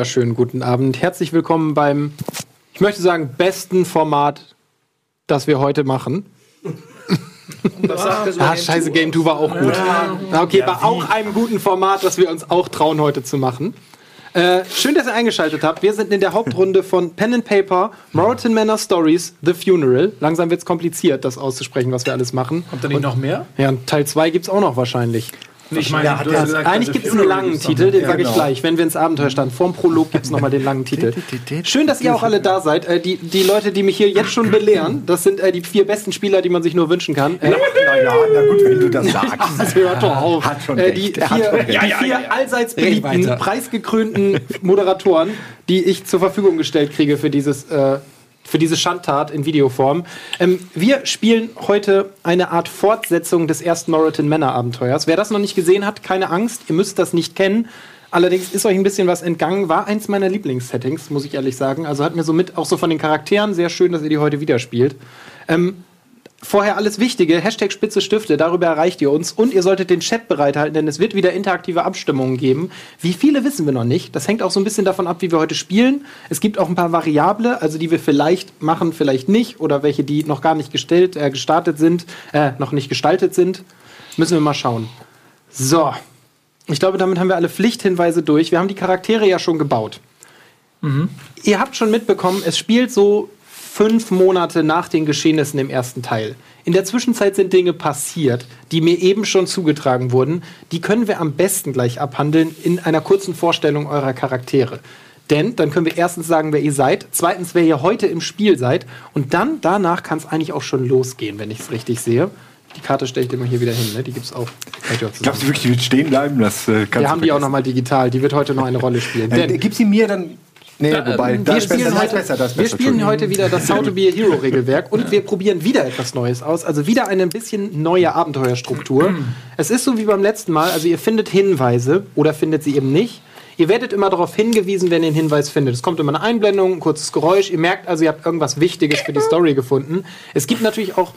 Wunderschönen guten Abend. Herzlich willkommen beim, ich möchte sagen, besten Format, das wir heute machen. ah, scheiße, Game 2 war auch gut. Ja. Okay, bei auch einem guten Format, das wir uns auch trauen, heute zu machen. Äh, schön, dass ihr eingeschaltet habt. Wir sind in der Hauptrunde von Pen and Paper, Moreton Manor Stories, The Funeral. Langsam wird es kompliziert, das auszusprechen, was wir alles machen. Kommt da nicht Und, noch mehr? Ja, Teil 2 gibt es auch noch wahrscheinlich. Ich meine, ja, ja, gesagt, eigentlich gibt es einen langen Titel, den ja, sage ich genau. gleich. Wenn wir ins Abenteuer standen, vorm Prolog gibt es nochmal den langen Titel. Schön, dass ihr auch alle da seid. Äh, die, die Leute, die mich hier jetzt schon belehren, das sind äh, die vier besten Spieler, die man sich nur wünschen kann. Äh, naja, na gut, wenn du das sagst. das hört doch auf. Hat schon äh, die, vier, die vier allseits beliebten, preisgekrönten Moderatoren, die ich zur Verfügung gestellt kriege für dieses äh, für diese Schandtat in Videoform. Ähm, wir spielen heute eine Art Fortsetzung des ersten Moreton Manor Abenteuers. Wer das noch nicht gesehen hat, keine Angst, ihr müsst das nicht kennen. Allerdings ist euch ein bisschen was entgangen, war eins meiner Lieblingssettings, muss ich ehrlich sagen. Also hat mir somit auch so von den Charakteren sehr schön, dass ihr die heute wieder spielt. Ähm, Vorher alles Wichtige, Hashtag Spitze Stifte, darüber erreicht ihr uns. Und ihr solltet den Chat bereithalten, denn es wird wieder interaktive Abstimmungen geben. Wie viele wissen wir noch nicht. Das hängt auch so ein bisschen davon ab, wie wir heute spielen. Es gibt auch ein paar Variable, also die wir vielleicht machen, vielleicht nicht. Oder welche, die noch gar nicht gestellt, äh, gestartet sind, äh, noch nicht gestaltet sind. Müssen wir mal schauen. So. Ich glaube, damit haben wir alle Pflichthinweise durch. Wir haben die Charaktere ja schon gebaut. Mhm. Ihr habt schon mitbekommen, es spielt so fünf Monate nach den Geschehnissen im ersten Teil. In der Zwischenzeit sind Dinge passiert, die mir eben schon zugetragen wurden. Die können wir am besten gleich abhandeln in einer kurzen Vorstellung eurer Charaktere. Denn dann können wir erstens sagen, wer ihr seid, zweitens, wer ihr heute im Spiel seid und dann danach kann es eigentlich auch schon losgehen, wenn ich es richtig sehe. Die Karte stelle ich dir mal hier wieder hin, ne? die gibt es auch. Glaubst du wirklich, die wird stehen bleiben? Das, äh, wir haben die auch nochmal digital, die wird heute noch eine Rolle spielen. Äh, gib sie mir, dann Nee, äh, wobei, ähm, wir spielen, besser, heute, besser, besser, wir spielen heute wieder das How to be a Hero Regelwerk und wir probieren wieder etwas Neues aus. Also wieder eine bisschen neue Abenteuerstruktur. es ist so wie beim letzten Mal, also ihr findet Hinweise oder findet sie eben nicht. Ihr werdet immer darauf hingewiesen, wenn ihr einen Hinweis findet. Es kommt immer eine Einblendung, ein kurzes Geräusch. Ihr merkt also, ihr habt irgendwas Wichtiges für die Story gefunden. Es gibt natürlich auch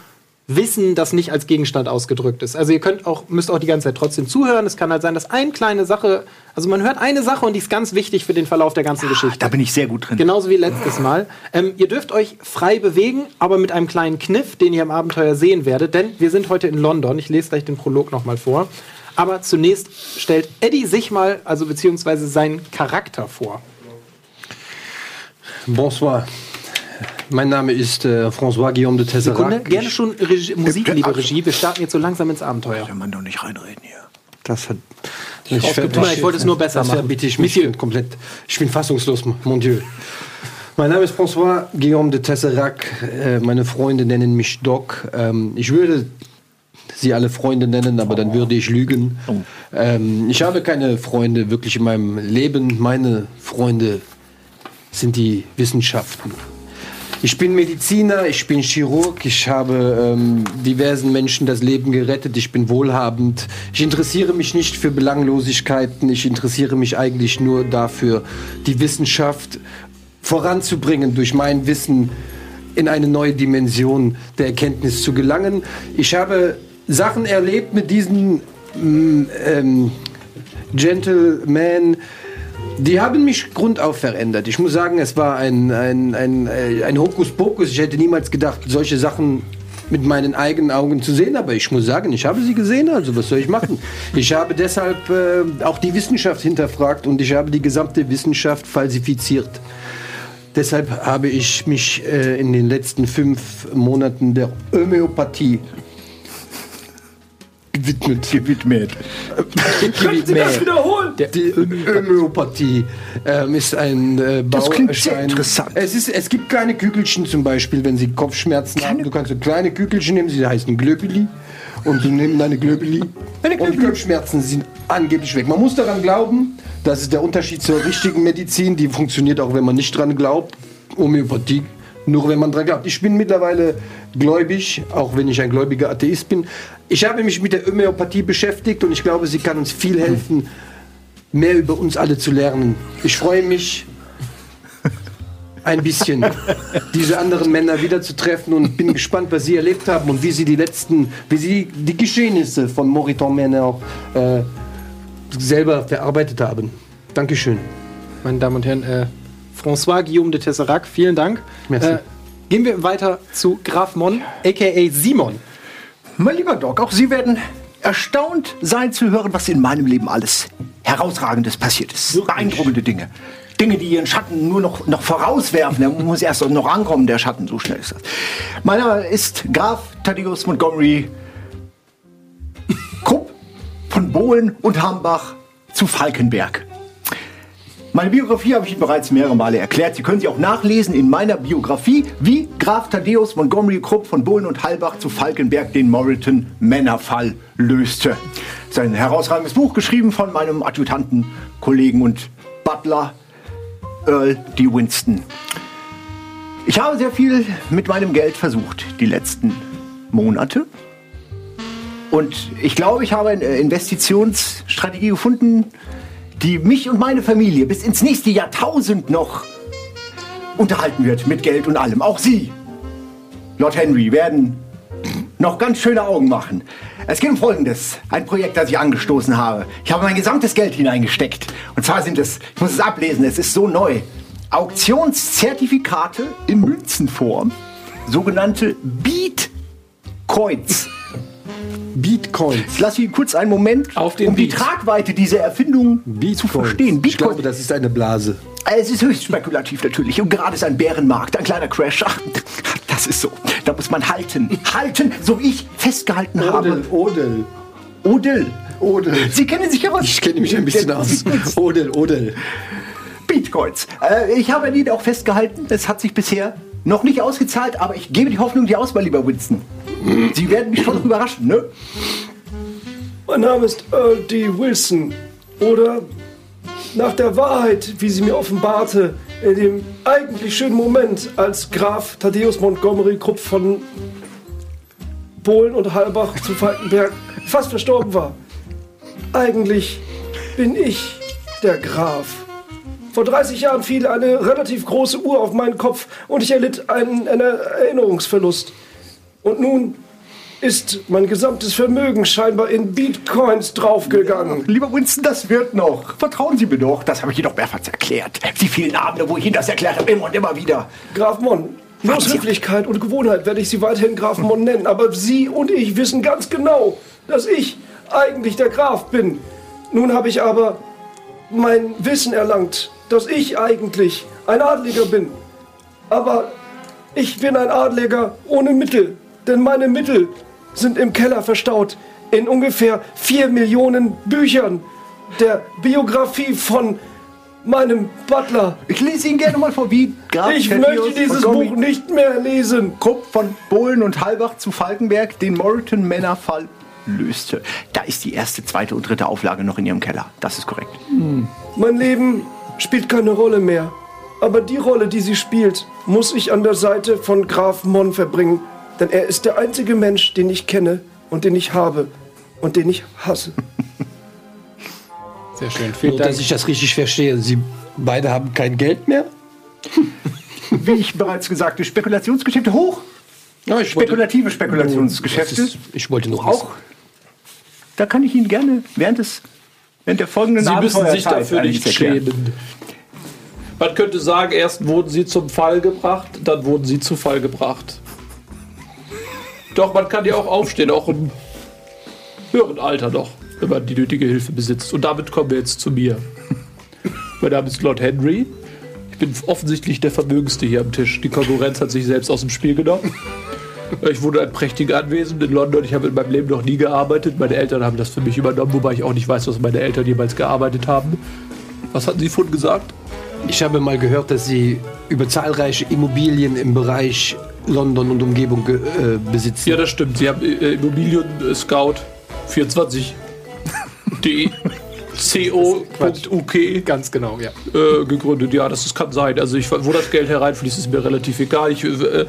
Wissen, das nicht als Gegenstand ausgedrückt ist. Also ihr könnt auch, müsst auch die ganze Zeit trotzdem zuhören. Es kann halt sein, dass eine kleine Sache, also man hört eine Sache und die ist ganz wichtig für den Verlauf der ganzen ja, Geschichte. Da bin ich sehr gut drin. Genauso wie letztes Mal. Ähm, ihr dürft euch frei bewegen, aber mit einem kleinen Kniff, den ihr im Abenteuer sehen werdet, denn wir sind heute in London. Ich lese gleich den Prolog nochmal vor. Aber zunächst stellt Eddie sich mal, also beziehungsweise seinen Charakter vor. Bonsoir. Mein Name ist äh, François Guillaume de Tesserac. Sekunde, gerne schon Regie, Musik, liebe Regie. Wir starten jetzt so langsam ins Abenteuer. Kann man doch nicht reinreden hier. Das hat. Ich, ich, ich wollte es nur besser das machen. bitte ich mich Monsieur. komplett. Ich bin fassungslos, mon Dieu. Mein Name ist François Guillaume de Tesserac. Äh, meine Freunde nennen mich Doc. Ähm, ich würde sie alle Freunde nennen, aber dann würde ich lügen. Oh. Ähm, ich habe keine Freunde wirklich in meinem Leben. Meine Freunde sind die Wissenschaften. Ich bin Mediziner, ich bin Chirurg, ich habe ähm, diversen Menschen das Leben gerettet, ich bin wohlhabend. Ich interessiere mich nicht für Belanglosigkeiten, ich interessiere mich eigentlich nur dafür, die Wissenschaft voranzubringen, durch mein Wissen in eine neue Dimension der Erkenntnis zu gelangen. Ich habe Sachen erlebt mit diesen mm, ähm, Gentlemen, die haben mich grundauf verändert. Ich muss sagen, es war ein, ein, ein, äh, ein Hokuspokus. Ich hätte niemals gedacht, solche Sachen mit meinen eigenen Augen zu sehen, aber ich muss sagen, ich habe sie gesehen, also was soll ich machen? Ich habe deshalb äh, auch die Wissenschaft hinterfragt und ich habe die gesamte Wissenschaft falsifiziert. Deshalb habe ich mich äh, in den letzten fünf Monaten der Homöopathie gewidmet. Gewidmet. Können Sie das wiederholen? Der, die Homöopathie ähm, ist ein äh, Baustein. Das sehr interessant. Es, ist, es gibt kleine Kügelchen zum Beispiel, wenn Sie Kopfschmerzen kleine haben. Du kannst so kleine Kügelchen nehmen, sie heißen Glöbeli. Und Sie nehmen deine Glöbeli. Und die Kopfschmerzen sind angeblich weg. Man muss daran glauben, das ist der Unterschied zur richtigen Medizin. Die funktioniert auch, wenn man nicht dran glaubt. Homöopathie nur wenn man dran glaubt. Ich bin mittlerweile gläubig, auch wenn ich ein gläubiger Atheist bin. Ich habe mich mit der Homöopathie beschäftigt und ich glaube, sie kann uns viel helfen, mehr über uns alle zu lernen. Ich freue mich, ein bisschen diese anderen Männer wiederzutreffen und bin gespannt, was sie erlebt haben und wie sie die letzten, wie sie die Geschehnisse von Moriton Männer auch äh, selber verarbeitet haben. Dankeschön. meine Damen und Herren. Äh, François Guillaume de Tesserac, vielen Dank. Merci. Äh, gehen wir weiter zu Graf Mon, a.k.a. Simon. Mein lieber Doc, auch Sie werden erstaunt sein zu hören, was in meinem Leben alles Herausragendes passiert ist. Beeindruckende Dinge. Dinge, die ihren Schatten nur noch, noch vorauswerfen. Der muss erst noch ankommen, der Schatten, so schnell ist das. Mein Name ist Graf Thaddeus Montgomery Krupp von Bohlen und Hambach zu Falkenberg. Meine Biografie habe ich bereits mehrere Male erklärt. Sie können sie auch nachlesen in meiner Biografie, wie Graf Thaddeus Montgomery Krupp von Bohlen und Halbach zu Falkenberg den Moreton Männerfall löste. Sein herausragendes Buch, geschrieben von meinem Adjutanten, Kollegen und Butler Earl D. Winston. Ich habe sehr viel mit meinem Geld versucht, die letzten Monate. Und ich glaube, ich habe eine Investitionsstrategie gefunden, die mich und meine Familie bis ins nächste Jahrtausend noch unterhalten wird mit Geld und allem. Auch Sie, Lord Henry, werden noch ganz schöne Augen machen. Es geht um Folgendes. Ein Projekt, das ich angestoßen habe. Ich habe mein gesamtes Geld hineingesteckt. Und zwar sind es, ich muss es ablesen, es ist so neu. Auktionszertifikate in Münzenform. Sogenannte Beat-Coins. Bitcoins. Ich lasse Ihnen kurz einen Moment, Auf den um die Beat. Tragweite dieser Erfindung zu verstehen. Ich glaube, das ist eine Blase. Es ist höchst spekulativ natürlich. Und gerade ist ein Bärenmarkt, ein kleiner Crash. Ach, das ist so. Da muss man halten. Halten, so wie ich festgehalten habe. Odel. Odel. Odel. Sie kennen sich ja was. Ich kenne mich ein bisschen aus. Odel, Odel. Bitcoins. Äh, ich habe an Ihnen auch festgehalten, es hat sich bisher noch nicht ausgezahlt, aber ich gebe die Hoffnung dir aus, mein lieber Winston. Sie werden mich schon überraschen, ne? Mein Name ist Earl D. Wilson. Oder nach der Wahrheit, wie sie mir offenbarte, in dem eigentlich schönen Moment, als Graf Thaddeus Montgomery Krupp von Polen und Halbach zu Falkenberg fast verstorben war. Eigentlich bin ich der Graf. Vor 30 Jahren fiel eine relativ große Uhr auf meinen Kopf und ich erlitt einen, einen Erinnerungsverlust. Und nun ist mein gesamtes Vermögen scheinbar in Bitcoins draufgegangen. Lieber Winston, das wird noch. Vertrauen Sie mir doch. Das habe ich Ihnen doch mehrfach erklärt. Die vielen Abende, wo ich Ihnen das erklärt habe, immer und immer wieder. Graf Mon, aus Sie- Höflichkeit und Gewohnheit werde ich Sie weiterhin Graf Mon nennen, aber Sie und ich wissen ganz genau, dass ich eigentlich der Graf bin. Nun habe ich aber mein Wissen erlangt, dass ich eigentlich ein Adliger bin. Aber ich bin ein Adliger ohne Mittel, denn meine Mittel sind im Keller verstaut in ungefähr vier Millionen Büchern der Biografie von meinem Butler. Ich lese Ihnen gerne mal vor, wie Graf Ich möchte dieses Buch nicht mehr lesen. Krupp von Bohlen und Halbach zu Falkenberg den Moreton Männerfall löste. Da ist die erste, zweite und dritte Auflage noch in Ihrem Keller. Das ist korrekt. Mein Leben spielt keine Rolle mehr. Aber die Rolle, die sie spielt, muss ich an der Seite von Graf Mon verbringen. Denn er ist der einzige Mensch, den ich kenne und den ich habe und den ich hasse. Sehr schön. Vielen Nur, Dank. dass ich das richtig verstehe. Sie beide haben kein Geld mehr? Wie ich bereits gesagt habe, Spekulationsgeschäfte hoch. Ja, ich Spekulative Das Spekulationsgeschäfte. ist, ich wollte nur auch. Da kann ich Ihnen gerne während des während der folgenden Sie müssen sich dafür nicht schämen. Man könnte sagen, erst wurden sie zum Fall gebracht, dann wurden sie zu Fall gebracht. Doch, man kann ja auch aufstehen, auch im höheren Alter noch, wenn man die nötige Hilfe besitzt. Und damit kommen wir jetzt zu mir. mein Name ist Lord Henry. Ich bin offensichtlich der Vermögendste hier am Tisch. Die Konkurrenz hat sich selbst aus dem Spiel genommen. Ich wohne in einem prächtigen Anwesen in London. Ich habe in meinem Leben noch nie gearbeitet. Meine Eltern haben das für mich übernommen, wobei ich auch nicht weiß, was meine Eltern jemals gearbeitet haben. Was hatten Sie vorhin gesagt? Ich habe mal gehört, dass Sie über zahlreiche Immobilien im Bereich London und Umgebung ge- äh, besitzen. Ja, das stimmt. Sie haben äh, Immobilien äh, Scout 24 de co.uk Ganz genau, ja. äh, gegründet. Ja, das, das kann sein. Also ich, wo das Geld hereinfließt, ist mir relativ egal. Ich äh,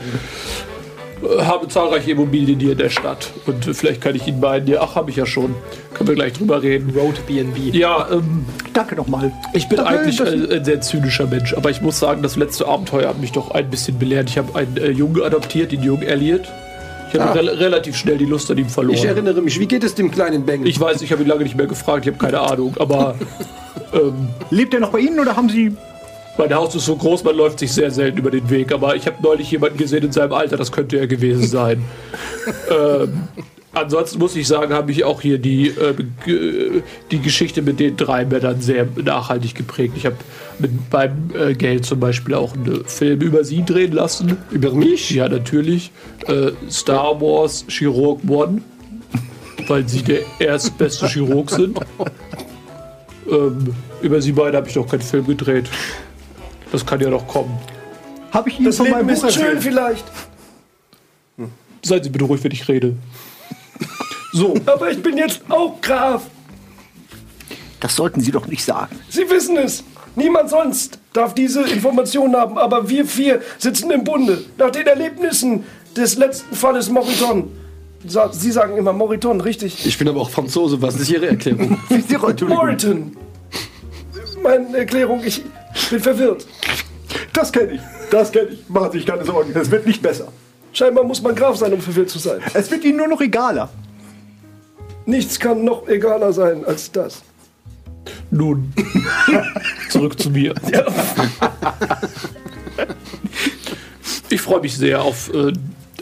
habe zahlreiche Immobilien hier in der Stadt. Und vielleicht kann ich Ihnen beiden, ja, ach, habe ich ja schon. Können wir gleich drüber reden. Road BNB. Ja, ähm, Danke nochmal. ich bin Danke, eigentlich ein, ein sehr zynischer Mensch, aber ich muss sagen, das letzte Abenteuer hat mich doch ein bisschen belehrt. Ich habe einen äh, Jungen adoptiert, den jungen Elliot. Ich habe re relativ schnell die Lust an ihm verloren. Ich erinnere mich, wie geht es dem kleinen Bengel? Ich weiß, ich habe ihn lange nicht mehr gefragt, ich habe keine Ahnung, aber ähm, Lebt er noch bei Ihnen oder haben Sie. Mein Haus ist so groß, man läuft sich sehr selten über den Weg. Aber ich habe neulich jemanden gesehen in seinem Alter, das könnte er gewesen sein. ähm, ansonsten muss ich sagen, habe ich auch hier die, äh, die Geschichte mit den drei Männern sehr nachhaltig geprägt. Ich habe mit beim äh, Geld zum Beispiel auch einen Film über sie drehen lassen. Über mich? Ja, natürlich. Äh, Star Wars Chirurg One, weil sie der erstbeste Chirurg sind. Ähm, über sie beide habe ich noch keinen Film gedreht. Das kann ja noch kommen. Habe ich Ihnen Das von meinem Leben Buch ist schön erzählt? vielleicht. Seien Sie bitte ruhig, wenn ich rede. So, Aber ich bin jetzt auch Graf. Das sollten Sie doch nicht sagen. Sie wissen es. Niemand sonst darf diese Informationen haben, aber wir vier sitzen im Bunde. Nach den Erlebnissen des letzten Falles Moriton. Sie sagen immer Moriton, richtig? Ich bin aber auch Franzose, was ist Ihre Erklärung? Moriton. Meine Erklärung, ich bin verwirrt. Das kenne ich. Das kenne ich. Machen Sie sich keine Sorgen. Es wird nicht besser. Scheinbar muss man Graf sein, um verwirrt zu sein. Es wird Ihnen nur noch egaler. Nichts kann noch egaler sein als das. nun. Zurück zu mir. Ich freue mich sehr auf, äh,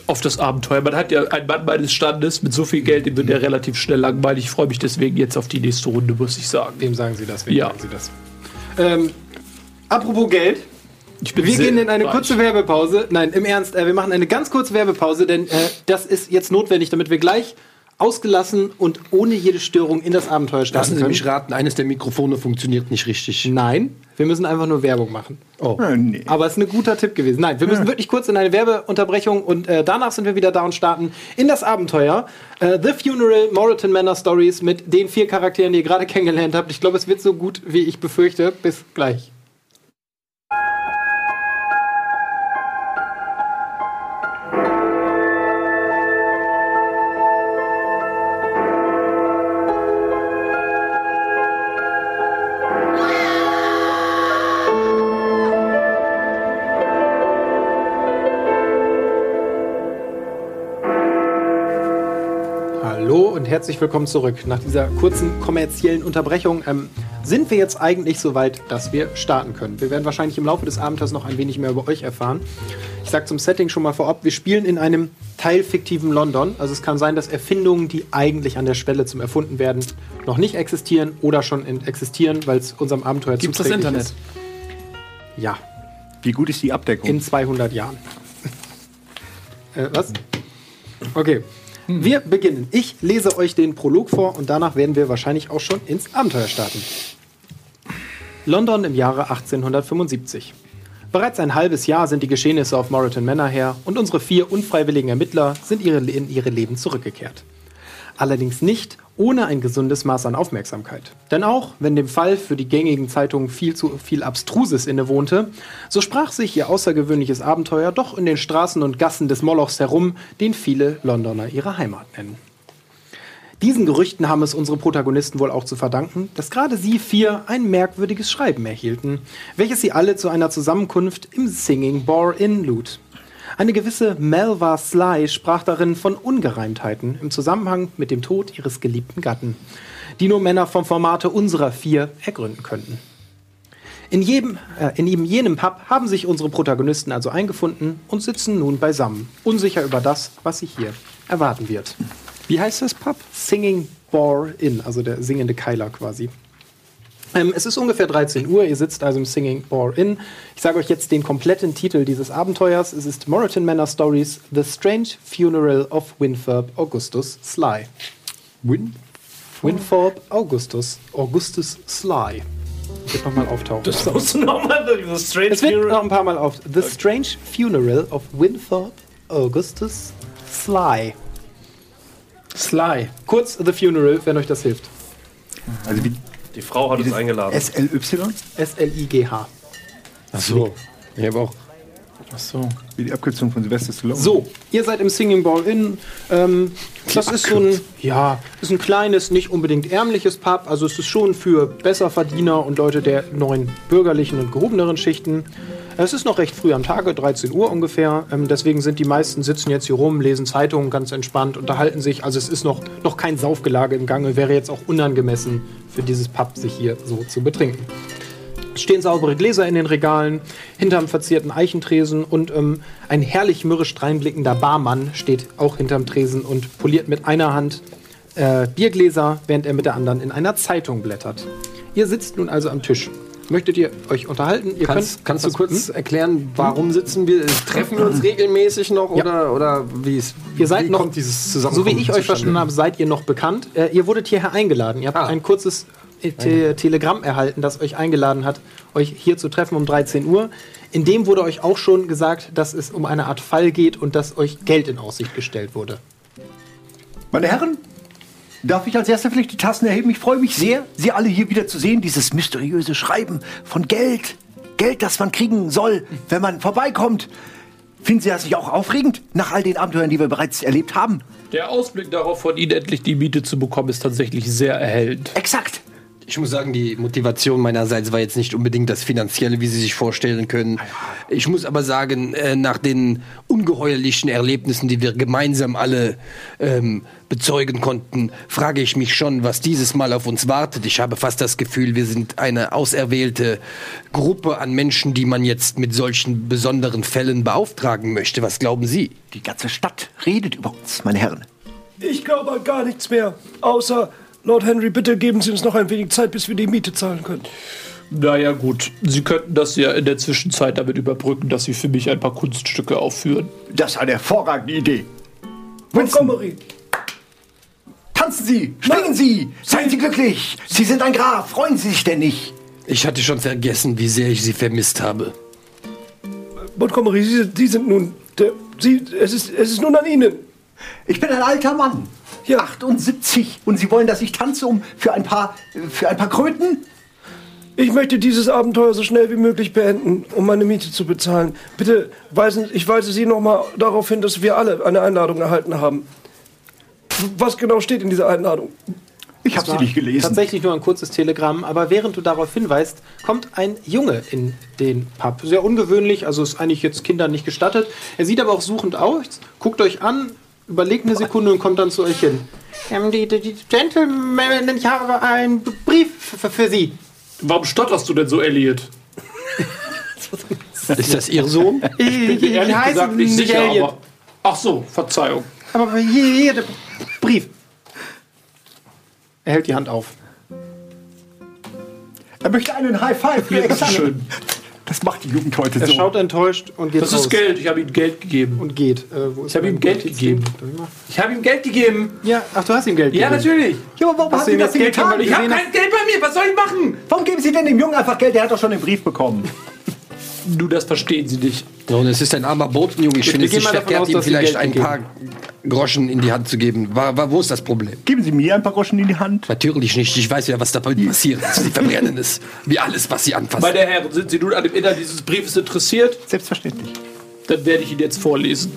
auf das Abenteuer. Man hat ja einen Mann meines Standes mit so viel Geld, dem wird der relativ schnell langweilig. Ich freue mich deswegen jetzt auf die nächste Runde, muss ich sagen. Wem sagen Sie das? Wem Ja. sagen Sie das? Ähm, apropos Geld. Ich bin Wir gehen in eine reich. kurze Werbepause. Nein, im Ernst, äh, wir machen eine ganz kurze Werbepause, denn äh, das ist jetzt notwendig, damit wir gleich ausgelassen und ohne jede Störung in das Abenteuer starten Lassen Sie können. mich raten, eines der Mikrofone funktioniert nicht richtig. Nein, wir müssen einfach nur Werbung machen. Oh. Äh, nee. Aber es ist ein guter Tipp gewesen. Nein, wir müssen wirklich kurz in eine Werbeunterbrechung und äh, danach sind wir wieder da und starten in das Abenteuer. Äh, The Funeral Moreton Manor Stories mit den vier Charakteren, die ihr gerade kennengelernt habt. Ich glaube, es wird so gut, wie ich befürchte. Bis gleich. Herzlich willkommen zurück. Nach dieser kurzen kommerziellen Unterbrechung ähm, sind wir jetzt eigentlich so weit, dass wir starten können. Wir werden wahrscheinlich im Laufe des Abenteuers noch ein wenig mehr über euch erfahren. Ich sage zum Setting schon mal vorab, wir spielen in einem teilfiktiven London. Also es kann sein, dass Erfindungen, die eigentlich an der Schwelle zum Erfunden werden, noch nicht existieren oder schon in- existieren, weil es unserem Abenteuer Gibt's das zuträglich Internet? ist. Ja, Wie gut ist die Abdeckung? in 200 Jahren. äh, was? Okay. Wir beginnen. Ich lese euch den Prolog vor und danach werden wir wahrscheinlich auch schon ins Abenteuer starten. London im Jahre 1875. Bereits ein halbes Jahr sind die Geschehnisse auf Moreton Manor her und unsere vier unfreiwilligen Ermittler sind ihre, in ihre Leben zurückgekehrt. Allerdings nicht ohne ein gesundes Maß an Aufmerksamkeit. Denn auch wenn dem Fall für die gängigen Zeitungen viel zu viel Abstruses innewohnte, so sprach sich ihr außergewöhnliches Abenteuer doch in den Straßen und Gassen des Molochs herum, den viele Londoner ihre Heimat nennen. Diesen Gerüchten haben es unsere Protagonisten wohl auch zu verdanken, dass gerade sie vier ein merkwürdiges Schreiben erhielten, welches sie alle zu einer Zusammenkunft im Singing Bar Inn lud. Eine gewisse Melva Sly sprach darin von Ungereimtheiten im Zusammenhang mit dem Tod ihres geliebten Gatten, die nur Männer vom Formate unserer vier ergründen könnten. In, jedem, äh, in eben jenem Pub haben sich unsere Protagonisten also eingefunden und sitzen nun beisammen, unsicher über das, was sie hier erwarten wird. Wie heißt das Pub? Singing Bar Inn, also der singende Keiler quasi. Ähm, es ist ungefähr 13 Uhr, ihr sitzt also im Singing Bar Inn. Ich sage euch jetzt den kompletten Titel dieses Abenteuers. Es ist Moreton Manor Stories, The Strange Funeral of Winthrop Augustus Sly. Win? Winthrop Augustus, Augustus Sly. Wird nochmal auftauchen. Das musst du nochmal das Strange es wird noch Funeral. ein paar Mal auf. The Strange Funeral of Winthrop Augustus Sly. Sly. Kurz The Funeral, wenn euch das hilft. Also wie Die Frau hat uns eingeladen. SLY? S-L-I-G-H. Ach so. Ich habe auch. Ach so. Wie die Abkürzung von Sylvester Stallone. So, ihr seid im Singing Ball Inn. Ähm, das ist so ein, ja, ist ein kleines, nicht unbedingt ärmliches Pub. Also es ist schon für Besserverdiener und Leute der neuen bürgerlichen und gehobeneren Schichten. Es ist noch recht früh am Tage, 13 Uhr ungefähr. Ähm, deswegen sind die meisten sitzen jetzt hier rum, lesen Zeitungen ganz entspannt, unterhalten sich. Also es ist noch, noch kein Saufgelage im Gange. Wäre jetzt auch unangemessen für dieses Pub, sich hier so zu betrinken. Es stehen saubere Gläser in den Regalen, hinterm verzierten Eichentresen und ähm, ein herrlich mürrisch dreinblickender Barmann steht auch hinterm Tresen und poliert mit einer Hand äh, Biergläser, während er mit der anderen in einer Zeitung blättert. Ihr sitzt nun also am Tisch. Möchtet ihr euch unterhalten? Ihr kannst, könnt, kannst du kurz hm? erklären, warum sitzen wir? Treffen wir uns regelmäßig noch ja. oder, oder wie ist Ihr seid noch, so wie ich euch verstanden habe, seid ihr noch bekannt. Äh, ihr wurdet hierher eingeladen. Ihr habt ah. ein kurzes Te Telegramm erhalten, das euch eingeladen hat, euch hier zu treffen um 13 Uhr. In dem wurde euch auch schon gesagt, dass es um eine Art Fall geht und dass euch Geld in Aussicht gestellt wurde. Meine Herren, darf ich als erster vielleicht die Tassen erheben? Ich freue mich sehr, Sie alle hier wieder zu sehen. Dieses mysteriöse Schreiben von Geld. Geld, das man kriegen soll, wenn man vorbeikommt. Finden Sie das nicht auch aufregend, nach all den Abenteuern, die wir bereits erlebt haben? Der Ausblick darauf, von Ihnen endlich die Miete zu bekommen, ist tatsächlich sehr erhellend. Exakt. Ich muss sagen, die Motivation meinerseits war jetzt nicht unbedingt das Finanzielle, wie Sie sich vorstellen können. Ich muss aber sagen, äh, nach den ungeheuerlichen Erlebnissen, die wir gemeinsam alle ähm, bezeugen konnten, frage ich mich schon, was dieses Mal auf uns wartet. Ich habe fast das Gefühl, wir sind eine auserwählte Gruppe an Menschen, die man jetzt mit solchen besonderen Fällen beauftragen möchte. Was glauben Sie? Die ganze Stadt redet über uns, meine Herren. Ich glaube an gar nichts mehr, außer Lord Henry, bitte geben Sie uns noch ein wenig Zeit, bis wir die Miete zahlen können. Naja, gut. Sie könnten das ja in der Zwischenzeit damit überbrücken, dass Sie für mich ein paar Kunststücke aufführen. Das ist eine hervorragende Idee. Montgomery. Tanzen Sie, springen Sie, seien Sie glücklich. Sie sind ein Graf, freuen Sie sich denn nicht? Ich hatte schon vergessen, wie sehr ich Sie vermisst habe. Montgomery, Sie, Sie sind nun. Der, Sie, es, ist, es ist nun an Ihnen. Ich bin ein alter Mann. Ja. 78. Und Sie wollen, dass ich tanze um für ein paar, für ein paar Kröten? Ich möchte dieses Abenteuer so schnell wie möglich beenden, um meine Miete zu bezahlen. Bitte weisen, ich weise Sie noch mal darauf hin, dass wir alle eine Einladung erhalten haben. Was genau steht in dieser Einladung? Ich habe sie nicht gelesen. Tatsächlich nur ein kurzes Telegramm, aber während du darauf hinweist, kommt ein Junge in den Pub. Sehr ungewöhnlich, also ist eigentlich jetzt Kindern nicht gestattet. Er sieht aber auch suchend aus, guckt euch an, überlegt eine Sekunde und kommt dann zu euch hin. Ähm, die, die, die Gentleman, ich habe einen Brief für, für Sie. Warum stotterst du denn so, Elliot? Ist das Ihr Sohn? Ich, bin ich, ehrlich ich gesagt nicht sicher, Elliot. aber... Ach so, Verzeihung. Aber hier, hier, der Brief. Er hält die Hand auf. Er möchte einen High Five. Hier, das ist schön. Das macht die Jugend heute er so. Er schaut enttäuscht und geht Das ist Geld. Ich habe ihm Geld gegeben. Und geht. Äh, ich habe ihm Geld gegeben. Ich habe ihm Geld gegeben. Ja, ach, du hast ihm Geld gegeben. Ja, natürlich. Ja, aber warum hast du ihm das Geld getan? Ich habe kein Geld bei mir. Was soll ich machen? Warum geben Sie denn dem Jungen einfach Geld? Der hat doch schon den Brief bekommen. Du, das verstehen Sie nicht. So, und es ist ein armer Botenjunge. Ich finde es nicht verkehrt, ihm vielleicht ein paar Groschen in die Hand zu geben. War, war, wo ist das Problem? Geben Sie mir ein paar Groschen in die Hand. Natürlich nicht. Ich weiß ja, was da passiert. Sie verbrennen es. Wie alles, was Sie anfassen. Meine Herren, sind Sie nun an dem Inhalt dieses Briefes interessiert? Selbstverständlich. Dann werde ich ihn jetzt vorlesen.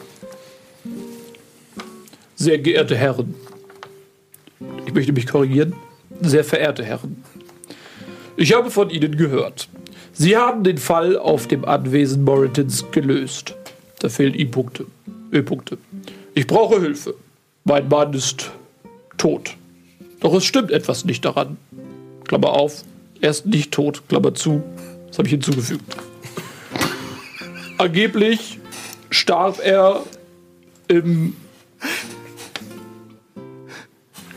Sehr geehrte Herren. Ich möchte mich korrigieren. Sehr verehrte Herren. Ich habe von Ihnen gehört. Sie haben den Fall auf dem Anwesen Moritons gelöst. Da fehlen I-Punkte. Ö-Punkte. Ich brauche Hilfe. Mein Mann ist tot. Doch es stimmt etwas nicht daran. Klammer auf. Er ist nicht tot. Klammer zu. Das habe ich hinzugefügt. Angeblich starb er im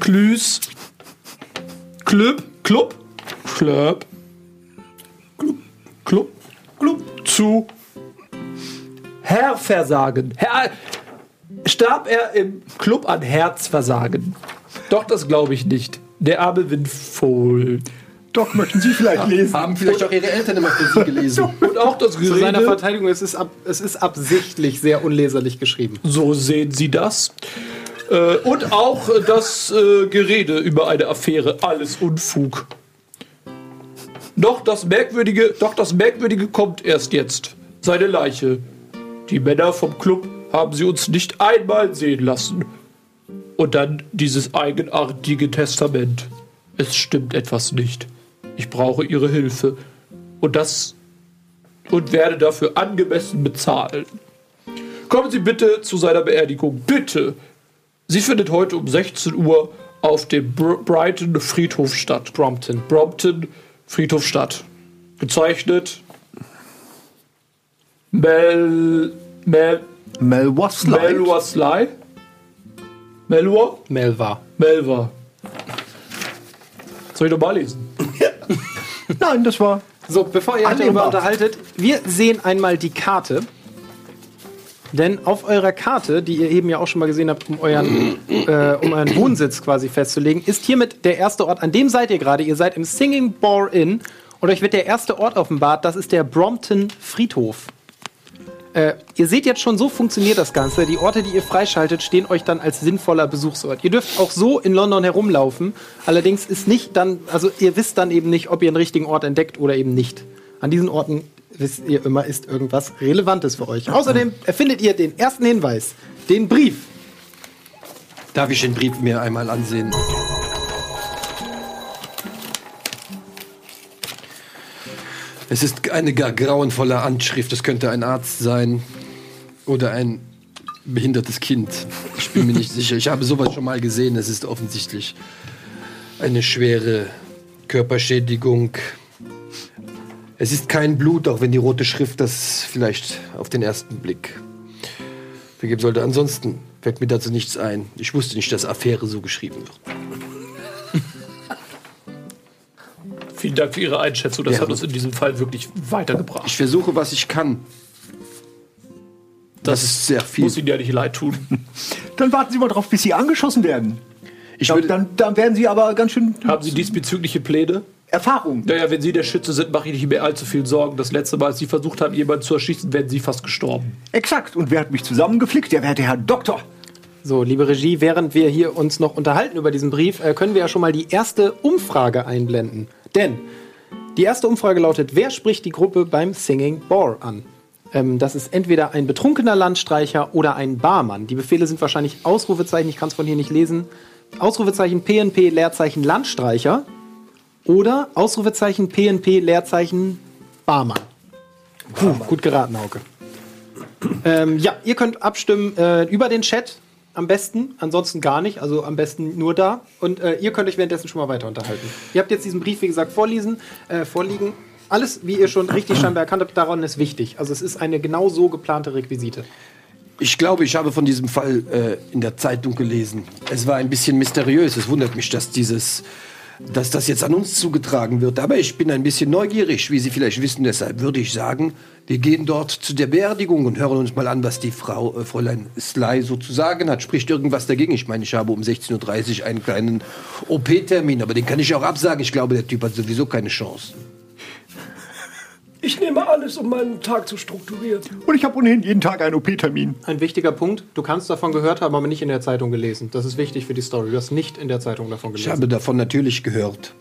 Klüs Club Club Club Club Club Club zu Herrversagen. Herr starb er im Club an Herzversagen. Doch, das glaube ich nicht. Der arme Windfohl. Doch, möchten Sie vielleicht lesen? Haben vielleicht auch Ihre Eltern immer für Sie gelesen. Und auch das Gerede. Zu seiner Verteidigung, es ist, ab, es ist absichtlich sehr unleserlich geschrieben. So sehen Sie das. Äh, und auch das äh, Gerede über eine Affäre. Alles Unfug. Doch das Merkwürdige, doch das Merkwürdige kommt erst jetzt. Seine Leiche. Die Männer vom Club haben sie uns nicht einmal sehen lassen. Und dann dieses eigenartige Testament. Es stimmt etwas nicht. Ich brauche ihre Hilfe. Und das und werde dafür angemessen bezahlen. Kommen Sie bitte zu seiner Beerdigung. Bitte. Sie findet heute um 16 Uhr auf dem Br Brighton Friedhof statt. Brompton. Brompton Friedhof statt. Gezeichnet Mel. Mel. Mel Wasley. Melwa Sly? Melwa? Melva. Melva. Soll ich nochmal lesen? Nein, das war. So, bevor ihr euch darüber Annehmbar. unterhaltet, wir sehen einmal die Karte. Denn auf eurer Karte, die ihr eben ja auch schon mal gesehen habt, um euren, äh, um euren Wohnsitz quasi festzulegen, ist hiermit der erste Ort, an dem seid ihr gerade. Ihr seid im Singing Bar Inn und euch wird der erste Ort offenbart, das ist der Brompton Friedhof. Äh, ihr seht jetzt schon, so funktioniert das Ganze. Die Orte, die ihr freischaltet, stehen euch dann als sinnvoller Besuchsort. Ihr dürft auch so in London herumlaufen. Allerdings ist nicht dann, also ihr wisst dann eben nicht, ob ihr einen richtigen Ort entdeckt oder eben nicht. An diesen Orten wisst ihr immer, ist irgendwas Relevantes für euch. Außerdem erfindet ihr den ersten Hinweis, den Brief. Darf ich den Brief mir einmal ansehen? Es ist eine gar grauenvolle Anschrift. Es könnte ein Arzt sein oder ein behindertes Kind. Ich bin mir nicht sicher. Ich habe sowas schon mal gesehen. Es ist offensichtlich eine schwere Körperschädigung. Es ist kein Blut, auch wenn die rote Schrift das vielleicht auf den ersten Blick vergeben sollte. Ansonsten fällt mir dazu nichts ein. Ich wusste nicht, dass Affäre so geschrieben wird. Vielen Dank für Ihre Einschätzung. Das Ja. hat uns in diesem Fall wirklich weitergebracht. Ich versuche, was ich kann. Das, ist sehr viel. Muss Ihnen ja nicht leid tun. Dann warten Sie mal drauf, bis Sie angeschossen werden. Ich Dann, würde, dann, dann werden Sie aber ganz schön Haben Sie diesbezügliche Pläne? Erfahrung. Naja, wenn Sie der Schütze sind, mache ich nicht mehr allzu viel Sorgen. Das letzte Mal, als Sie versucht haben, jemanden zu erschießen, werden Sie fast gestorben. Exakt. Und wer hat mich zusammengeflickt? Der werte Herr Doktor. So, liebe Regie, während wir hier uns noch unterhalten über diesen Brief, äh, können wir ja schon mal die erste Umfrage einblenden. Denn die erste Umfrage lautet, wer spricht die Gruppe beim Singing Bar an? Ähm, das ist entweder ein betrunkener Landstreicher oder ein Barmann. Die Befehle sind wahrscheinlich Ausrufezeichen, ich kann es von hier nicht lesen. Ausrufezeichen PNP Leerzeichen Landstreicher oder Ausrufezeichen PNP Leerzeichen Barmann. Puh, gut geraten, Hauke. Ähm, ja, ihr könnt abstimmen äh, über den Chat am besten, ansonsten gar nicht, also am besten nur da. Und äh, ihr könnt euch währenddessen schon mal weiter unterhalten. Ihr habt jetzt diesen Brief, wie gesagt, vorlesen, äh, vorliegen. Alles, wie ihr schon richtig scheinbar erkannt habt, daran ist wichtig. Also es ist eine genau so geplante Requisite. ich glaube, ich habe von diesem Fall äh, in der Zeitung gelesen. Es war ein bisschen mysteriös. Es wundert mich, dass dieses, dass das jetzt an uns zugetragen wird. Aber ich bin ein bisschen neugierig, wie Sie vielleicht wissen. Deshalb würde ich sagen, wir gehen dort zu der Beerdigung und hören uns mal an, was die Frau, äh, Fräulein Sly so zu sagen hat. Spricht irgendwas dagegen? Ich meine, ich habe um 16.30 Uhr einen kleinen OP-Termin, aber den kann ich auch absagen. Ich glaube, der Typ hat sowieso keine Chance. Ich nehme alles, um meinen Tag zu strukturieren. Und ich habe ohnehin jeden Tag einen OP-Termin. Ein wichtiger Punkt, du kannst davon gehört haben, aber nicht in der Zeitung gelesen. Das ist wichtig für die Story. Du hast nicht in der Zeitung davon Ich gelesen. habe davon natürlich gehört.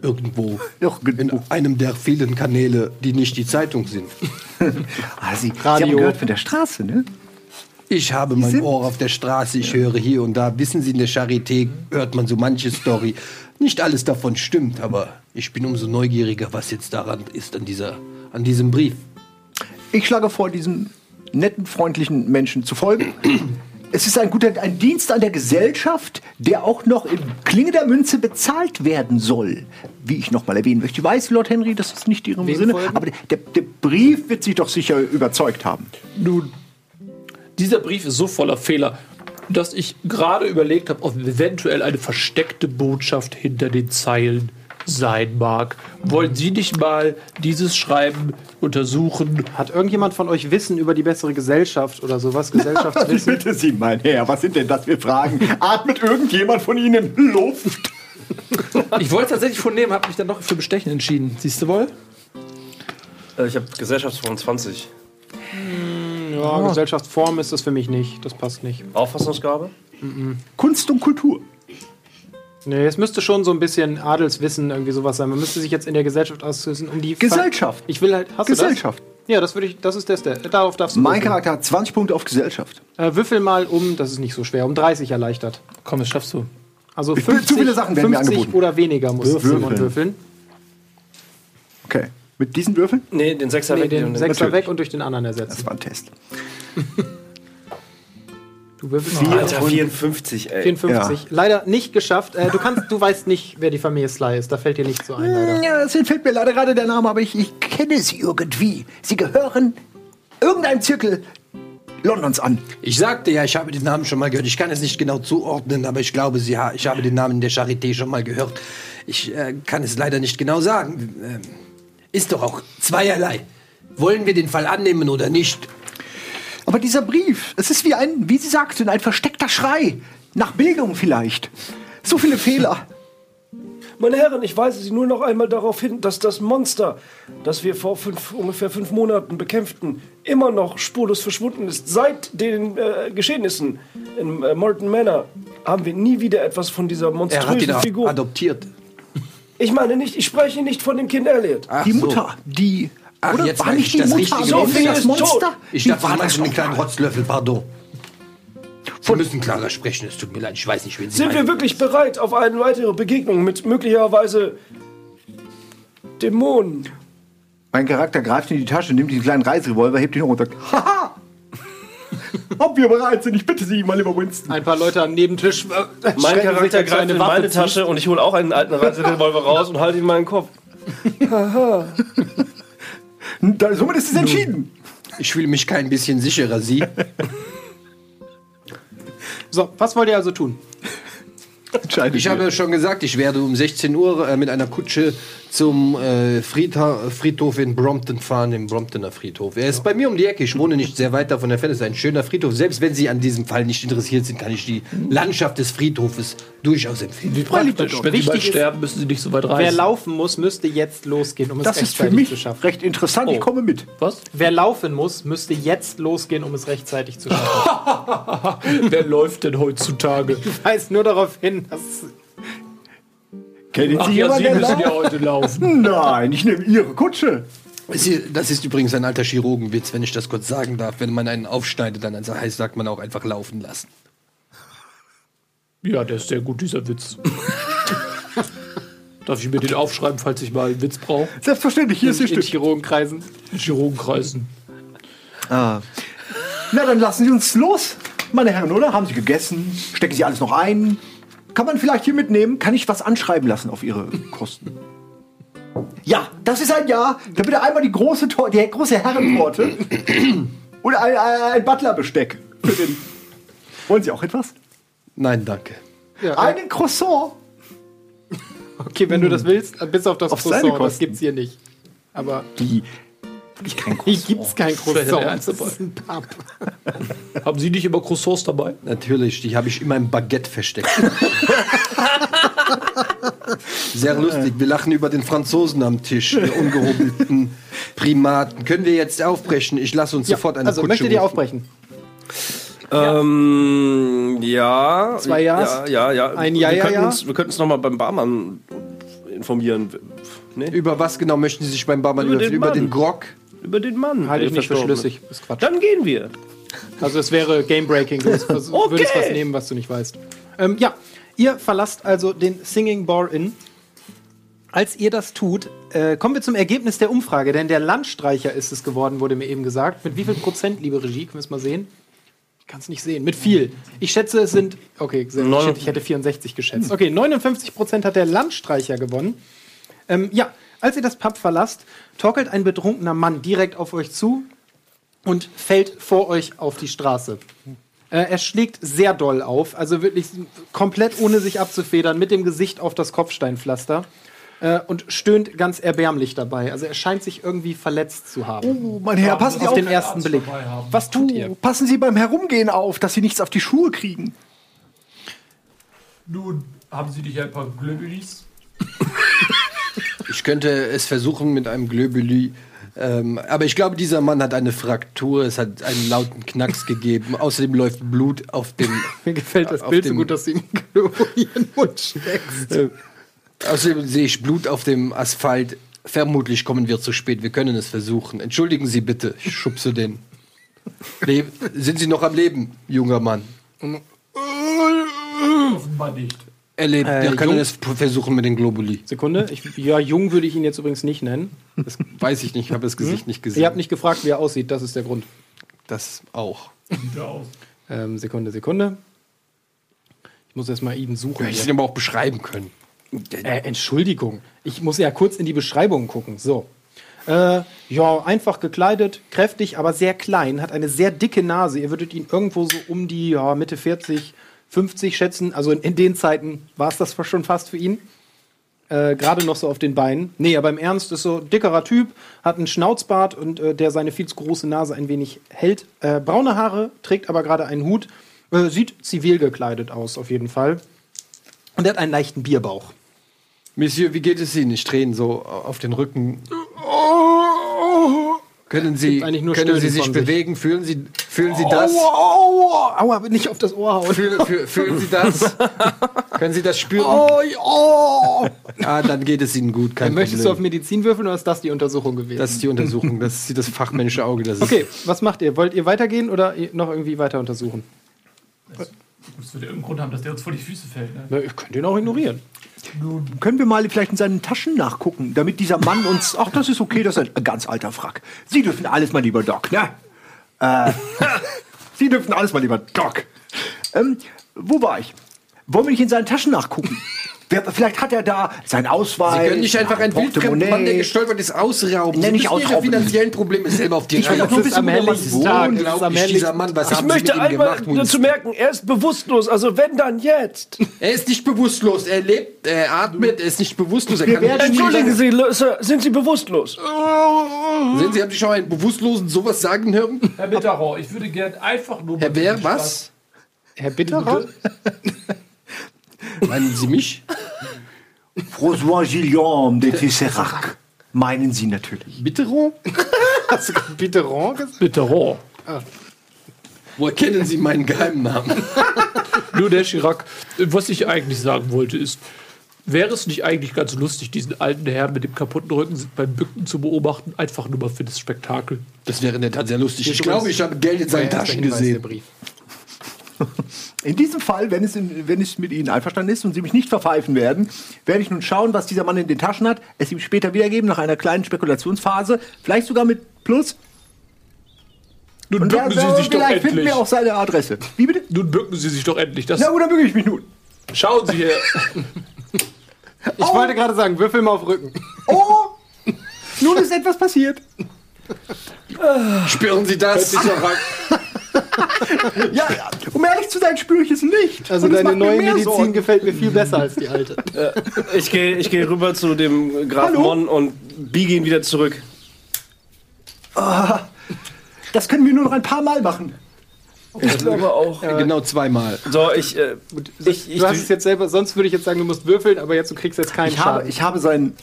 Irgendwo. Irgendwo. In einem der vielen Kanäle, die nicht die Zeitung sind. Ah, Sie, Sie Radio. haben gehört von der Straße, ne? Ich habe mein sind- Ohr auf der Straße, ich höre hier und da. Wissen Sie, in der Charité hört man so manche Story. Nicht alles davon stimmt, aber ich bin umso neugieriger, was jetzt daran ist, an, dieser, an diesem Brief. Ich schlage vor, diesem netten, freundlichen Menschen zu folgen. Es ist ein guter ein Dienst an der Gesellschaft, der auch noch in Klinge der Münze bezahlt werden soll. Wie ich noch mal erwähnen möchte. Ich weiß, Lord Henry, das ist nicht Ihrem Wem Sinne, folgen? aber der, der Brief wird Sie doch sicher überzeugt haben. Nun, dieser Brief ist so voller Fehler, dass ich gerade überlegt habe, ob eventuell eine versteckte Botschaft hinter den Zeilen sein mag. Wollen Sie nicht mal dieses Schreiben untersuchen? Hat irgendjemand von euch Wissen über die bessere Gesellschaft oder sowas? Gesellschaftswissen? bitte Sie, mein Herr, was sind denn das für Fragen? Atmet irgendjemand von Ihnen Luft? Ich wollte tatsächlich von nehmen, habe mich dann doch für Bestechen entschieden. Siehst du wohl? Äh, Ich habe Gesellschaftsform 20. ja, Gesellschaftsform ist das für mich nicht. Das passt nicht. Auffassungsgabe? Kunst und Kultur. Nee, es müsste schon so ein bisschen Adelswissen irgendwie sowas sein. Man müsste sich jetzt in der Gesellschaft auswissen, um die. Gesellschaft. Ich will halt. Hast Gesellschaft. Du das? Ja, das würde ich. Das ist das. der- Darauf darfst du. Mein würfeln. Charakter hat 20 Punkte auf Gesellschaft. Äh, würfel mal um. Das ist nicht so schwer. Um 30 erleichtert. Komm, das schaffst du. Also Ich will- 50, zu viele Sachen werden mir 50 angeboten. oder weniger muss Würfeln. Simon würfeln. Okay. Mit diesen Würfeln? Nee, den Sechser Nee, weg. den Sechser weg und durch den anderen Das ersetzen. war ein Test. Du würfelst Alter, 54, ey. 54. Leider nicht geschafft. Äh, du kannst, du weißt nicht, wer die Familie Sly ist. Da fällt dir nicht so ein, leider. Ja, es entfällt mir leider gerade der Name, aber ich, ich kenne sie irgendwie. Sie gehören irgendeinem Zirkel Londons an. Ich sagte ja, ich habe den Namen schon mal gehört. Ich kann es nicht genau zuordnen, aber ich glaube, Sie ha ich habe den Namen der Charité schon mal gehört. Ich äh, kann es leider nicht genau sagen. Ähm, ist doch auch zweierlei. Wollen wir den Fall annehmen oder nicht? Aber dieser Brief, es ist wie ein, wie Sie sagten, ein versteckter Schrei. Nach Bildung vielleicht. So viele Fehler. Meine Herren, ich weise Sie nur noch einmal darauf hin, dass das Monster, das wir vor fünf, ungefähr fünf Monaten bekämpften, immer noch spurlos verschwunden ist. Seit den äh, Geschehnissen in äh, Morton Manor haben wir nie wieder etwas von dieser Er monströsen Figur. adoptiert. Ich meine nicht, ich spreche nicht von dem Kind Elliot. Ach Die so. Mutter, die. Ach, oder jetzt war nicht ich die das Mutter Richtige. so viel das ist tot. Monster? Ich dachte, war das den noch kleinen? Rotzlöffel, pardon. Sie müssen klarer sprechen, es tut mir leid, ich weiß nicht, wen Sie Sind wir meinen. wirklich bereit auf eine weitere Begegnung mit möglicherweise Dämonen? Mein Charakter greift in die Tasche, nimmt diesen kleinen Reiserevolver, hebt ihn hoch und sagt: Haha! Ob wir bereit sind, ich bitte Sie, mein lieber Winston. Ein paar Leute am Nebentisch. Äh, Mein Charakter greift in Waffe meine. Tasche und ich hole auch einen alten Reiserevolver raus und halte ihn in meinen Kopf. Da, somit ist es entschieden. Ich fühle mich kein bisschen sicherer, Sie. So, was wollt ihr also tun? Entscheidend. Ich habe schon gesagt, ich werde um 16 Uhr äh, mit einer Kutsche zum äh, Friedha Friedhof in Brompton fahren, im Bromptoner Friedhof. Er ist bei mir um die Ecke. Ich wohne nicht sehr weit davon entfernt. Es ist ein schöner Friedhof. Selbst wenn Sie an diesem Fall nicht interessiert sind, kann ich die Landschaft des Friedhofes durchaus empfehlen. Wie praktisch. Wenn Sie bald sterben, müssen Sie nicht so weit Wer reisen. laufen muss, müsste jetzt losgehen, um es das ist für rechtzeitig mich zu schaffen. recht interessant. Ich Oh. komme mit. Was? Wer laufen muss, müsste jetzt losgehen, um es rechtzeitig zu schaffen. Wer läuft denn heutzutage? Ich weise nur darauf hin, dass Kennen Ach Sie ja, jemanden, Sie müssen ja heute laufen. Nein, ich nehme Ihre Kutsche. Das ist- Das ist übrigens ein alter Chirurgenwitz, wenn ich das kurz sagen darf. Wenn man einen aufschneidet, dann heißt, sagt man auch einfach laufen lassen. Ja, der ist sehr gut, dieser Witz. Darf ich mir den aufschreiben, falls ich mal einen Witz brauche? Selbstverständlich, hier ist Ihr in Stück. Chirurgenkreisen. In Chirurgenkreisen. Na, dann lassen Sie uns los, meine Herren, oder? Haben Sie gegessen? Stecken Sie alles noch ein? Kann man vielleicht hier mitnehmen? Kann ich was anschreiben lassen auf Ihre Kosten? Ja, das ist ein Ja. Da bitte einmal die große, Tor die große Herrentorte und ein, ein, ein Butlerbesteck. Für den. Wollen Sie auch etwas? Nein, danke. Ja, Einen Croissant. okay, wenn du das willst, bis auf das Auf Croissant, das gibt's hier nicht. Aber Die. Ich kein hier Croissant. gibt's kein wäre der Croissant. Das dabei. ist ein Pub. Haben Sie nicht immer Croissants dabei? Natürlich, die habe ich immer im Baguette versteckt. Sehr lustig. Wir lachen über den Franzosen am Tisch, die ungehobelten Primaten. Können wir jetzt aufbrechen? Ich lasse uns Ja, sofort eine also Kutsche möchtet ihr aufbrechen? Ähm, ja. Zwei Ja's? Ja, ja, ja. Ein Ja, wir ja, könnten ja? Uns, wir könnten uns noch mal beim Barmann informieren. Nee? Über was genau möchten Sie sich beim Barmann Über überführen? den Über den Grog? Über den Mann. Halte ich nicht für schlüssig. Ist Quatsch. Dann gehen wir. Also es wäre Game-Breaking. Du würdest Okay. würdest was nehmen, was du nicht weißt. Ähm, ja, ihr verlasst also den Singing Bar Inn. Als ihr das tut, äh, kommen wir zum Ergebnis der Umfrage, denn der Landstreicher ist es geworden, wurde mir eben gesagt. Mit wie viel Prozent, liebe Regie, können wir es mal sehen? Ich kann es nicht sehen. Mit viel. Ich schätze, es sind. Okay, hätte, ich hätte 64 geschätzt. Okay, 59 Prozent hat der Landstreicher gewonnen. Ähm, ja, als ihr das Pub verlasst, torkelt ein betrunkener Mann direkt auf euch zu und fällt vor euch auf die Straße. Äh, er schlägt sehr doll auf, also wirklich komplett ohne sich abzufedern, mit dem Gesicht auf das Kopfsteinpflaster äh, und stöhnt ganz erbärmlich dabei. Also er scheint sich irgendwie verletzt zu haben. Oh, mein Herr, passen Sie auf auf. den ersten Blick. Was tut ihr? Passen Sie beim Herumgehen auf, dass Sie nichts auf die Schuhe kriegen. Nun, haben Sie nicht ein paar Glöbulis? Ich könnte es versuchen mit einem Glöbuli. Ähm, aber ich glaube, dieser Mann hat eine Fraktur. Es hat einen lauten Knacks gegeben. Außerdem läuft Blut auf dem. Mir gefällt das Bild so gut, dass du ihm in den Mund steckst. Außerdem sehe ich Blut auf dem Asphalt. Vermutlich kommen wir zu spät. Wir können es versuchen. Entschuldigen Sie bitte. Ich schubse den. Le sind Sie noch am Leben, junger Mann? Offenbar nicht. Erlebt. Äh, Wir können jung- es p- versuchen mit den Globuli. Sekunde. Ich, ja, jung würde ich ihn jetzt übrigens nicht nennen. Das weiß ich nicht, ich habe das Gesicht nicht gesehen. Ihr habt nicht gefragt, wie er aussieht. Das ist der Grund. das auch. Ähm, Sekunde, Sekunde. Ich muss erst mal ihn suchen. Hätte ich ihn aber auch beschreiben können. Äh, Entschuldigung. Ich muss ja kurz in die Beschreibung gucken. So. Äh, ja, einfach gekleidet, kräftig, aber sehr klein, hat eine sehr dicke Nase. Ihr würdet ihn irgendwo so um die ja, Mitte 40, 50 schätzen. Also in, in den Zeiten war es das schon fast für ihn. Äh, Gerade noch so auf den Beinen. Nee, aber im Ernst ist so ein dickerer Typ, hat einen Schnauzbart und äh, der seine viel zu große Nase ein wenig hält. Äh, braune Haare, trägt aber gerade einen Hut. Äh, sieht zivil gekleidet aus, auf jeden Fall. Und er hat einen leichten Bierbauch. Monsieur, wie geht es Ihnen? Ich drehe ihn so auf den Rücken. Können Sie, gibt eigentlich nur können Sie sich sich. bewegen? Fühlen Sie, fühlen Sie das? Aua, aua, aua, nicht auf das Ohr hauen. Fühlen, fühlen, fühlen Sie das? können Sie das spüren? Ah, dann geht es Ihnen gut. Kein Möchtest du auf. Medizin würfeln oder ist das die Untersuchung gewesen? Das ist die Untersuchung. Das ist das fachmännische Auge. Das ist okay, was macht ihr? Wollt ihr weitergehen oder noch irgendwie weiter untersuchen? Das wird irgendeinen Grund haben, dass der uns vor die Füße fällt. Ne? Na, ihr könnt ihn auch ignorieren. Können wir mal vielleicht in seinen Taschen nachgucken, damit dieser Mann uns. Ach, das ist okay, das ist ein ganz alter Frack. Sie dürfen alles mal lieber Doc, ne? Äh, Sie dürfen alles mal lieber Doc. Ähm, wo war ich? Wollen wir nicht in seinen Taschen nachgucken? Wer, vielleicht hat er da seinen Ausweis. Sie können nicht einfach ein wildfremden Portemonnaie. Mann, der gestolpert ist, ausrauben. Nee, Sie nicht müssen Ihre ausrauben. finanziellen Probleme selber auf die Ich Reihe Das ist am helllichten Tag. dieser Mann, was Ich haben Sie möchte ihm einmal gemacht? dazu merken, er ist bewusstlos, also wenn dann jetzt. Er ist nicht bewusstlos. Er lebt, er atmet, er ist nicht bewusstlos. Er Entschuldigen Sie, Sir, sind Sie bewusstlos? Sehen Sie, haben Sie schon mal einen Bewusstlosen sowas sagen hören? Herr Bitterrohr, ich würde gern einfach nur. Herr Wer, was? Herr Bitterer? Meinen Sie mich? François Guillaume de Tesserac. Meinen Sie natürlich. Bitteron? Hast du gerade Bitteron gesagt? Bitterrohr. Woher kennen Sie meinen geheimen Namen? Nur der Chirac, was ich eigentlich sagen wollte, ist, wäre es nicht eigentlich ganz lustig, diesen alten Herrn mit dem kaputten Rücken beim Bücken zu beobachten, einfach nur mal für das Spektakel? Das wäre in der Tat sehr lustig. Ich glaube, ich habe Geld in seinen Taschen gesehen. In diesem Fall, wenn es, in, wenn es mit Ihnen einverstanden ist und Sie mich nicht verpfeifen werden, werde ich nun schauen, was dieser Mann in den Taschen hat, es ihm später wiedergeben, nach einer kleinen Spekulationsphase, vielleicht sogar mit Plus. Nun Und bücken Sie sich doch vielleicht finden endlich. wir auch seine Adresse. Wie bitte? Nun bücken Sie sich doch endlich. Das Na gut, dann büge ich mich nun. Schauen Sie her. Ich wollte gerade sagen, würfel mal auf Rücken. Oh! nun ist etwas passiert. Spüren Sie das? Ja, um ehrlich zu sein, spüre ich es nicht. Also deine mir neue Medizin Sorgen. gefällt mir viel besser als die alte. Ich gehe ich geh rüber zu dem Graf? Mon und biege ihn wieder zurück. Das können wir nur noch ein paar Mal machen. Ich glaube auch. Genau zweimal. So, ich, äh, ich, ich, Du hast es jetzt selber, sonst würde ich jetzt sagen, du musst würfeln, aber jetzt du kriegst jetzt keinen Ich habe, Schaden. ich habe seinen.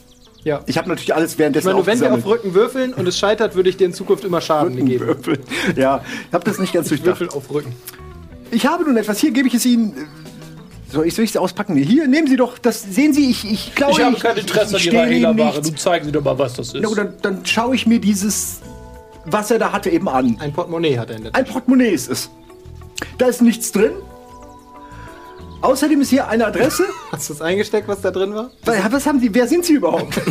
Ja. Ich habe natürlich alles Ich währenddessen meine, wenn wir auf. Rücken würfeln und es scheitert, würde ich dir in Zukunft immer Schaden geben. Würfeln. Ja, ich habe das nicht ganz durchdacht. Würfel auf Rücken. Ich habe nun etwas. Hier gebe ich es Ihnen. Soll ich es auspacken? Hier, nehmen Sie doch. Das sehen Sie. Ich, ich glaube, Ich habe kein Interesse an ich Ihrer stehle Ihnen Hehlerware. nichts. Nun zeigen Sie doch mal, was das ist. Na gut, dann, dann schaue ich mir dieses, was er da hatte, eben an. Ein Portemonnaie hat er in der Ein Portemonnaie ist es. Da ist nichts drin. Außerdem ist hier eine Adresse. Hast du es eingesteckt, was da drin war? Was haben Sie? Wer sind Sie überhaupt?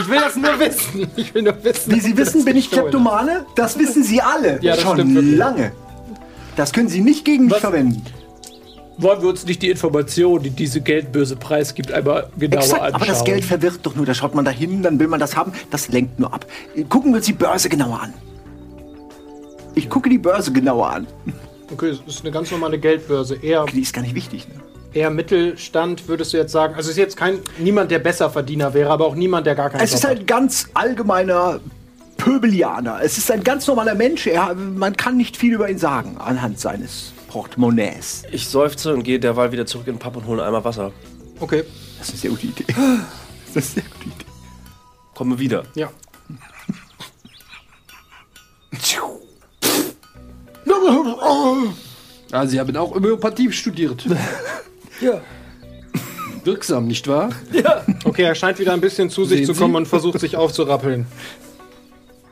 Ich will das nur wissen. Ich will nur wissen. Wie Sie das wissen, bin ich Kleptomane. Das wissen Sie alle. Ja, das Schon stimmt lange. Das können Sie nicht gegen mich Was? verwenden. Wollen wir uns nicht die Information, die diese Geldbörse preisgibt, einmal genauer Exakt, anschauen? aber das Geld verwirrt doch nur. Da schaut man da hin, dann will man das haben. Das lenkt nur ab. Gucken wir uns die Börse genauer an. Ich gucke die Börse genauer an. Okay, es ist eine ganz normale Geldbörse. Eher, Die ist gar nicht wichtig. Ne? eher Mittelstand, würdest du jetzt sagen. Also es ist jetzt kein niemand, der besser Verdiener wäre, aber auch niemand, der gar keinen Es ist Job ein ganz allgemeiner Pöbelianer. Es ist ein ganz normaler Mensch. Er, man kann nicht viel über ihn sagen anhand seines Portemonnaies. ich seufze und gehe derweil wieder zurück in den Pub und hole einmal Wasser. hat. Okay, Das ist eine sehr gute Idee. Das ist eine sehr gute Idee. Komme wieder. ja. Ah, Sie haben auch Homöopathie studiert. Ja. Wirksam, nicht wahr? Okay, er scheint wieder ein bisschen zu sich Sehen zu kommen Sie? und versucht sich aufzurappeln.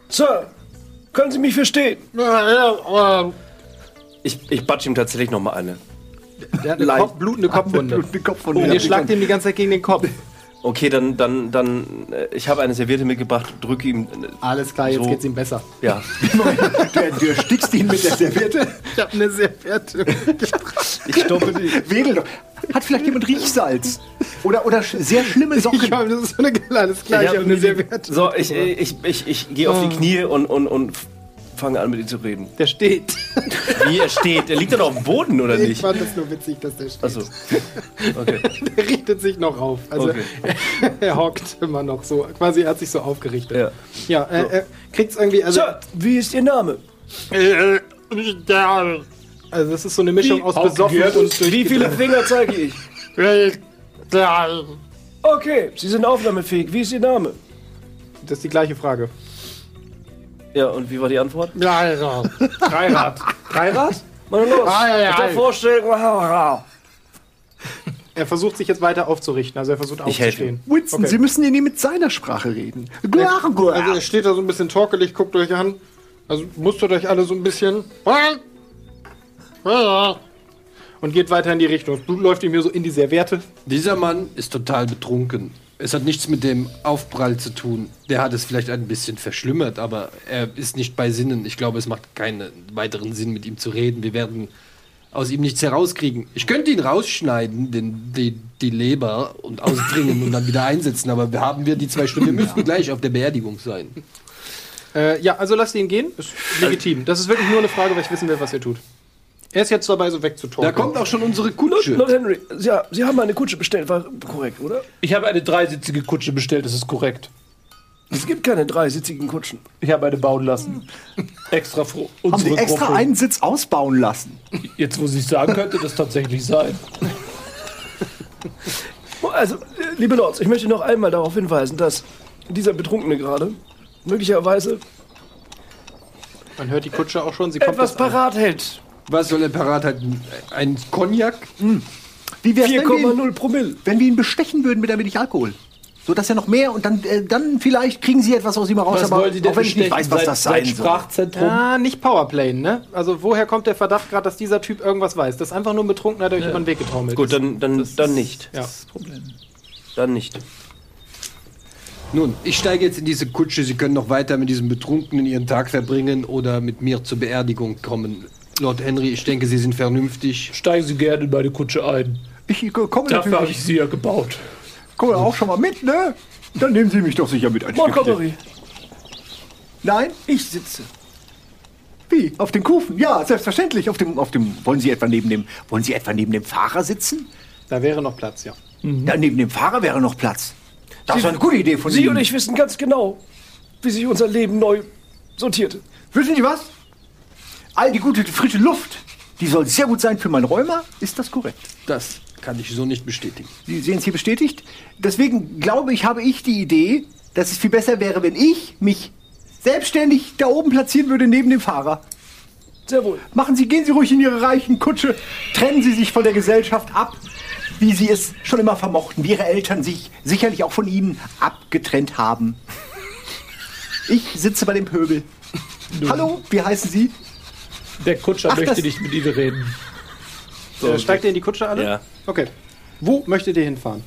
Sir, können Sie mich verstehen? Ich, ich batsch ihm tatsächlich noch mal eine. Der hat eine. Kopf, blutende Kopfwunde. Blutende Kopfwunde, Und ja. ihr schlagt ihm die ganze Zeit gegen den Kopf. Okay, dann, dann, dann, äh, ich habe eine Serviette mitgebracht, drücke ihm, äh, Alles klar, jetzt So. geht's ihm besser. ja. Der, der stickst ihn mit der Serviette. Ich habe eine Serviette. Ich stoppe die. Wedel doch. Hat vielleicht jemand Riechsalz? Oder, oder sehr schlimme Ich Socken? hab, das ist so eine alles klar, ich Ja, habe eine Serviette. So, ich, äh, ich, ich, ich gehe auf die Knie und, und, und fange an, mit ihm zu reden. Der steht. Wie er steht. Er liegt doch auf dem Boden, oder Ich nicht? fand das nur witzig, dass der steht. Achso. Okay. Der richtet sich noch auf. Also Okay. er hockt immer noch so. Quasi er hat sich so aufgerichtet. Ja. Ja, äh, er kriegt's irgendwie. Also, So, wie ist Ihr Name? also das ist so eine Mischung aus Auch besoffen und Wie viele Finger zeige ich? Okay, Sie sind aufnahmefähig. Wie ist Ihr Name? Das ist die gleiche Frage. Ja, und wie war die Antwort? Dreirad. Dreirad? Mal los. Mit der Vorstellung. Er versucht sich jetzt weiter aufzurichten. Also er versucht Ich helfe aufzustehen. Winston, Okay. Sie müssen ihn mit seiner Sprache reden. Also er steht da so ein bisschen torkelig, guckt euch an. Also mustert euch alle so ein bisschen. Und geht weiter in die Richtung. Das Blut läuft ihm hier so in die Serviette. Dieser Mann ist total betrunken. Es hat nichts mit dem Aufprall zu tun. Der hat es vielleicht ein bisschen verschlimmert, aber er ist nicht bei Sinnen. Ich glaube, es macht keinen weiteren Sinn, mit ihm zu reden. Wir werden aus ihm nichts herauskriegen. Ich könnte ihn rausschneiden, den, die, die Leber, und ausbringen und dann wieder einsetzen, aber wir haben wir die zwei Stunden. Wir müssten gleich auf der Beerdigung sein. Äh, ja, also lasst ihn gehen. Ist legitim. Das ist wirklich nur eine Frage, weil ich wissen will, was ihr tut. Er ist jetzt dabei, so wegzutorkeln. Da kommt auch schon unsere Kutsche. Lord Henry, ja, Sie haben eine Kutsche bestellt, war korrekt, oder? Ich habe eine dreisitzige Kutsche bestellt, das ist korrekt. Es gibt keine dreisitzigen Kutschen. Ich habe eine bauen lassen. Extra froh. Haben Sie extra Gruppe. einen Sitz ausbauen lassen? Jetzt, wo Sie es sagen, könnte das tatsächlich sein. Also, liebe Lords, ich möchte noch einmal darauf hinweisen, dass dieser Betrunkene gerade möglicherweise Man hört die Kutsche auch schon. Sie kommt etwas jetzt an. parat hält. Was soll er parat halten? Ein Cognac? Wie wär's, wenn wir, ihn, 4,0 Promille. wenn wir ihn bestechen würden mit ein wenig Alkohol? So dass er noch mehr und dann, äh, dann vielleicht kriegen Sie etwas aus ihm raus, Was aber wollen Sie denn auch wenn ich nicht bestechen? weiß, was Sein- das sein sein soll. Sprachzentrum? Ja, nicht Powerplay, ne? Also woher kommt der Verdacht gerade, dass dieser Typ irgendwas weiß? Das ist einfach nur ein Betrunkener, der euch über den Weg getrommelt Gut, ist. dann, dann, dann nicht. Ja. Dann nicht. Nun, ich steige jetzt in diese Kutsche. Sie können noch weiter mit diesem Betrunkenen Ihren Tag verbringen oder mit mir zur Beerdigung kommen. Lord Henry, ich denke, Sie sind vernünftig. Steigen Sie gerne in meine Kutsche ein. Ich komme Dafür habe ich sie ja gebaut. komme auch schon mal mit, ne? Dann nehmen Sie mich doch sicher mit ein Montgomery, Nein? ich sitze. Wie? Auf den Kufen? Ja, selbstverständlich. Auf dem, auf dem. Wollen Sie etwa neben dem. Wollen Sie etwa neben dem Fahrer sitzen? Da wäre noch Platz, ja. Ja, neben dem Fahrer wäre noch Platz. Das ist eine gute Idee von Sie Ihnen. und ich wissen ganz genau, wie sich unser Leben neu sortierte. Wissen Sie was? All die gute frische Luft, die soll sehr gut sein für mein Rheuma. Ist das korrekt? Das kann ich so nicht bestätigen. Sie sehen es hier bestätigt. Deswegen glaube ich, habe ich die Idee, dass es viel besser wäre, wenn ich mich selbstständig da oben platzieren würde neben dem Fahrer. Sehr wohl. Machen Sie, gehen Sie ruhig in Ihre reichen Kutsche. Trennen Sie sich von der Gesellschaft ab, wie Sie es schon immer vermochten, wie Ihre Eltern sich sicherlich auch von Ihnen abgetrennt haben. Ich sitze bei dem Pöbel. Hallo, wie heißen Sie? Der Kutscher Ach, möchte nicht mit Ihnen reden. Äh, steigt ihr in die Kutsche alle? Ja. Okay. Wo möchtet ihr hinfahren?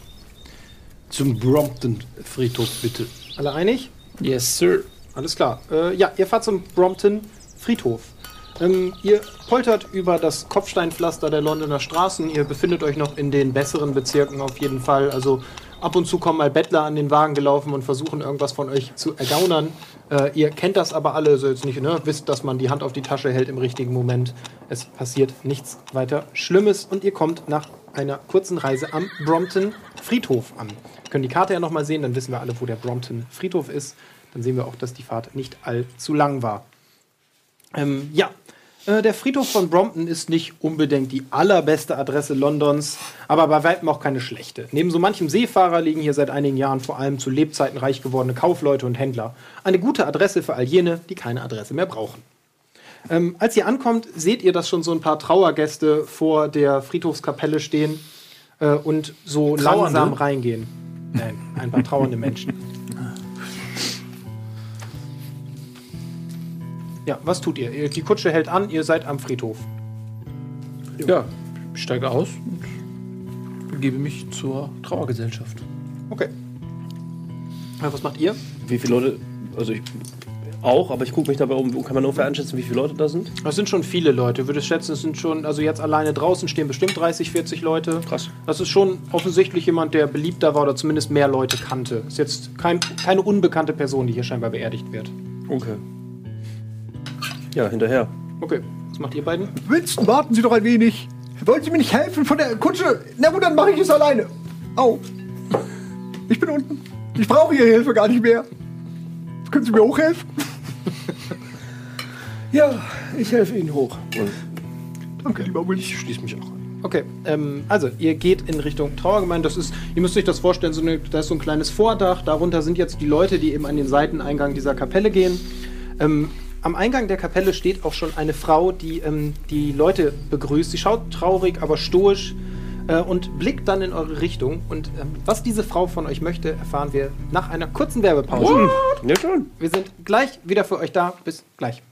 Zum Brompton-Friedhof, bitte. Alle einig? Yes, sir. Alles klar. Äh, ja, ihr fahrt zum Brompton Friedhof. Ähm, ihr poltert über das Kopfsteinpflaster der Londoner Straßen. Ihr befindet euch noch in den besseren Bezirken auf jeden Fall. Also ab und zu kommen mal Bettler an den Wagen gelaufen und versuchen irgendwas von euch zu ergaunern. Äh, ihr kennt das aber alle, so jetzt nicht, ne? Wisst, dass man die Hand auf die Tasche hält im richtigen Moment. Es passiert nichts weiter Schlimmes und ihr kommt nach einer kurzen Reise am Brompton Friedhof an. Wir können die Karte ja nochmal sehen, dann wissen wir alle, wo der Brompton Friedhof ist. Dann sehen wir auch, dass die Fahrt nicht allzu lang war. Ähm, ja, äh, der Friedhof von Brompton ist nicht unbedingt die allerbeste Adresse Londons, aber bei weitem auch keine schlechte. Neben so manchem Seefahrer liegen hier seit einigen Jahren vor allem zu Lebzeiten reich gewordene Kaufleute und Händler. Eine gute Adresse für all jene, die keine Adresse mehr brauchen. Ähm, als ihr ankommt, seht ihr, dass schon so ein paar Trauergäste vor der Friedhofskapelle stehen äh, und so langsam reingehen. Nein, ein paar trauernde Menschen. Ja, was tut ihr? Die Kutsche hält an, ihr seid am Friedhof. Ja, Ich steige aus und begebe mich zur Trauergesellschaft. Okay. Ja, was macht ihr? Wie viele Leute, also ich auch, aber ich gucke mich dabei um. Kann man ungefähr einschätzen, wie viele Leute da sind? Das sind schon viele Leute. Ich würde schätzen, es sind schon, also jetzt alleine draußen stehen bestimmt 30, 40 Leute. Krass. Das ist schon offensichtlich jemand, der beliebter war oder zumindest mehr Leute kannte. Ist jetzt kein, keine unbekannte Person, die hier scheinbar beerdigt wird. Okay. Ja, hinterher. Okay, was macht ihr beiden? Winston, warten Sie doch ein wenig. Wollen Sie mir nicht helfen von der Kutsche? Na gut, dann mache ich es alleine. Au. Ich bin unten. Ich brauche Ihre Hilfe gar nicht mehr. Können Sie mir hochhelfen? Ja, ich helfe Ihnen hoch. Danke, lieber Winston. Ich schließe mich auch an. Okay, ähm, also ihr geht in Richtung Trauergemeinde. Das ist, ihr müsst euch das vorstellen, so eine, da ist so ein kleines Vordach. Darunter sind jetzt die Leute, die eben an den Seiteneingang dieser Kapelle gehen. Ähm, am Eingang der Kapelle steht auch schon eine Frau, die ähm, die Leute begrüßt. Sie schaut traurig, aber stoisch äh, und blickt dann in eure Richtung. Und ähm, was diese Frau von euch möchte, erfahren wir nach einer kurzen Werbepause. Ja, schon. Wir sind gleich wieder für euch da. Bis gleich.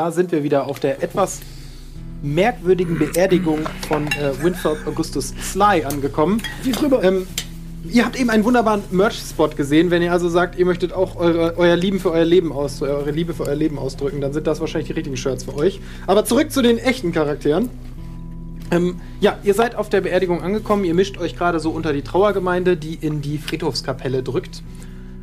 Da sind wir wieder auf der etwas merkwürdigen Beerdigung von äh, Winthrop Augustus Sly angekommen. Ähm, ihr habt eben einen wunderbaren Merch-Spot gesehen. Wenn ihr also sagt, ihr möchtet auch eure, euer Lieben für euer Leben aus, eure Liebe für euer Leben ausdrücken, dann sind das wahrscheinlich die richtigen Shirts für euch. Aber zurück zu den echten Charakteren. Ähm, ja, ihr seid auf der Beerdigung angekommen. Ihr mischt euch gerade so unter die Trauergemeinde, die in die Friedhofskapelle drückt.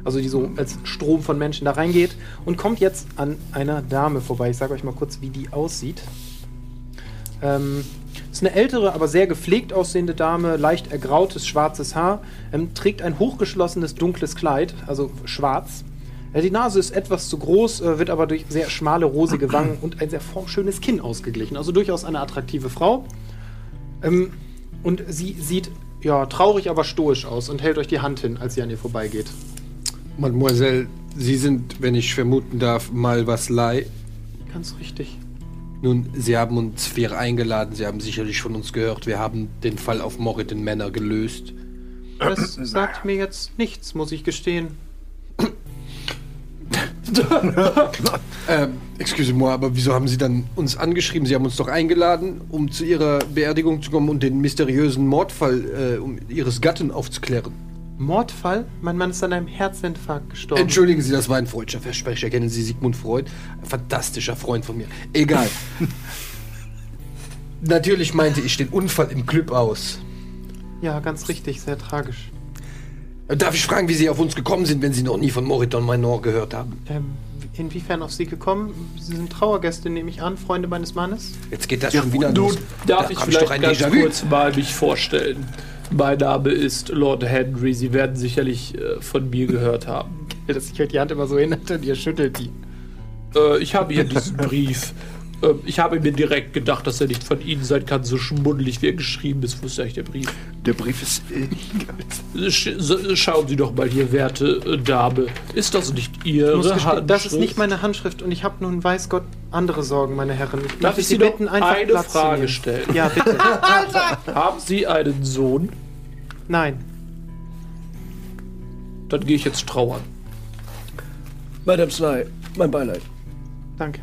Also die so als Strom von Menschen da reingeht. Und kommt jetzt an einer Dame vorbei. Ich sage euch mal kurz, wie die aussieht. Ähm, ist eine ältere, aber sehr gepflegt aussehende Dame, leicht ergrautes, schwarzes Haar, ähm, trägt ein hochgeschlossenes, dunkles Kleid, also schwarz. Äh, die Nase ist etwas zu groß, äh, wird aber durch sehr schmale, rosige Wangen und ein sehr formschönes Kinn ausgeglichen. Also durchaus eine attraktive Frau. Ähm, und sie sieht ja traurig, aber stoisch aus und hält euch die Hand hin, als sie an ihr vorbeigeht. Mademoiselle, Sie sind, wenn ich vermuten darf, mal was Lei. Ganz richtig. Nun, Sie haben uns vier eingeladen. Sie haben sicherlich von uns gehört. Wir haben den Fall auf Morriton Männer gelöst. Das sagt mir jetzt nichts, muss ich gestehen. Ähm, excuse-moi, aber wieso haben Sie dann uns angeschrieben? Sie haben uns doch eingeladen, um zu Ihrer Beerdigung zu kommen und den mysteriösen Mordfall äh, um Ihres Gatten aufzuklären. Mordfall? Mein Mann ist an einem Herzinfarkt gestorben. Entschuldigen Sie, das war ein freudscher Versprecher. Kennen Sie Sigmund Freud? Ein fantastischer Freund von mir. Egal. Natürlich meinte ich den Unfall im Club aus. Ja, ganz richtig, sehr tragisch. Darf ich fragen, wie Sie auf uns gekommen sind, wenn Sie noch nie von Moriton Minor gehört haben? Ähm, inwiefern auf Sie gekommen? Sie sind Trauergäste, nehme ich an, Freunde meines Mannes? Jetzt geht das schon wieder Nun, los. darf Da ich hab ich doch vielleicht ein ganz kurz mal mich vorstellen? Mein Name ist Lord Henry. Sie werden sicherlich äh, von mir gehört haben. Das, ich halte die Hand immer so hin und ihr schüttelt die. Äh, ich habe hier diesen Brief. Äh, ich habe mir direkt gedacht, dass er nicht von Ihnen sein kann, so schmuddelig wie er geschrieben ist. Wo ist eigentlich der Brief? Der Brief ist. Sch schauen Sie doch mal hier, werte äh, Dame. Ist das nicht Ihre gestehen, Handschrift? das ist nicht meine Handschrift und ich habe nun, weiß Gott, andere Sorgen, meine Herren. Ich Darf ich Sie doch bitten, einfach eine Platz zu Frage stellen? Ja, bitte. Haben Sie einen Sohn? Nein. Dann gehe ich jetzt trauern. Madame Sly, mein Beileid. Danke.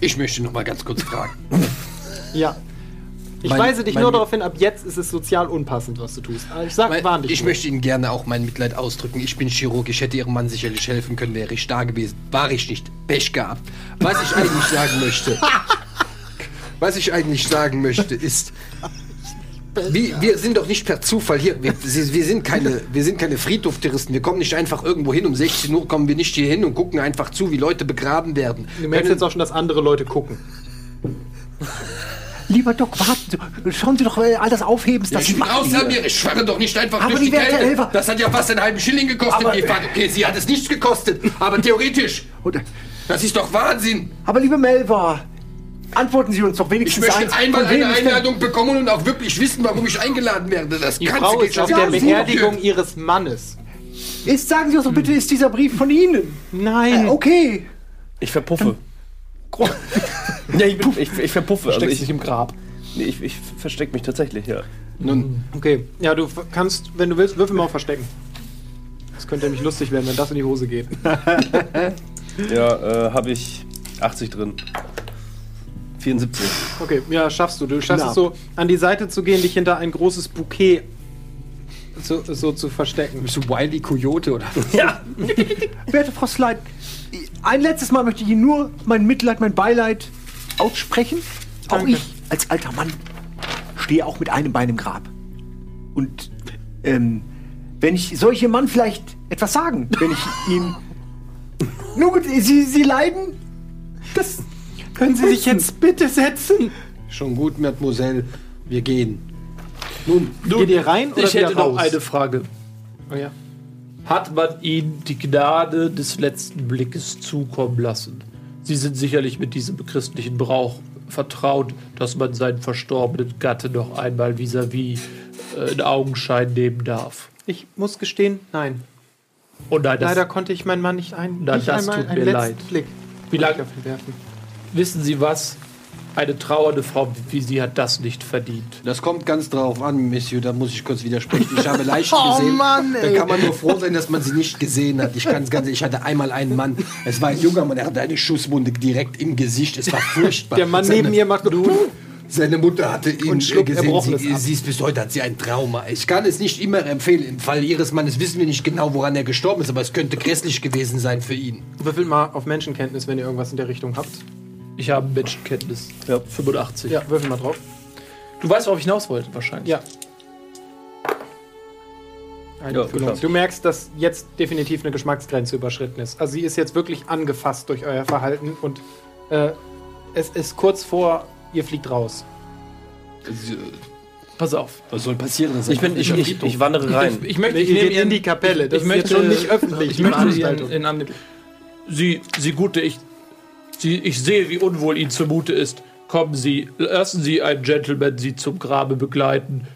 Ich möchte noch mal ganz kurz fragen. Ja. Ich Mein- weise dich mein- nur darauf hin, ab jetzt ist es sozial unpassend, was du tust. Ich sag, Weil warn dich. ich nur. möchte Ihnen gerne auch mein Mitleid ausdrücken. Ich bin Chirurg, ich hätte Ihrem Mann sicherlich helfen können, wäre ich da gewesen. War ich nicht. Pech gehabt. Was ich eigentlich sagen möchte. Was ich eigentlich sagen möchte, ist. Wie, wir sind doch nicht per Zufall hier. Wir, wir, sind keine, wir sind keine Friedhoftouristen. Wir kommen nicht einfach irgendwo hin. Um 16 Uhr kommen wir nicht hier hin und gucken einfach zu, wie Leute begraben werden. Du merkst Können- jetzt auch schon, dass andere Leute gucken. Lieber Doc, warten Sie. Schauen Sie doch äh, all das Aufhebens, das Ich raus, hier. Ich schwöre doch nicht einfach Aber durch die Kälte. Elfer- Das hat ja fast einen halben Schilling gekostet. Aber- Fahrt. Okay, sie hat es nichts gekostet. Aber theoretisch. Und, Das ist doch Wahnsinn. Aber liebe Melva, antworten Sie uns doch Ich wenigstens möchte eins. einmal eine Einladung bekommen und auch wirklich wissen, warum ich eingeladen werde. Das Die ganze Frau geht ist schon auf wieder der Sie- Beerdigung ihres Mannes. Ist, sagen Sie uns doch bitte, ist dieser Brief von Ihnen? Nein. Äh, okay. Ich verpuffe. ja, ich, bin, ich, ich verpuffe. Also Steckst ich, dich im Grab. nee, ich, ich verstecke mich tatsächlich, ja. Nun, Okay, ja, du f- kannst, wenn du willst, würfel mal auf Verstecken. Das könnte nämlich lustig werden, wenn das in die Hose geht. Ja, äh, habe ich 80 drin. 74. Okay, ja, schaffst du. Du schaffst Knapp. es so, an die Seite zu gehen, dich hinter ein großes Bouquet so, so zu verstecken. Bist du Wiley Coyote oder? Ja! Werte Frau Slide, ein letztes Mal möchte ich Ihnen nur mein Mitleid, mein Beileid aussprechen. Auch Danke. ich als alter Mann stehe auch mit einem Bein im Grab. Und ähm, wenn ich solche Mann vielleicht etwas sagen, wenn ich ihm. Nur gut, Sie, Sie leiden? Das Können Sie sich jetzt bitte setzen? Schon gut, Mademoiselle. Wir gehen. Nun, geht ihr rein oder Ich hätte wieder noch raus? eine Frage. Oh, ja. Hat man ihnen die Gnade des letzten Blickes zukommen lassen? Sie sind sicherlich mit diesem christlichen Brauch vertraut, dass man seinen verstorbenen Gatten noch einmal vis-à-vis äh, in Augenschein nehmen darf. Ich muss gestehen, nein. Und nein, das, Leider konnte ich meinen Mann nicht ein. Na, nicht das einmal tut einen mir letzten leid. Blick. Wie lang- auf ihn werfen. Wissen Sie was? Eine trauernde Frau wie Sie hat das nicht verdient. Das kommt ganz drauf an, Monsieur, da muss ich kurz widersprechen. Ich habe Leichen Oh gesehen. Mann, da kann man nur froh sein, dass man sie nicht gesehen hat. Ich kann es ganz ich hatte einmal einen Mann, es war ein junger Mann, er hatte eine Schusswunde direkt im Gesicht. Es war furchtbar. Der Mann Seine- neben ihr macht nur. Seine Mutter hatte ihn Und schluckt gesehen. Sie, sie ist bis heute hat sie ein Trauma. Ich kann es nicht immer empfehlen. Im Fall ihres Mannes wissen wir nicht genau, woran er gestorben ist, aber es könnte grässlich gewesen sein für ihn. Würfelt mal auf Menschenkenntnis, wenn ihr irgendwas in der Richtung habt. Ich habe Menschenkenntnis. Ja. 85. Ja, würfel mal drauf. Du weißt, worauf ich hinaus wollte, wahrscheinlich. Ja. Eine Ja, klar. du merkst, dass jetzt definitiv eine Geschmacksgrenze überschritten ist. Also sie ist jetzt wirklich angefasst durch euer Verhalten und äh, es ist kurz vor, ihr fliegt raus. Pass auf. Was soll passieren? Das ist Ich, bin, ich, ich, ich wandere rein. Ich, ich möchte, ich ihr nehme geht in die Kapelle. Das ich ist möchte jetzt schon nicht öffentlich, Ich möchte Ihren, Veranstaltung. in Anne- Sie, Sie gute, ich, Sie, ich sehe, wie unwohl Ihnen zumute ist. Kommen Sie, lassen Sie einen Gentleman Sie zum Grabe begleiten.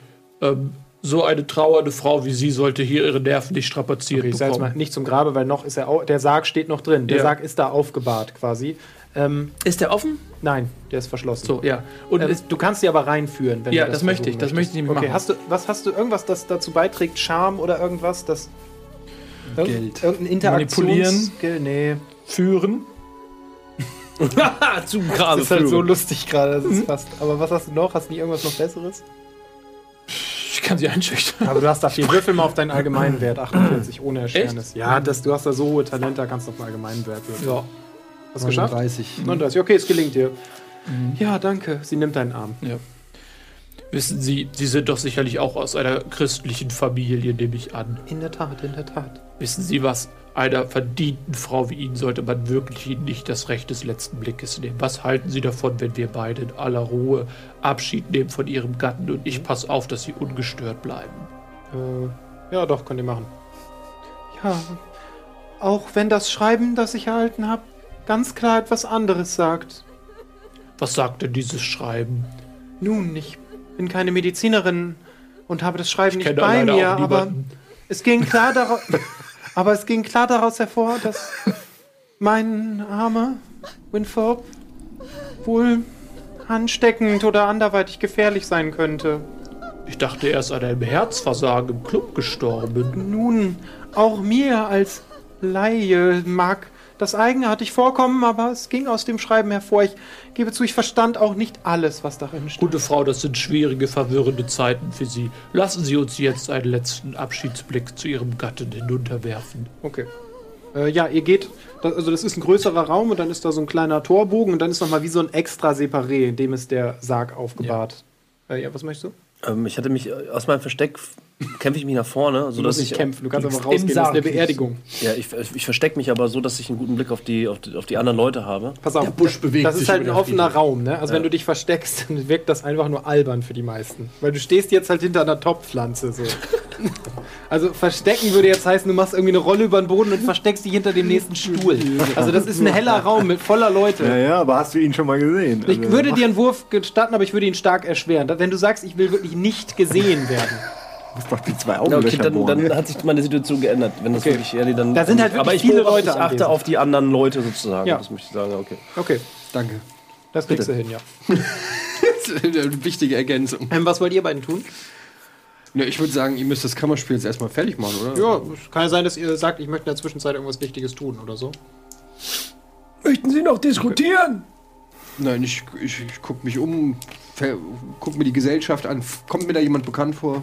Ähm, so eine trauernde Frau wie Sie sollte hier ihre Nerven nicht strapaziert Okay, ich sag jetzt mal nicht zum Grabe, weil noch ist er au der Sarg steht noch drin. Der Ja. Sarg ist da aufgebahrt quasi. Ähm, Ist der offen? nein, der ist verschlossen. So, ja. Und Ähm, ist, du kannst sie aber reinführen, wenn Ja, du das das möchte ich, das möchte ich nämlich Okay, machen. hast du, was hast du irgendwas, das dazu beiträgt, Charme oder irgendwas, das Geld. Irgendein Interaktions Manipulieren? Skill? Nee. führen? Zum Das Grabe ist halt so lustig gerade, das ist Mhm. fast. Aber was hast du noch? Hast du nie irgendwas noch Besseres? Ich kann Sie einschüchtern. Aber du hast da viel. Würfel mal auf deinen allgemeinen Wert, 48, ohne Erschwernis. Ja, das, du hast da so hohe Talente, da kannst du auf den allgemeinen Wert würfeln. Ja. Hast du geschafft? 30. 39. Okay, es gelingt dir. Ja, danke. Sie nimmt deinen Arm. Ja. Wissen Sie, Sie sind doch sicherlich auch aus einer christlichen Familie, nehme ich an. In der Tat, in der Tat. Wissen Sie was? Einer verdienten Frau wie Ihnen sollte man wirklich nicht das Recht des letzten Blickes nehmen. Was halten Sie davon, wenn wir beide in aller Ruhe Abschied nehmen von Ihrem Gatten und ich passe auf, dass Sie ungestört bleiben? Äh, ja, doch, könnt ihr machen. Ja, auch wenn das Schreiben, das ich erhalten habe, ganz klar etwas anderes sagt. Was sagt denn dieses Schreiben? Nun, ich bin keine Medizinerin und habe das Schreiben Ich nicht bei mir, aber es ging klar daraus, aber es ging klar daraus hervor, dass mein armer Winthorpe wohl ansteckend oder anderweitig gefährlich sein könnte. Ich dachte, er ist an einem Herzversagen im Club gestorben. Nun, auch mir als Laie mag das eigenartig vorkommen, aber es ging aus dem Schreiben hervor. Ich gebe zu, ich verstand auch nicht alles, was darin steht. Gute Frau, das sind schwierige, verwirrende Zeiten für Sie. Lassen Sie uns jetzt einen letzten Abschiedsblick zu Ihrem Gatten hinunterwerfen. Okay. Äh, ja, ihr geht, das, also das ist ein größerer Raum und dann ist da so ein kleiner Torbogen und dann ist nochmal wie so ein extra Separé, in dem ist der Sarg aufgebahrt. Ja, äh, ja was möchtest du? Ähm, ich hatte mich äh, aus meinem Versteck kämpfe ich mich nach vorne, so Du dass ich kämpfen, du kannst aber rausgehen, das ist eine. Beerdigung. ja ich, ich verstecke mich aber so, dass ich einen guten Blick auf die auf die, auf die anderen Leute habe. Pass auf, Der Busch bewegt das ist sich halt ein über der offener. Raum, ne? Also wenn du dich versteckst, dann wirkt das einfach nur albern für die meisten. Weil du stehst jetzt halt hinter einer Topfpflanze so. Also verstecken würde jetzt heißen, du machst irgendwie eine Rolle über den Boden und versteckst dich hinter dem nächsten Stuhl. Also das ist ein heller Raum mit voller Leute. Ja, ja, aber hast du ihn schon mal gesehen? Ich Also, würde dir einen Wurf gestatten, aber ich würde ihn stark erschweren. Wenn du sagst, ich will wirklich nicht gesehen werden. musst doch die zwei Ja, okay, Augenlöcher dann, dann hat sich meine Situation geändert. Wenn das wirklich ehrlich, dann. Da sind halt aber ich viele Leute Ich achte anwesend. auf die anderen Leute sozusagen. Ja. Das möchte ich sagen. Okay. Okay, Danke. das kriegst du hin, ja. Eine wichtige Ergänzung. Ähm, was wollt ihr beiden tun? Ja, ich würde sagen, ihr müsst das Kammerspiel jetzt erstmal fertig machen, oder? Ja, es kann ja sein, dass ihr sagt, ich möchte in der Zwischenzeit irgendwas Wichtiges tun oder so. Möchten Sie noch diskutieren? Nein, ich, ich, ich gucke mich um, ver- guck mir die Gesellschaft an. Kommt mir da jemand bekannt vor?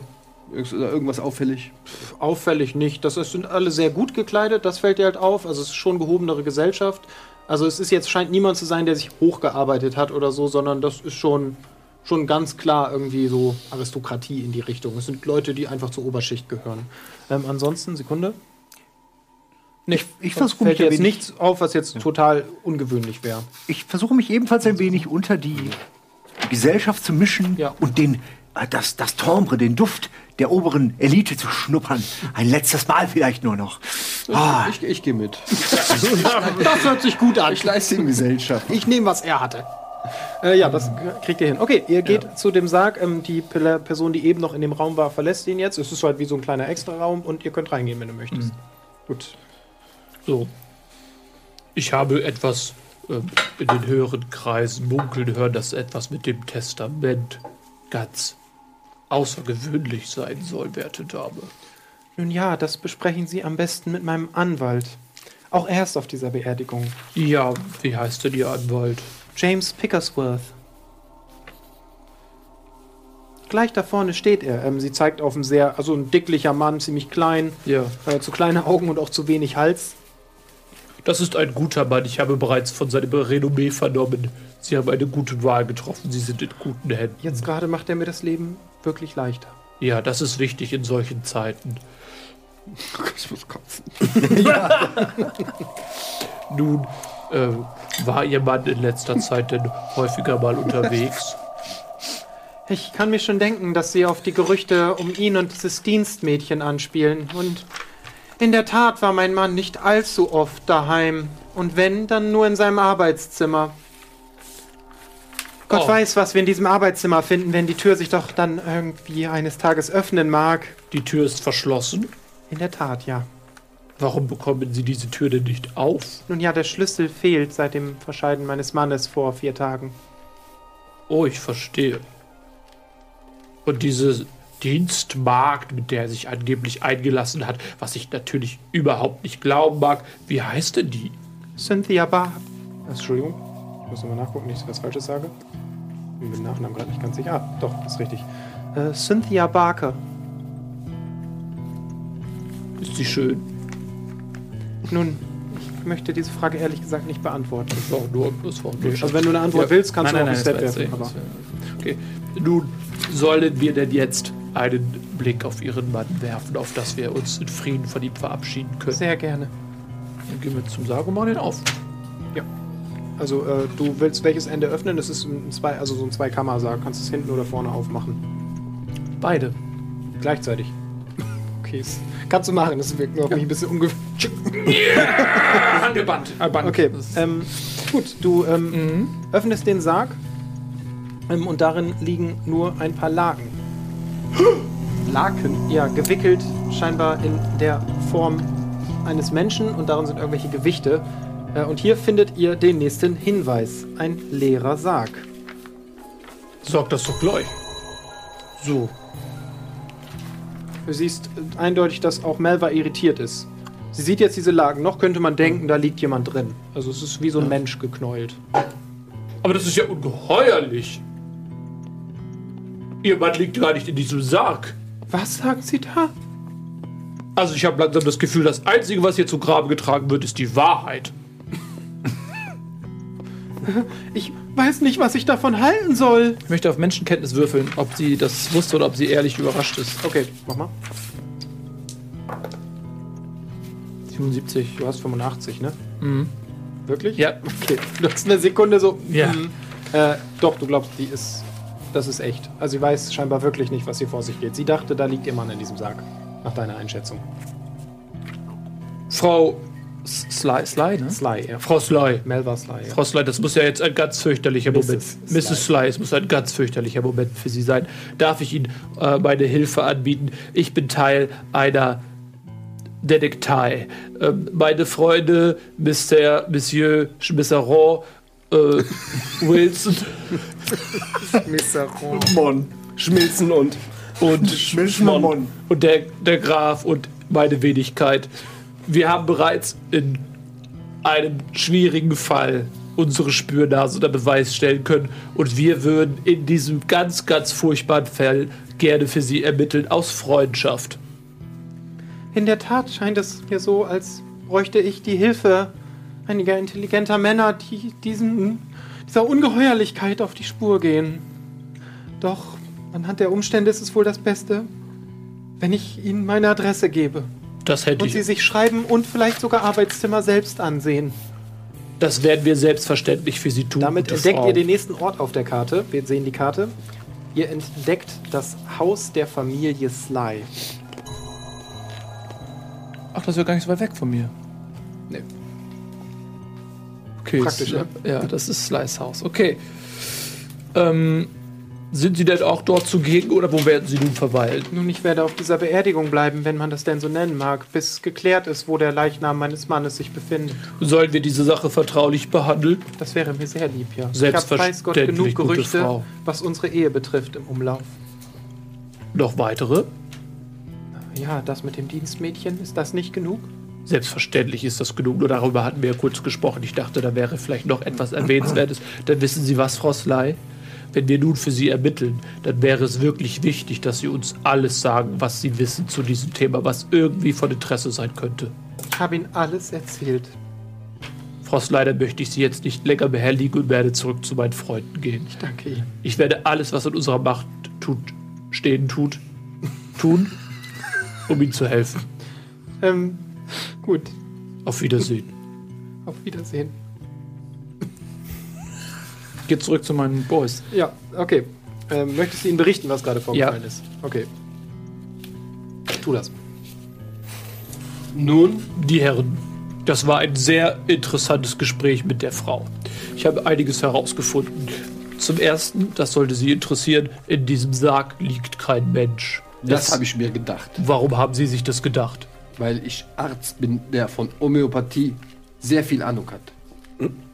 Ist da irgendwas auffällig? Auffällig nicht. Das sind alle sehr gut gekleidet, das fällt dir halt auf. Also es ist schon gehobenere Gesellschaft. Also es ist jetzt, scheint niemand zu sein, der sich hochgearbeitet hat oder so, sondern das ist schon, schon ganz klar irgendwie so Aristokratie in die Richtung. Es sind Leute, die einfach zur Oberschicht gehören. Ähm, ansonsten, Sekunde. Nicht, ich versuche mich jetzt nichts auf, was jetzt total ungewöhnlich wäre. Ich versuche mich ebenfalls ein wenig unter die Gesellschaft zu mischen Ja. und den, äh, das, das Timbre, den Duft der oberen Elite zu schnuppern. Ein letztes Mal vielleicht nur noch. Ah, Ich, ich gehe mit. Das hört sich gut an. Ich leiste ihm Gesellschaft. Ich nehme, was er hatte. Äh, ja, das kriegt ihr hin. Okay, ihr geht zu dem Sarg. Ähm, die Pe- Person, die eben noch in dem Raum war, verlässt ihn jetzt. Es ist halt wie so ein kleiner Extra-Raum und ihr könnt reingehen, wenn du möchtest. Gut. So. Ich habe etwas ähm, in den höheren Kreisen munkeln hören, dass etwas mit dem Testament ganz außergewöhnlich sein soll, werte Dame. Nun ja, das besprechen Sie am besten mit meinem Anwalt. Auch er ist auf dieser Beerdigung. Ja, wie heißt denn Ihr Anwalt? James Pickersworth. Gleich da vorne steht er. Ähm, sie zeigt auf einen sehr, also ein dicklicher Mann, ziemlich klein, Ja. äh, zu kleine Augen und auch zu wenig Hals. Das ist ein guter Mann. Ich habe bereits von seinem Renommee vernommen. Sie haben eine gute Wahl getroffen. Sie sind in guten Händen. Jetzt gerade macht er mir das Leben wirklich leichter. Ja, das ist wichtig in solchen Zeiten. Ich muss kotzen. Nun, äh, war Ihr Mann in letzter Zeit denn häufiger mal unterwegs? Ich kann mir schon denken, dass Sie auf die Gerüchte um ihn und dieses Dienstmädchen anspielen. Und in der Tat war mein Mann nicht allzu oft daheim. Und wenn, dann nur in seinem Arbeitszimmer. Gott Oh. weiß, was wir in diesem Arbeitszimmer finden, wenn die Tür sich doch dann irgendwie eines Tages öffnen mag. Die Tür ist verschlossen. In der Tat, ja. Warum bekommen Sie diese Tür denn nicht auf? Nun ja, der Schlüssel fehlt seit dem Verscheiden meines Mannes vor vier Tagen. Oh, ich verstehe. Und diese Dienstmagd, mit der er sich angeblich eingelassen hat, was ich natürlich überhaupt nicht glauben mag, wie heißt denn die? Cynthia Bar. Entschuldigung, ich muss nochmal nachgucken, nicht, dass ich was Falsches sage. Bin mit dem Nachnamen gerade nicht ganz sicher. Ah, doch, das ist richtig. Äh, Cynthia Barker. Ist sie schön? Nun, ich möchte diese Frage ehrlich gesagt nicht beantworten. Das war nur, das war nur Also wenn du eine Antwort willst, kannst nein, du nein, auch nein, einen Step werfen. Okay. Nun, sollen wir denn jetzt einen Blick auf Ihren Mann werfen, auf dass wir uns in Frieden von ihm verabschieden können? sehr gerne. Dann gehen wir zum Sarg und machen den auf. Also äh, du willst welches Ende öffnen? Das ist ein zwei, also so ein Zweikammersarg. Kannst du es hinten oder vorne aufmachen? Beide. Gleichzeitig. Okay, das kannst du machen. Das wirkt nur auf mich ein bisschen ungewöhnlich. Angebannt. Okay, ähm, gut. Du ähm, öffnest den Sarg ähm, und darin liegen nur ein paar Laken. Laken? Ja, gewickelt scheinbar in der Form eines Menschen und darin sind irgendwelche Gewichte. Äh, und hier findet ihr den nächsten Hinweis. Ein leerer Sarg. Sag das doch gleich. So. Du siehst eindeutig, dass auch Melva irritiert ist. Sie sieht jetzt diese Lagen. Noch könnte man denken, da liegt jemand drin. Also es ist wie so ein Mensch geknäult. Aber das ist ja ungeheuerlich. Ihr Mann liegt gar nicht in diesem Sarg. Was sagt sie da? Also ich habe langsam das Gefühl, das Einzige, was hier zu Grabe getragen wird, ist die Wahrheit. Ich weiß nicht, was ich davon halten soll. Ich möchte auf Menschenkenntnis würfeln, ob sie das wusste oder ob sie ehrlich überrascht ist. Okay, mach mal. 77. Du hast 85, ne? Mhm. Wirklich? Ja. Okay. Du hast eine Sekunde so. Ja. mhm. Äh, doch, du glaubst, die ist. Das ist echt. Also sie weiß scheinbar wirklich nicht, was hier vor sich geht. Sie dachte, da liegt ihr Mann in diesem Sarg. Nach deiner Einschätzung. Frau Sly, Sly, ne? Sly, ja. Frau Sly. Melva Sly, ja. Frau Sly, das muss ja jetzt ein ganz fürchterlicher Mrs. Moment. Sly. Mrs. Sly, es muss ein ganz fürchterlicher Moment für Sie sein. Darf ich Ihnen äh, meine Hilfe anbieten? Ich bin Teil einer Detektei. Ähm, meine Freunde, Mr. Monsieur Schmisseron, äh, Wilson Mon. Schmilzen und. und Mon. und der, der Graf und meine Wenigkeit. Wir haben bereits in einem schwierigen Fall unsere Spürnase unter Beweis stellen können und wir würden in diesem ganz, ganz furchtbaren Fall gerne für Sie ermitteln aus Freundschaft. In der Tat scheint es mir so, als bräuchte ich die Hilfe einiger intelligenter Männer, die diesen, dieser Ungeheuerlichkeit auf die Spur gehen. Doch anhand der Umstände ist es wohl das Beste, wenn ich ihnen meine Adresse gebe Das hätte und sie ich. sich schreiben und vielleicht sogar Arbeitszimmer selbst ansehen. Das werden wir selbstverständlich für Sie tun. Damit entdeckt Frau. ihr den nächsten Ort auf der Karte. Wir sehen die Karte. Ihr entdeckt das Haus der Familie Sly. Ach, das ist ja gar nicht so weit weg von mir. Nee. Okay, Praktisch, ist, ja, das ist Slice Haus. Okay. Ähm, sind Sie denn auch dort zugegen oder wo werden Sie nun verweilen? Nun, ich werde auf dieser Beerdigung bleiben, wenn man das denn so nennen mag, bis geklärt ist, wo der Leichnam meines Mannes sich befindet. Sollen wir diese Sache vertraulich behandeln? Das wäre mir sehr lieb, ja. Ich habe Selbstverständlich, weiß Gott genug Gerüchte, Frau. was unsere Ehe betrifft, im Umlauf. Noch weitere? Ja, das mit dem Dienstmädchen, ist das nicht genug? Selbstverständlich ist das genug. Nur darüber hatten wir ja kurz gesprochen. Ich dachte, da wäre vielleicht noch etwas Erwähnenswertes. Dann wissen Sie was, Frau Sly? Wenn wir nun für Sie ermitteln, dann wäre es wirklich wichtig, dass Sie uns alles sagen, was Sie wissen zu diesem Thema, was irgendwie von Interesse sein könnte. Ich habe Ihnen alles erzählt. Dann möchte ich Sie jetzt nicht länger behelligen und werde zurück zu meinen Freunden gehen. Ich danke Ihnen. Ich werde alles, was in unserer Macht tut, stehen tut, tun, um Ihnen zu helfen. Ähm, gut. Auf Wiedersehen. Auf Wiedersehen. Ich gehe zurück zu meinen Boys. Ja, okay. Ähm, möchtest du Ihnen berichten, was gerade vorgefallen ist? Okay. Tu das. Nun, die Herren, das war ein sehr interessantes Gespräch mit der Frau. Ich habe einiges herausgefunden. Zum Ersten, das sollte Sie interessieren, in diesem Sarg liegt kein Mensch. Das habe ich mir gedacht, Warum haben Sie sich das gedacht? weil ich Arzt bin, der von Homöopathie sehr viel Ahnung hat.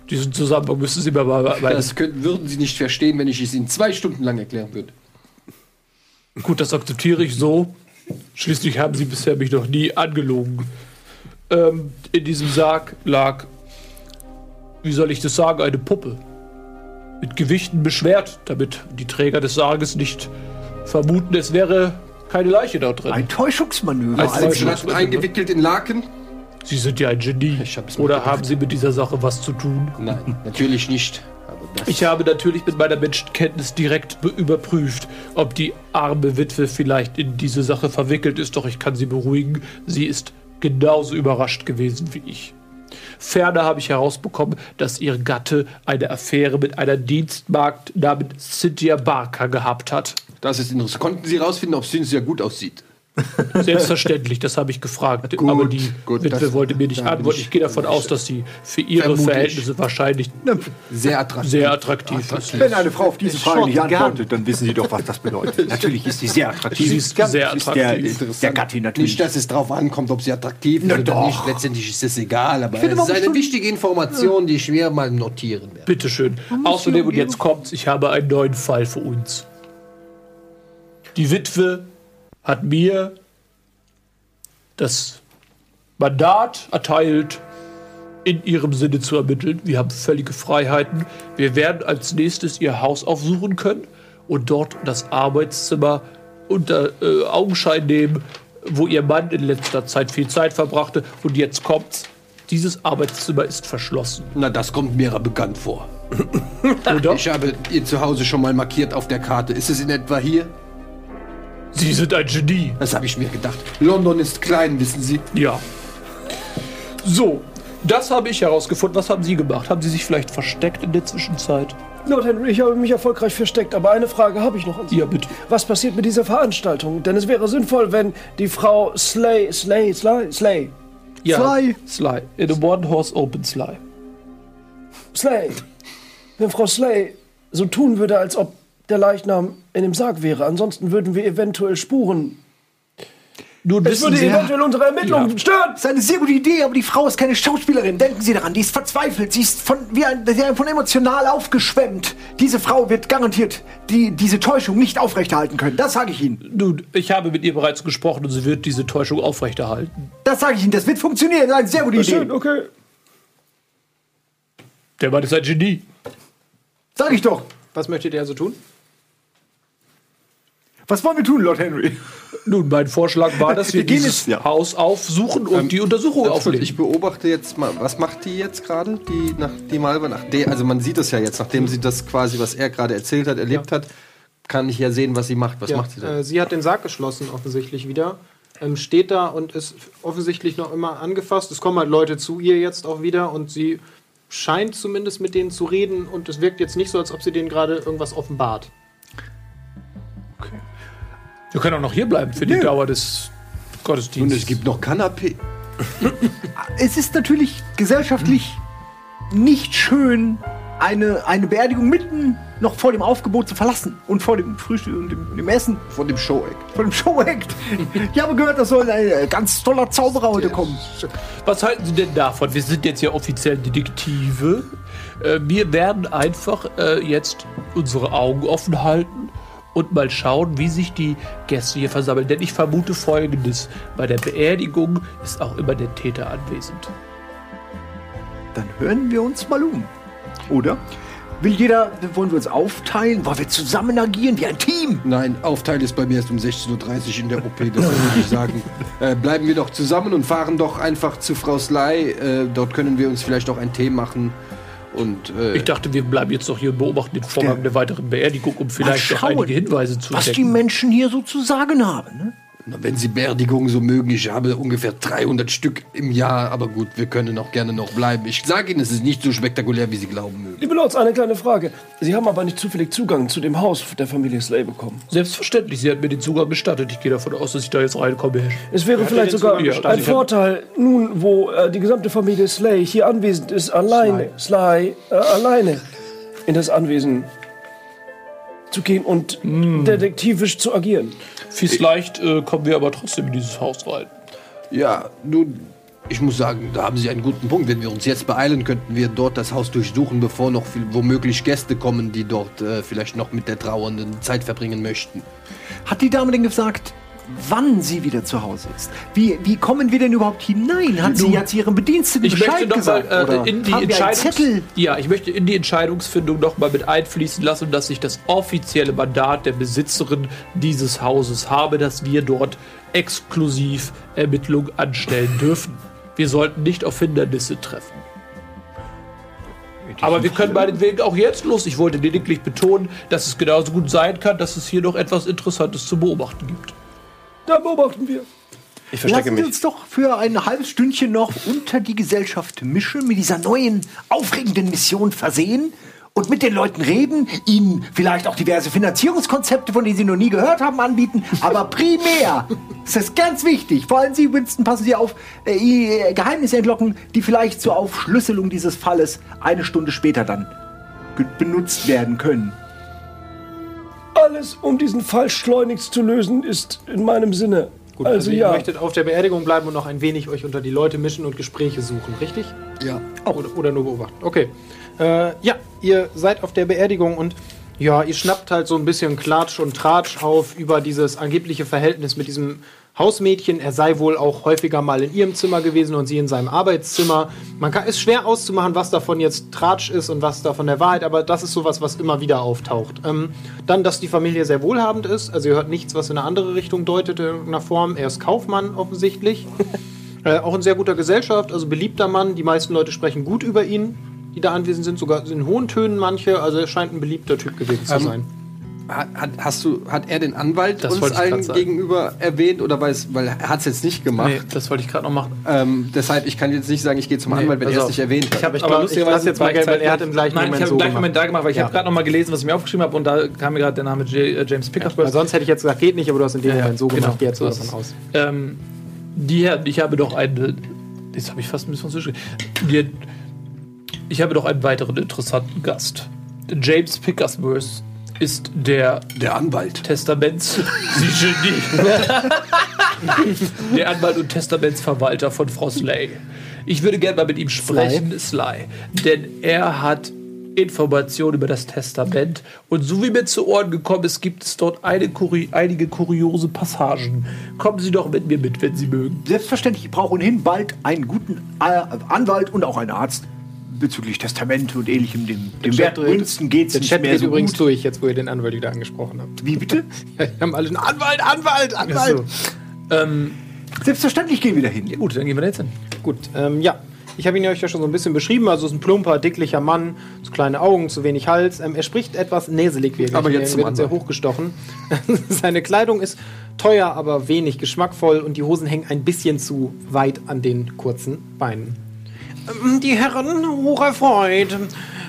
Diesen Zusammenhang müssen Sie mir mal. Weil Das könnten, würden Sie nicht verstehen, wenn ich es Ihnen zwei Stunden lang erklären würde. Gut, das akzeptiere ich so. Schließlich haben Sie bisher mich noch nie angelogen. Ähm, in diesem Sarg lag, wie soll ich das sagen, eine Puppe. Mit Gewichten beschwert, damit die Träger des Sarges nicht vermuten, es wäre keine Leiche da drin. Ein Täuschungsmanöver. Als Also, Täuschungsmanöver. eingewickelt in Laken? Sie sind ja ein Genie. Oder haben Sie mit dieser Sache was zu tun? Nein, natürlich nicht. Ich habe natürlich mit meiner Menschenkenntnis direkt be- überprüft, ob die arme Witwe vielleicht in diese Sache verwickelt ist, doch ich kann Sie beruhigen, sie ist genauso überrascht gewesen wie ich. Ferner habe ich herausbekommen, dass ihr Gatte eine Affäre mit einer Dienstmagd namens Cynthia Barker gehabt hat. Das ist interessant. Konnten Sie herausfinden, ob Cynthia gut aussieht? Selbstverständlich, das habe ich gefragt. Gut, aber die gut, Witwe das- wollte mir nicht antworten. ich- gehe davon aus, dass sie für ihre. Verhältnisse wahrscheinlich Sehr attraktiv. sehr attraktiv ist. wenn eine Frau auf diese Frage nicht antwortet, dann wissen Sie doch, was das bedeutet. Natürlich ist sie sehr attraktiv. Sie ist sehr der, attraktiv. der Gattin natürlich. Nicht, dass es drauf ankommt, ob sie attraktiv ist Na oder doch. nicht. Letztendlich ist es egal. Aber es ist eine wichtige Information, die ich mir mal notieren werde. Bitteschön. Außerdem, und jetzt kommt's, ich habe einen neuen Fall für uns. Die Witwe hat mir das Mandat erteilt, in ihrem Sinne zu ermitteln. Wir haben völlige Freiheiten. Wir werden als nächstes ihr Haus aufsuchen können und dort das Arbeitszimmer unter äh, Augenschein nehmen, wo ihr Mann in letzter Zeit viel Zeit verbrachte. Und jetzt kommt's. Dieses Arbeitszimmer ist verschlossen. Na, das kommt mir bekannt vor. Oder? Ich habe ihr Zuhause schon mal markiert auf der Karte. Ist es in etwa hier? Sie sind ein Genie. Das habe ich mir gedacht. London ist klein, wissen Sie. Ja. So, das habe ich herausgefunden. Was haben Sie gemacht? Haben Sie sich vielleicht versteckt in der Zwischenzeit? Lord Henry, ich habe mich erfolgreich versteckt, aber eine Frage habe ich noch an Sie. Ja, bitte. Was passiert mit dieser Veranstaltung? Denn es wäre sinnvoll, wenn die Frau Slay, Slay, Slay, Slay, Ja. Sly. Sly. In a one-horse open Sly. Slay, wenn Frau Slay so tun würde, als ob der Leichnam in dem Sarg wäre. Ansonsten würden wir eventuell Spuren. Nun Es würde Sie, eventuell unsere Ermittlungen stören. Das ist eine sehr gute Idee, aber die Frau ist keine Schauspielerin. Denken Sie daran, die ist verzweifelt. Sie ist von, wie ein, sie ist von emotional aufgeschwemmt. Diese Frau wird garantiert die, diese Täuschung nicht aufrechterhalten können. Das sage ich Ihnen. nun, ich habe mit ihr bereits gesprochen und sie wird diese Täuschung aufrechterhalten. Das sage ich Ihnen. Das wird funktionieren. Das ist eine sehr gute Idee. Schön, okay. Der Mann ist ein Genie. Sag ich doch. Was möchtet ihr also tun? Was wollen wir tun, Lord Henry? Nun, mein Vorschlag war, dass wir Wir gehen dieses jetzt- ja. Haus aufsuchen und die Untersuchung auflegen. Ich beobachte jetzt mal, was macht die jetzt gerade, die nach die Malva nach der, also man sieht das ja jetzt, nachdem sie das quasi, was er gerade erzählt hat, erlebt hat, kann ich ja sehen, was sie macht. Was Ja, macht sie denn? Äh, sie hat den Sarg geschlossen, offensichtlich wieder. Ähm, steht da und ist offensichtlich noch immer angefasst. Es kommen halt Leute zu ihr jetzt auch wieder und sie scheint zumindest mit denen zu reden und es wirkt jetzt nicht so, als ob sie denen gerade irgendwas offenbart. Wir können auch noch hier bleiben für die Dauer des Und Gottesdienstes. es gibt noch Kanapé. Es ist natürlich gesellschaftlich nicht schön, eine, eine Beerdigung mitten noch vor dem Aufgebot zu verlassen und vor dem Frühstück und dem, dem Essen. Von dem Show-Act. Vor dem Show-Act. Ich habe gehört, da soll ein äh, ganz toller Zauberer heute kommen. Was halten Sie denn davon? Wir sind jetzt ja offiziell Detektive. Äh, wir werden einfach äh, jetzt unsere Augen offen halten und mal schauen, wie sich die Gäste hier versammeln. Denn ich vermute Folgendes. Bei der Beerdigung ist auch immer der Täter anwesend. Dann hören wir uns mal um. Oder? Will jeder, wollen wir uns aufteilen? Wollen wir zusammen agieren wie ein Team? Nein, Aufteil ist bei mir erst um 16.30 Uhr in der OP, das würde ich sagen. Äh, bleiben wir doch zusammen und fahren doch einfach zu Frau Sly. Äh, dort können wir uns vielleicht auch einen Tee machen. Und äh, Ich dachte, wir bleiben jetzt noch hier und beobachten den Vorgang der weiteren Beerdigung, um vielleicht noch einige Hinweise zu Was die entdecken. Menschen hier so zu sagen haben. Ne? Na, wenn Sie Beerdigungen so mögen, ich habe ungefähr 300 Stück im Jahr, aber gut, wir können auch gerne noch bleiben. Ich sage Ihnen, es ist nicht so spektakulär, wie Sie glauben mögen. Liebe Lords, eine kleine Frage. Sie haben aber nicht zufällig Zugang zu dem Haus der Familie Slay bekommen. Selbstverständlich, sie hat mir den Zugang gestattet. Ich gehe davon aus, dass ich da jetzt reinkomme. Es wäre vielleicht sogar ein Vorteil, nun, wo äh, die gesamte Familie Slay hier anwesend ist, alleine, Sly, äh, alleine in das Anwesen zu gehen und detektivisch zu agieren. Fies leicht äh, kommen wir aber trotzdem in dieses Haus rein. Ja, nun, ich muss sagen, da haben Sie einen guten Punkt. Wenn wir uns jetzt beeilen, könnten wir dort das Haus durchsuchen, bevor noch viel, womöglich Gäste kommen, die dort äh, vielleicht noch mit der Trauernden Zeit verbringen möchten. Hat die Dame denn gesagt, wann sie wieder zu Hause ist? Wie, wie kommen wir denn überhaupt hinein? Hat sie, sie ihren Bediensteten Ich möchte Bescheid noch mal gesagt? äh, in die Entscheidungs ja, ich möchte in die Entscheidungsfindung noch mal mit einfließen lassen, dass ich das offizielle Mandat der Besitzerin dieses Hauses habe, dass wir dort exklusiv Ermittlungen anstellen dürfen. Wir sollten nicht auf Hindernisse treffen. Aber wir können meinetwegen auch jetzt los. Ich wollte lediglich betonen, dass es genauso gut sein kann, dass es hier noch etwas Interessantes zu beobachten gibt. Da beobachten wir. Ich verstecke Lassen wir mich. uns doch für ein halbes Stündchen noch unter die Gesellschaft mischen, mit dieser neuen, aufregenden Mission versehen und mit den Leuten reden, ihnen vielleicht auch diverse Finanzierungskonzepte, von denen sie noch nie gehört haben, anbieten. Aber primär ist das ganz wichtig. Vor allem Sie, Winston, passen Sie auf, äh, ihr Geheimnisse entlocken, die vielleicht zur Aufschlüsselung dieses Falles eine Stunde später dann benutzt werden können. Alles, um diesen Fall schleunigst zu lösen, ist in meinem Sinne. Gut, also also, ihr ja. möchtet auf der Beerdigung bleiben und noch ein wenig euch unter die Leute mischen und Gespräche suchen, richtig? Ja. Oder, oder nur beobachten. Okay. Äh, ja, ihr seid auf der Beerdigung und ja, ihr schnappt halt so ein bisschen Klatsch und Tratsch auf über dieses angebliche Verhältnis mit diesem Hausmädchen. Er sei wohl auch häufiger mal in ihrem Zimmer gewesen und sie in seinem Arbeitszimmer. Man kann, ist schwer auszumachen, was davon jetzt Tratsch ist und was davon der Wahrheit, aber das ist sowas, was immer wieder auftaucht. Ähm, dann, dass die Familie sehr wohlhabend ist. Also ihr hört nichts, was in eine andere Richtung deutet in irgendeiner Form. Er ist Kaufmann offensichtlich. Äh, auch in sehr guter Gesellschaft, also beliebter Mann. Die meisten Leute sprechen gut über ihn. die da anwesend sind, sogar in hohen Tönen manche. Also er scheint ein beliebter Typ gewesen zu Ähm, sein. Hat, hat, hast du, hat er den Anwalt Das uns allen gegenüber erwähnt oder weiß, weil er hat es jetzt nicht gemacht. Nee, das wollte ich gerade noch machen. Ähm, deshalb, ich kann jetzt nicht sagen, ich gehe zum Nee, Anwalt, wenn pass er es nicht erwähnt hat. Ich habe Aber ich lass jetzt mal gelten, weil er hat im gleichen Nein, Moment ich habe so im gleichen gemacht. Moment da gemacht, weil ich Ja. habe gerade noch mal gelesen, was ich mir aufgeschrieben habe und da kam mir gerade der Name J, äh, James Weil Pickersburg. sonst hätte ich jetzt gesagt, geht nicht, aber du hast in dem Ja, ja, Moment so genau, gemacht, jetzt so so ist davon aus. Ähm, die, ich habe doch einen. Jetzt habe ich fast ein bisschen. Die, ich habe doch einen weiteren interessanten Gast. James Pickersworth ist der Der Anwalt. Testaments. Sie Genie. der Anwalt und Testamentsverwalter von Frau Slay. Ich würde gerne mal mit ihm sprechen, Sly. Denn er hat Informationen über das Testament. Und so wie mir zu Ohren gekommen ist, gibt es dort eine kuri einige kuriose Passagen. Kommen Sie doch mit mir mit, wenn Sie mögen. Selbstverständlich, ich brauche ohnehin bald einen guten äh, Anwalt und auch einen Arzt bezüglich Testamente und ähnlichem. Dem, dem Chat Wert dreht- Winston geht es Der nicht Chat mehr geht so übrigens gut. durch, jetzt wo ihr den Anwalt wieder angesprochen habt. Wie bitte? Ja, wir haben alle einen Anwalt, Anwalt, Anwalt. Ähm, Selbstverständlich gehen wir dahin. gut, dann gehen wir da jetzt hin. Gut, ähm, ja. Ich habe ihn euch ja schon so ein bisschen beschrieben. Also es ist ein plumper, dicklicher Mann, so kleine Augen, zu wenig Hals. Ähm, er spricht etwas näselig, ihr Aber jetzt zum werdet, sehr hochgestochen. Seine Kleidung ist teuer, aber wenig geschmackvoll und die Hosen hängen ein bisschen zu weit an den kurzen Beinen. Die Herren, hocherfreut.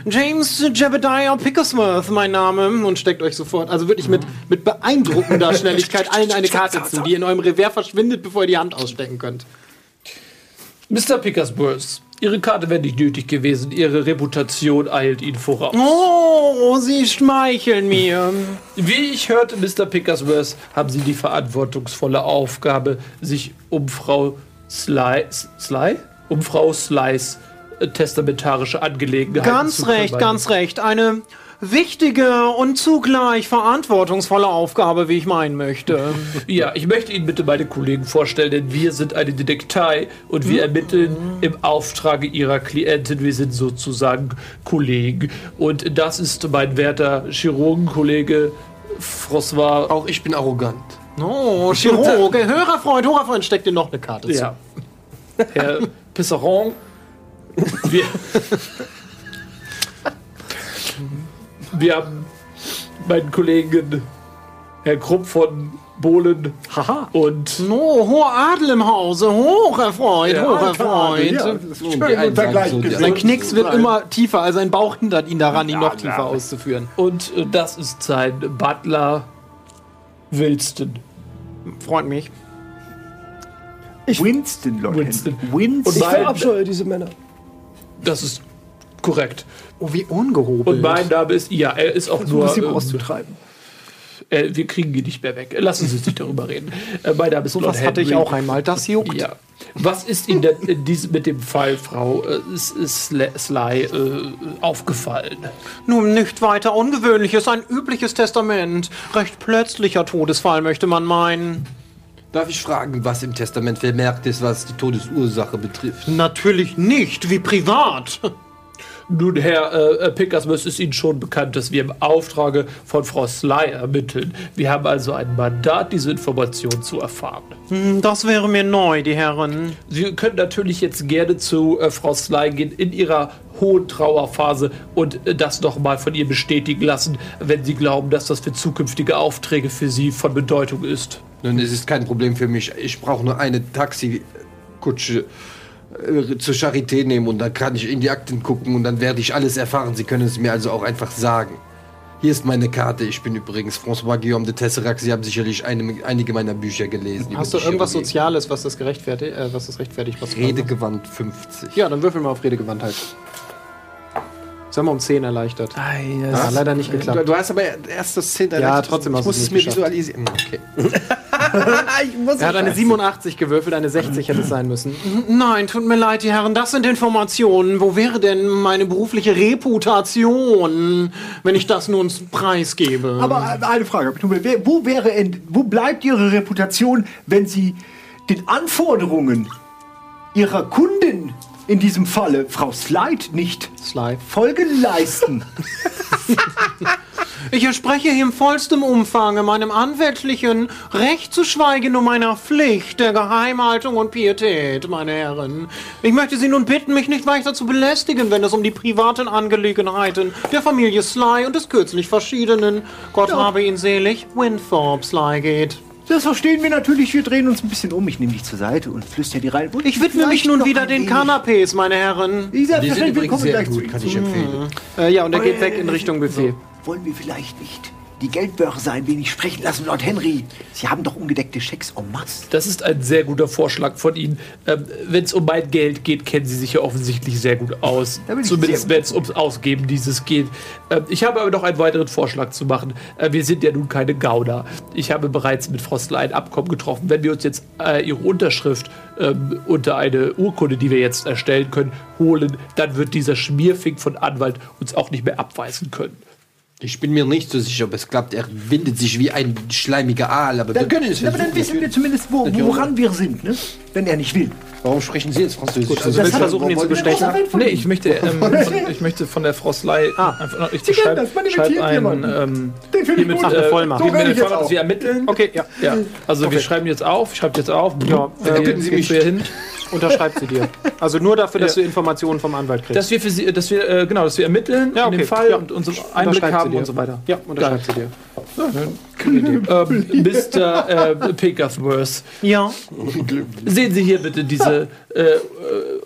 James Jebediah Pickersworth, mein Name. Und steckt euch sofort, also wirklich mit, mit beeindruckender Schnelligkeit allen eine Karte zu, die in eurem Revers verschwindet, bevor ihr die Hand ausstecken könnt. Mr. Pickersworth, Ihre Karte wäre nicht nötig gewesen. Ihre Reputation eilt Ihnen voraus. Oh, Sie schmeicheln mir. Wie ich hörte, Mr. Pickersworth, haben Sie die verantwortungsvolle Aufgabe, sich um Frau Sly, Sly? Um Frau Slys äh, testamentarische Angelegenheiten Ganz zu recht, kümmern. ganz recht. Eine wichtige und zugleich verantwortungsvolle Aufgabe, wie ich meinen möchte. Ja, ich möchte Ihnen bitte meine Kollegen vorstellen, denn wir sind eine Detektei und wir ermitteln im Auftrage Ihrer Klientin. Wir sind sozusagen Kollegen. Und das ist mein werter Chirurgenkollege François. Auch ich bin arrogant. Oh, Chirurg, Hörerfreund, Hörerfreund, steckt dir noch eine Karte zu. Ja. Herr Pisseron. Wir, wir haben meinen Kollegen Herr Krupp von Bohlen Haha. und No, hoher Adel im Hause, Ja, hocherfreut. Ja, Die schön einen und sagen gleich so, die gesund Sein Knicks wird immer tiefer, also sein Bauch hindert ihn daran, ihn noch tiefer auszuführen. Und äh, das ist sein Butler Wilston. Freut mich. Winston, Leute. Winston. Winston. Ich mein- verabscheue diese Männer. Das ist korrekt. Oh, wie ungehobelt. Und mein Name ist, ja, er ist auch Versuch nur. es ihm ähm, auszutreiben. äh, wir kriegen ihn nicht mehr weg. Lassen Sie uns nicht darüber reden. Äh, mein Name ist so Lord was hatte ich Henry. auch einmal, das juckt. Ja. Was ist Ihnen denn in diesem, mit dem Fall, Frau äh, S- Sly äh, aufgefallen? Nun, nicht weiter ungewöhnliches, ein übliches Testament. Recht plötzlicher Todesfall, möchte man meinen. Darf ich fragen, was im Testament vermerkt ist, was die Todesursache betrifft? Natürlich nicht, wie privat. Nun, Herr äh, Pickersworth, ist Ihnen schon bekannt, dass wir im Auftrage von Frau Sly ermitteln. Wir haben also ein Mandat, diese Information zu erfahren. Hm, Das wäre mir neu, die Herren. Sie können natürlich jetzt gerne zu äh, Frau Sly gehen in ihrer hohen Trauerphase und äh, das nochmal von ihr bestätigen lassen, wenn Sie glauben, dass das für zukünftige Aufträge für Sie von Bedeutung ist. Nun, es ist kein Problem für mich. Ich brauche nur eine Taxikutsche äh, zur Charité nehmen und dann kann ich in die Akten gucken und dann werde ich alles erfahren. Sie können es mir also auch einfach sagen. Hier ist meine Karte. Ich bin übrigens François Guillaume de Tesserac. Sie haben sicherlich eine, einige meiner Bücher gelesen. Hast du irgendwas Chirurgie. Soziales, was das gerechtfertigt, äh, was das rechtfertigt? Was Redegewandt 50. Ja, dann würfel mal auf Redegewandtheit. Das haben wir um 10 erleichtert. Ja, leider nicht geklappt. du hast aber erst das 10 Ja, trotzdem hast Ich du muss es nicht mir geschafft. visualisieren. Okay. Er hat eine 87 gewürfelt, eine 60 hätte es sein müssen. Nein, tut mir leid, die Herren, das sind Informationen. Wo wäre denn meine berufliche Reputation, wenn ich das nun preisgebe? Aber äh, eine Frage, wo, wäre, in- wo bleibt Ihre Reputation, wenn Sie den Anforderungen Ihrer Kundin, in diesem Falle Frau Slide, nicht Sly. Folge leisten? Ich verspreche hier im vollstem Umfange meinem anwältlichen Recht zu schweigen um meiner Pflicht der Geheimhaltung und Pietät, meine Herren. Ich möchte Sie nun bitten, mich nicht weiter zu belästigen, wenn es um die privaten Angelegenheiten der Familie Sly und des kürzlich verschiedenen, Gott habe ihn selig, Winthrop Sly geht. Das verstehen wir natürlich. Wir drehen uns ein bisschen um. Ich nehme dich zur Seite und flüster dir rein. Und Ich widme mich nun wieder den Kanapés, meine Herren. Dieser Die sind wir übrigens kommen sehr gleich zu gut, kann ich empfehlen. Äh, ja, und er geht weg in Richtung Buffet. Wollen wir vielleicht nicht die Geldbörse ein wenig sprechen lassen, Lord Henry? Sie haben doch ungedeckte Schecks en masse. Das ist ein sehr guter Vorschlag von Ihnen. Ähm, wenn es um mein Geld geht, kennen Sie sich ja offensichtlich sehr gut aus. Zumindest wenn es ums Ausgeben dieses geht. Ähm, ich habe aber noch einen weiteren Vorschlag zu machen. Äh, wir sind ja nun keine Gauner. Ich habe bereits mit Frostler ein Abkommen getroffen. Wenn wir uns jetzt äh, Ihre Unterschrift ähm, unter eine Urkunde, die wir jetzt erstellen können, holen, dann wird dieser Schmierfink von Anwalt uns auch nicht mehr abweisen können. Ich bin mir nicht so sicher, ob es klappt. Er windet sich wie ein schleimiger Aal, aber wir können es aber dann wissen wir zumindest, wo, woran wir sind, ne? wenn er nicht will. Warum sprechen Sie jetzt Französisch? Also willst du versuchen, ihn zu bestechen? Nee, ich möchte, ähm, von, ich möchte von der Frostlei einfach noch, ich Sie kennen schreibe das, man schreib einen, ähm, Den finde ich hiermit, gut. Ach, äh, Vollmacht. So Vollmacht, dass wir ermitteln. Okay, ja. Ja, also wir schreiben jetzt auf, ich schreibe jetzt auf. Ja, äh, können Sie mich- hier hin. Unterschreibt sie dir. Also nur dafür, dass Ja. du Informationen vom Anwalt kriegst. Dass wir für sie, dass wir, äh, genau, dass wir ermitteln Ja, in dem okay. Fall Ja. und unseren Einblick haben und so weiter. Ja, unterschreibt sie dir. Ähm, Mr. Äh, Pickersworth, Ja. sehen Sie hier bitte diese äh, äh,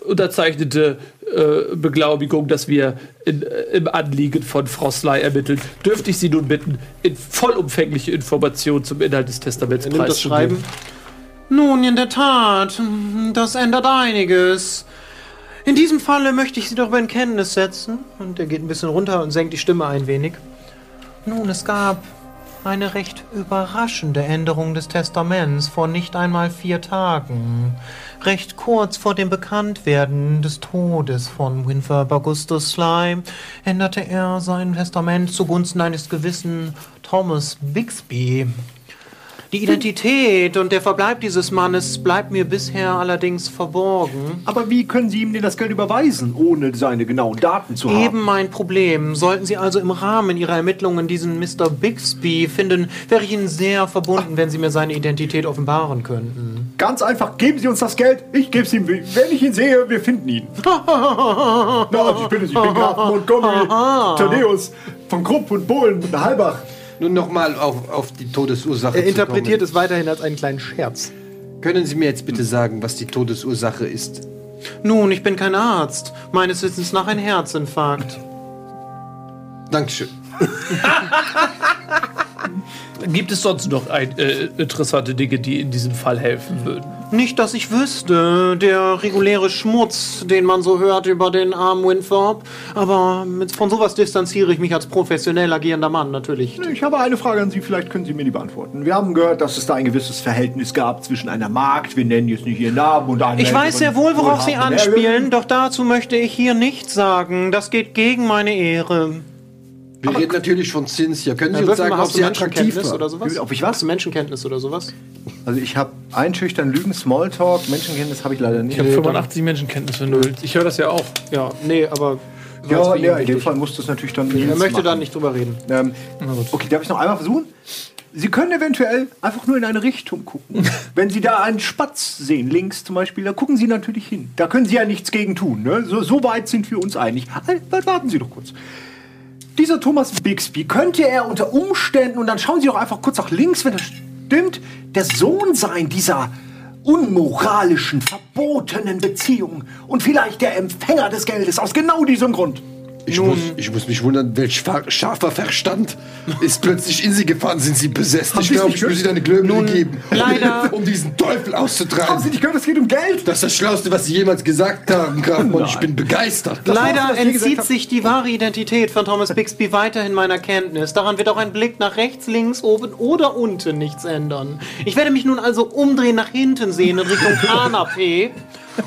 unterzeichnete äh, Beglaubigung, dass wir in, äh, im Anliegen von Frau Sly ermitteln. Dürfte ich Sie nun bitten, in vollumfängliche Informationen zum Inhalt des Testaments preiszugeben? Nun, in der Tat, das ändert einiges. In diesem Falle möchte ich Sie darüber in Kenntnis setzen. Und er geht ein bisschen runter und senkt die Stimme ein wenig. Nun, es gab eine recht überraschende Änderung des Testaments vor nicht einmal vier Tagen. Recht kurz vor dem Bekanntwerden des Todes von Winford Augustus Sly änderte er sein Testament zugunsten eines gewissen Thomas Bixby. Die Identität und der Verbleib dieses Mannes bleibt mir bisher allerdings verborgen. Aber wie können Sie ihm denn das Geld überweisen, ohne seine genauen Daten zu haben? Eben mein Problem. Sollten Sie also im Rahmen Ihrer Ermittlungen diesen Mr. Bixby finden, wäre ich Ihnen sehr verbunden, wenn Sie mir seine Identität offenbaren könnten. Ganz einfach, geben Sie uns das Geld, ich gebe es ihm. Wenn ich ihn sehe, wir finden ihn. Na, ich bitte Sie, ich bin Graf Montgomery, Thaddeus von Krupp und Bohlen und Halbach. Nun nochmal auf, auf die Todesursache Er interpretiert zu es weiterhin als einen kleinen Scherz. Können Sie mir jetzt bitte sagen, was die Todesursache ist? Nun, ich bin kein Arzt. Meines Wissens nach ein Herzinfarkt. Dankeschön. Gibt es sonst noch ein, äh, interessante Dinge, die in diesem Fall helfen würden? Nicht, dass ich wüsste. Der reguläre Schmutz, den man so hört über den armen Winthrop. Aber mit, von sowas distanziere ich mich als professionell agierender Mann natürlich. Ich habe eine Frage an Sie, vielleicht können Sie mir die beantworten. Wir haben gehört, dass es da ein gewisses Verhältnis gab zwischen einer Magd, wir nennen jetzt nicht ihren Namen, und einer Ich weiß sehr wohl, worauf Sie anspielen, doch dazu möchte ich hier nichts sagen. Das geht gegen meine Ehre. Wir reden natürlich von Cynthia. Können Sie uns sagen, ob hast du sie attraktiv Menschenkenntnis war? oder sowas? Ob ich was? Hast Menschenkenntnis oder sowas? Also ich habe einschüchtern Lügen, Smalltalk, Menschenkenntnis habe ich leider nicht. Ich habe 85 Menschenkenntnis für null. Ich höre das ja auch. Ja, nee, aber. ja, ja, in dem. Fall muss das natürlich dann Er möchte machen. da nicht drüber reden. Ähm, okay, darf ich noch einmal versuchen? Sie können eventuell einfach nur in eine Richtung gucken. Wenn Sie da einen Spatz sehen, links zum Beispiel, da gucken Sie natürlich hin. Da können Sie ja nichts gegen tun. Ne? So, so weit sind wir uns einig. Halt, warten Sie doch kurz. Dieser Thomas Bixby, könnte er unter Umständen, und dann schauen Sie doch einfach kurz nach links, wenn das stimmt, der Sohn sein dieser unmoralischen, verbotenen Beziehung und vielleicht der Empfänger des Geldes aus genau diesem Grund. Ich muss, ich muss mich wundern, welch scharfer Verstand ist plötzlich in Sie gefahren. Sind Sie besessen? Ich Sie glaube, ich muss Ihnen eine Glöckle geben. leider- Um diesen Teufel Haben Sie auszutreiben. nicht gehört, es geht um Geld? Das ist das Schlauste, was Sie jemals gesagt haben, Graf Mon. Ich bin begeistert. Leider was entzieht sich die wahre Identität von Thomas Bixby weiterhin meiner Kenntnis. Daran wird auch ein Blick nach rechts, links, oben oder unten nichts ändern. Ich werde mich nun also umdrehen, nach hinten sehen in Richtung Kanapé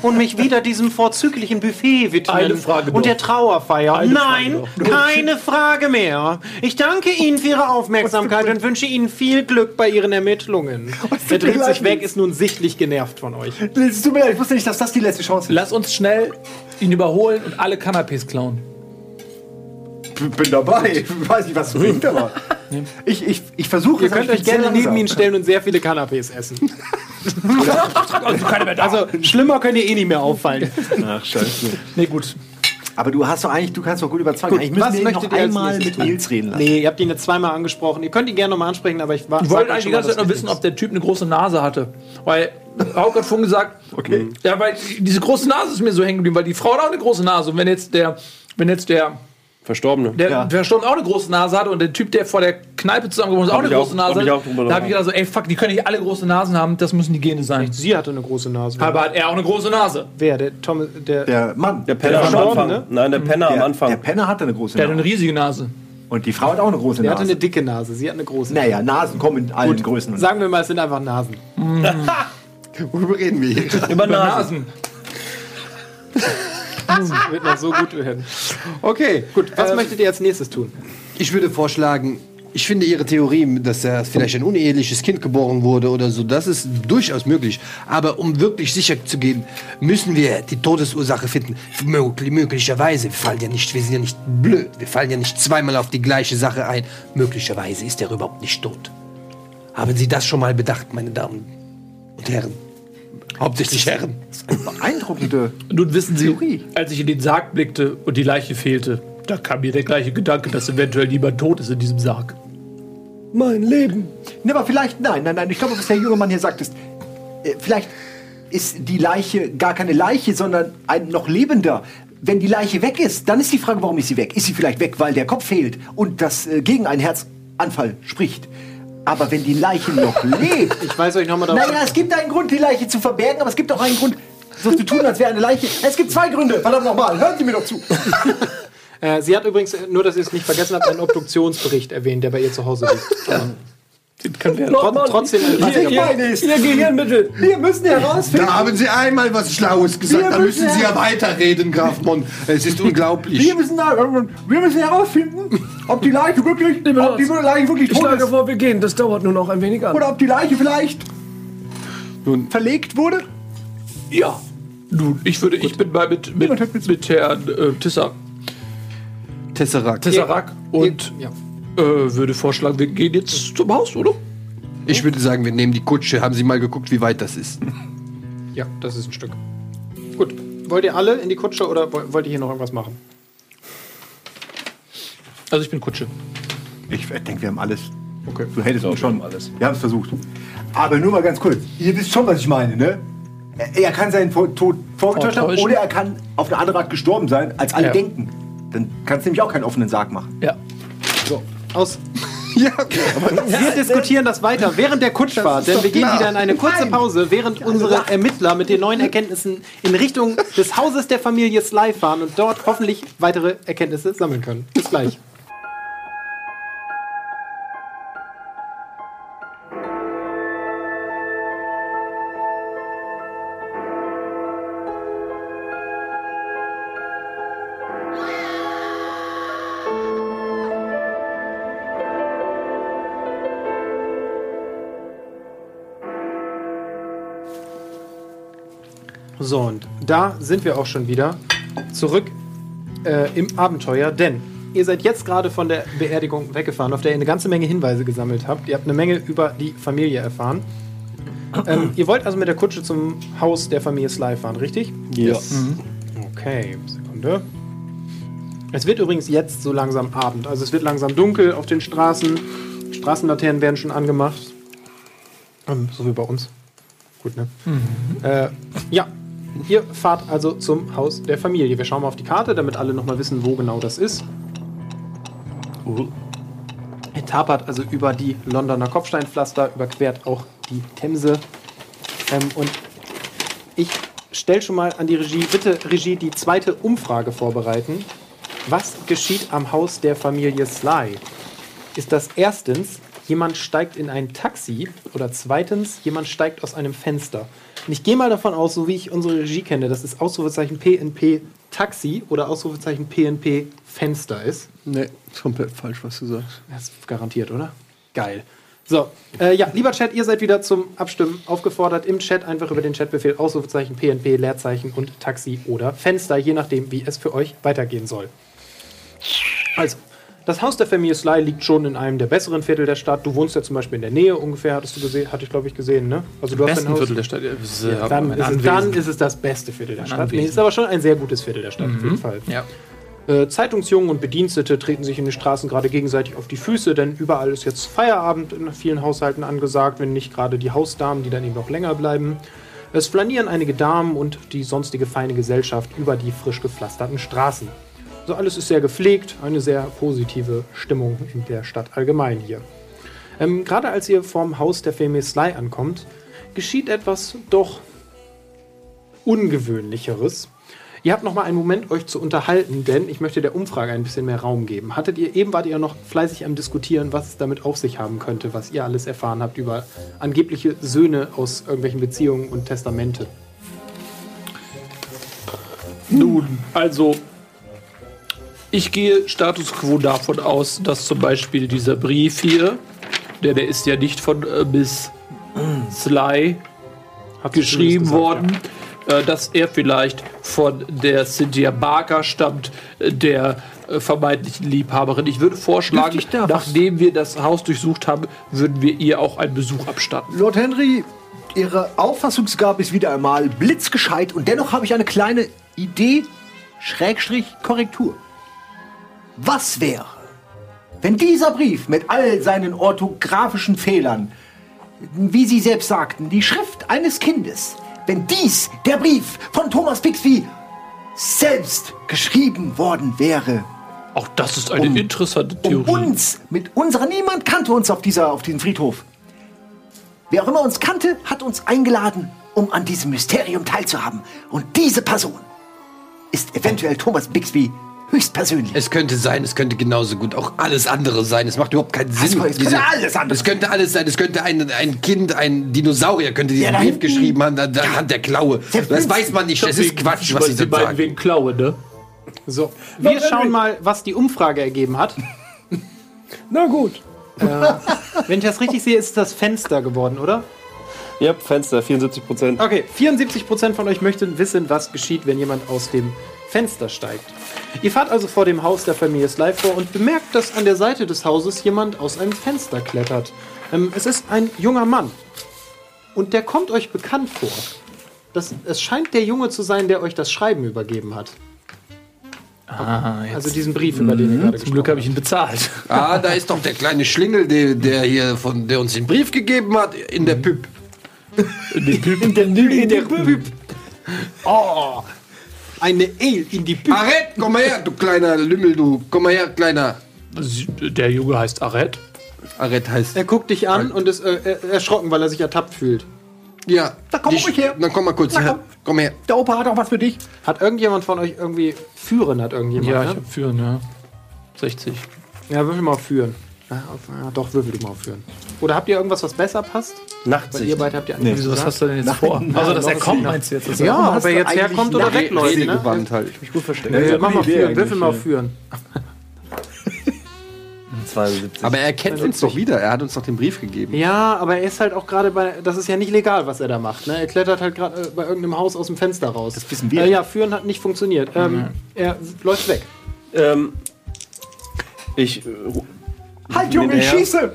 und mich wieder diesem vorzüglichen Buffet widmen. Eine Frage und noch. der Trauerfeier. Eine Nein, Frage keine Frage mehr. Ich danke Ihnen für Ihre Aufmerksamkeit und wünsche Ihnen viel Glück bei Ihren Ermittlungen. Er dreht sich weg, ist nun sichtlich genervt von euch. Es tut mir leid, ich wusste nicht, dass das die letzte Chance ist. Lass uns schnell ihn überholen und alle Canapés klauen. bin dabei. Ich weiß nicht, was es bringt, aber ich, ich, ich versuche Ihr könnt euch gerne neben ihn stellen und sehr viele Canapés essen. also schlimmer könnt ihr eh nicht mehr auffallen. Ach, scheiße. Nee, gut. Aber du hast doch eigentlich, du kannst doch gut überzeugen. Gut, was möchtet noch ihr einmal mit? Nils reden lassen. Nee, ihr habt ihn jetzt zweimal angesprochen. Ihr könnt ihn gerne nochmal ansprechen, aber ich war. Ich wollte eigentlich die ganze Zeit noch wissen, ob der Typ eine große Nase hatte. Weil Hauke hat vorhin gesagt, Okay. ja, weil diese große Nase ist mir so hängen geblieben, weil die Frau hat auch eine große Nase. Und wenn jetzt der, wenn jetzt der, Verstorbene. der Ja. Verstorbene auch eine große Nase hat und der Typ, der vor der Kneipe zusammengewohnt ist, auch eine auch- große Nase auch hat, drüber da habe ich gedacht, so, ey, fuck, die können nicht alle große Nasen haben, das müssen die Gene sein. Sie hatte eine große Nase. Aber hat er auch eine große Nase? wer? Der Tom. Der. Der Mann, Der Penner am Verstorbene, Anfang. ne? Nein, der Penner am der, Anfang. der Penner hatte eine große Der hat eine Nase. riesige Nase. Und die Frau hat auch eine große der hatte Nase. eine dicke Nase. Sie hat eine große. naja, Nasen kommen in allen Größen. Sagen wir mal, es sind einfach Nasen. Worüber reden wir hier? Über Nasen. Das wird noch so gut werden. Okay, Gut, was möchtet ihr als nächstes tun? Ich würde vorschlagen, ich finde Ihre Theorie, dass er vielleicht ein uneheliches Kind geboren wurde oder so, das ist durchaus möglich. Aber um wirklich sicher zu gehen, müssen wir die Todesursache finden. Möglich, möglicherweise, wir fallen ja nicht, wir sind ja nicht blöd, wir fallen ja nicht zweimal auf die gleiche Sache ein. Möglicherweise ist er überhaupt nicht tot. Haben Sie das schon mal bedacht, meine Damen und Herren? Hauptsächlich Herren. Beeindruckende. Nun wissen Sie, Theorie. als ich in den Sarg blickte und die Leiche fehlte, da kam mir der gleiche Gedanke, dass eventuell jemand tot ist in diesem Sarg. Mein Leben. Ne, aber vielleicht, nein, nein, nein. Ich glaube, was der junge Mann hier sagt, ist, äh, vielleicht ist die Leiche gar keine Leiche, sondern ein noch lebender. Wenn die Leiche weg ist, dann ist die Frage, warum ist sie weg? Ist sie vielleicht weg, weil der Kopf fehlt und das äh, gegen einen Herzanfall spricht? Aber wenn die Leiche noch lebt, Ich weise euch nochmal darauf. naja, es gibt einen Grund, die Leiche zu verbergen, aber es gibt auch einen Grund, so zu tun, als wäre eine Leiche. Es gibt zwei Gründe. Verdammt nochmal, hören Sie mir doch zu. Äh, sie hat übrigens, nur dass ihr es nicht vergessen habt, einen Obduktionsbericht erwähnt, der bei ihr zu Hause liegt. Trot- trotzdem ein Was wichtiger ich meine ist, Ihr Gehirnmittel. wir müssen herausfinden, Da haben Sie einmal was Schlaues gesagt, Wir da müssen müssen Sie ja- weiterreden, Graf Mon. Es ist unglaublich. wir müssen, wir müssen herausfinden, ob die Leiche wirklich, ob die Leiche wirklich Ich tot schlage ist. vor, wir gehen. Das dauert nur noch ein wenig an. Oder ob die Leiche vielleicht verlegt wurde? Ja. Nun, ich würde, ich bin mal mit, mit, mit Herrn äh, Tissa, Tesseract. Tesserac und Ja. Äh, würde vorschlagen, wir gehen jetzt zum Haus, oder? Ich würde sagen, wir nehmen die Kutsche. Haben Sie mal geguckt, wie weit das ist? ja, das ist ein Stück. Gut. Wollt ihr alle in die Kutsche oder woll- wollt ihr hier noch irgendwas machen? Also ich bin Kutsche. Ich denke, wir haben alles. Okay. Du hättest uns schon. alles. Wir haben es versucht. Aber nur mal ganz kurz. Ihr wisst schon, was ich meine, ne? Er er kann seinen Tod vorgetäuscht haben oder er kann auf eine andere Art gestorben sein, als alle Ja. denken. Dann kannst du nämlich auch keinen offenen Sarg machen. Ja. Aus. Ja, Wir diskutieren das weiter während der Kutschfahrt, denn wir gehen wieder in eine kurze. Pause, während unsere Ermittler mit den neuen Erkenntnissen in Richtung des Hauses der Familie Sly fahren und dort hoffentlich weitere Erkenntnisse sammeln können. Bis gleich. So, und da sind wir auch schon wieder zurück äh, im Abenteuer, denn ihr seid jetzt gerade von der Beerdigung weggefahren, auf der ihr eine ganze Menge Hinweise gesammelt habt. Ihr habt eine Menge über die Familie erfahren. Ähm, ihr wollt also mit der Kutsche zum Haus der Familie Sly fahren, richtig? Ja. Okay, Sekunde. Es wird übrigens jetzt so langsam Abend. Also es wird langsam dunkel auf den Straßen. Straßenlaternen werden schon angemacht. Ähm, so wie bei uns. Gut, ne? Äh, ja, ihr fahrt also zum Haus der Familie. Wir schauen mal auf die Karte, damit alle nochmal wissen, wo genau das ist. Ihr tapert also über die Londoner Kopfsteinpflaster, überquert auch die Themse. Ähm, und ich stelle schon mal an die Regie, bitte Regie, die zweite Umfrage vorbereiten. Was geschieht am Haus der Familie Sly? Ist das erstens, jemand steigt in ein Taxi oder zweitens, jemand steigt aus einem Fenster? Und ich gehe mal davon aus, so wie ich unsere Regie kenne, dass es Ausrufezeichen PNP Taxi oder Ausrufezeichen PNP Fenster ist. nee, ist komplett falsch, was du sagst. Das ist garantiert, oder? Geil. So, äh, ja, lieber Chat, ihr seid wieder zum Abstimmen aufgefordert. Im Chat einfach über den Chatbefehl Ausrufezeichen, PNP, Leerzeichen und Taxi oder Fenster, je nachdem, wie es für euch weitergehen soll. Also, Das Haus der Familie Sly liegt schon in einem der besseren Viertel der Stadt. Du wohnst ja zum Beispiel in der Nähe ungefähr, hattest du gesehen, hatte ich glaube ich gesehen, ne? Also du hast Besten dein Haus. Viertel der Stadt. Ja, das ist, Ja, äh, dann, mein ist es, dann ist es das beste Viertel der Stadt. Nee, Anwesen. ist aber schon ein sehr gutes Viertel der Stadt, auf jeden Fall. Ja. Äh, Zeitungsjungen und Bedienstete treten sich in den Straßen gerade gegenseitig auf die Füße, denn überall ist jetzt Feierabend in vielen Haushalten angesagt, wenn nicht gerade die Hausdamen, die dann eben noch länger bleiben. Es flanieren einige Damen und die sonstige feine Gesellschaft über die frisch gepflasterten Straßen. Also alles ist sehr gepflegt, eine sehr positive Stimmung in der Stadt allgemein hier. Ähm, gerade als ihr vorm Haus der Sly ankommt, geschieht etwas doch Ungewöhnlicheres. Ihr habt noch mal einen Moment, euch zu unterhalten, denn ich möchte der Umfrage ein bisschen mehr Raum geben. Hattet ihr eben wart ihr noch fleißig am diskutieren, was es damit auf sich haben könnte, was ihr alles erfahren habt über angebliche Söhne aus irgendwelchen Beziehungen und Testamente? Nun, also ich gehe Status quo davon aus, dass zum Beispiel dieser Brief hier, der, der ist ja nicht von äh, Miss Sly ihr geschrieben zumindest worden, äh, dass er vielleicht von der Cynthia Barker stammt, äh, der äh, vermeintlichen Liebhaberin. Ich würde vorschlagen, ich nachdem wir das Haus durchsucht haben, würden wir ihr auch einen Besuch abstatten. Lord Henry, Ihre Auffassungsgabe ist wieder einmal blitzgescheit und dennoch habe ich eine kleine Idee, Schrägstrich, Korrektur. Was wäre, wenn dieser Brief mit all seinen orthografischen Fehlern, wie Sie selbst sagten, die Schrift eines Kindes, wenn dies der Brief von Thomas Bixby selbst geschrieben worden wäre, Auch das ist eine Um- interessante um Theorie. uns, mit unserer, niemand kannte uns auf, dieser, auf diesem Friedhof. Wer auch immer uns kannte, hat uns eingeladen, um an diesem Mysterium teilzuhaben. Und diese Person ist eventuell Thomas Bixby höchstpersönlich. Es könnte sein, es könnte genauso gut auch alles andere sein. Es macht überhaupt keinen Sinn. es könnte alles andere Es könnte alles sein. Es könnte ein, ein Kind, ein Dinosaurier könnte diesen Ja, Brief hinten- geschrieben haben, an der Hand der Klaue. Das weiß man nicht. Das ist Quatsch, was sie da beiden sagen. wegen Klaue, ne? So, wir schauen mal, was die Umfrage ergeben hat. Na gut. Wenn ich das richtig sehe, ist das Fenster geworden, oder? Ja, Fenster, 74 Prozent. Okay, 74% von euch möchten wissen, was geschieht, wenn jemand aus dem Fenster steigt. Ihr fahrt also vor dem Haus der Familie Sly vor und bemerkt, dass an der Seite des Hauses jemand aus einem Fenster klettert. Ähm, es ist ein junger Mann. Und der kommt euch bekannt vor. Das, es scheint der Junge zu sein, der euch das Schreiben übergeben hat. Ah, Also diesen Brief, über den ihr gerade Zum Glück habe ich ihn bezahlt. Ah, da ist doch der kleine Schlingel, der, der hier von der uns den Brief gegeben hat, in der Püpp. In der, in der Büb. habt. Eine Ale in die Bühne. Arrête, komm mal her, du kleiner Lümmel, du. Komm mal her, kleiner. Der Junge heißt Aret. Arrête heißt. Er guckt dich an und ist äh, er- erschrocken, weil er sich ertappt fühlt. Ja. Da komm ruhig her. Dann komm mal kurz Na, her. komm. Komm her. Der Opa hat auch was für dich. Hat irgendjemand von euch irgendwie führen? Hat irgendjemand? Ja, ich ne? habe führen, ja. 60. Ja, würfel mal auf führen. Ja, doch, würfel du mal auf führen. Oder habt ihr irgendwas, was besser passt? Weil Nachtsicht. ihr beide habt ja Wieso, was hast du denn jetzt vor? Also, dass er kommt, meinst du jetzt? Ja, ob er du jetzt herkommt oder wegläuft. Ne? Redegewandt halt. Ja, mach mal führen, würfel mal auf führen. 72. Aber er kennt uns doch wieder. Er hat uns doch den Brief gegeben. Ja, aber er ist halt auch gerade bei. Das ist ja nicht legal, was er da macht. Ne? Er klettert halt gerade äh, bei irgendeinem Haus aus dem Fenster raus. Das wissen wir. Äh, ja, führen hat nicht funktioniert. Ähm, Er läuft weg. ähm, ich. Äh, Halt, Junge, ich schieße.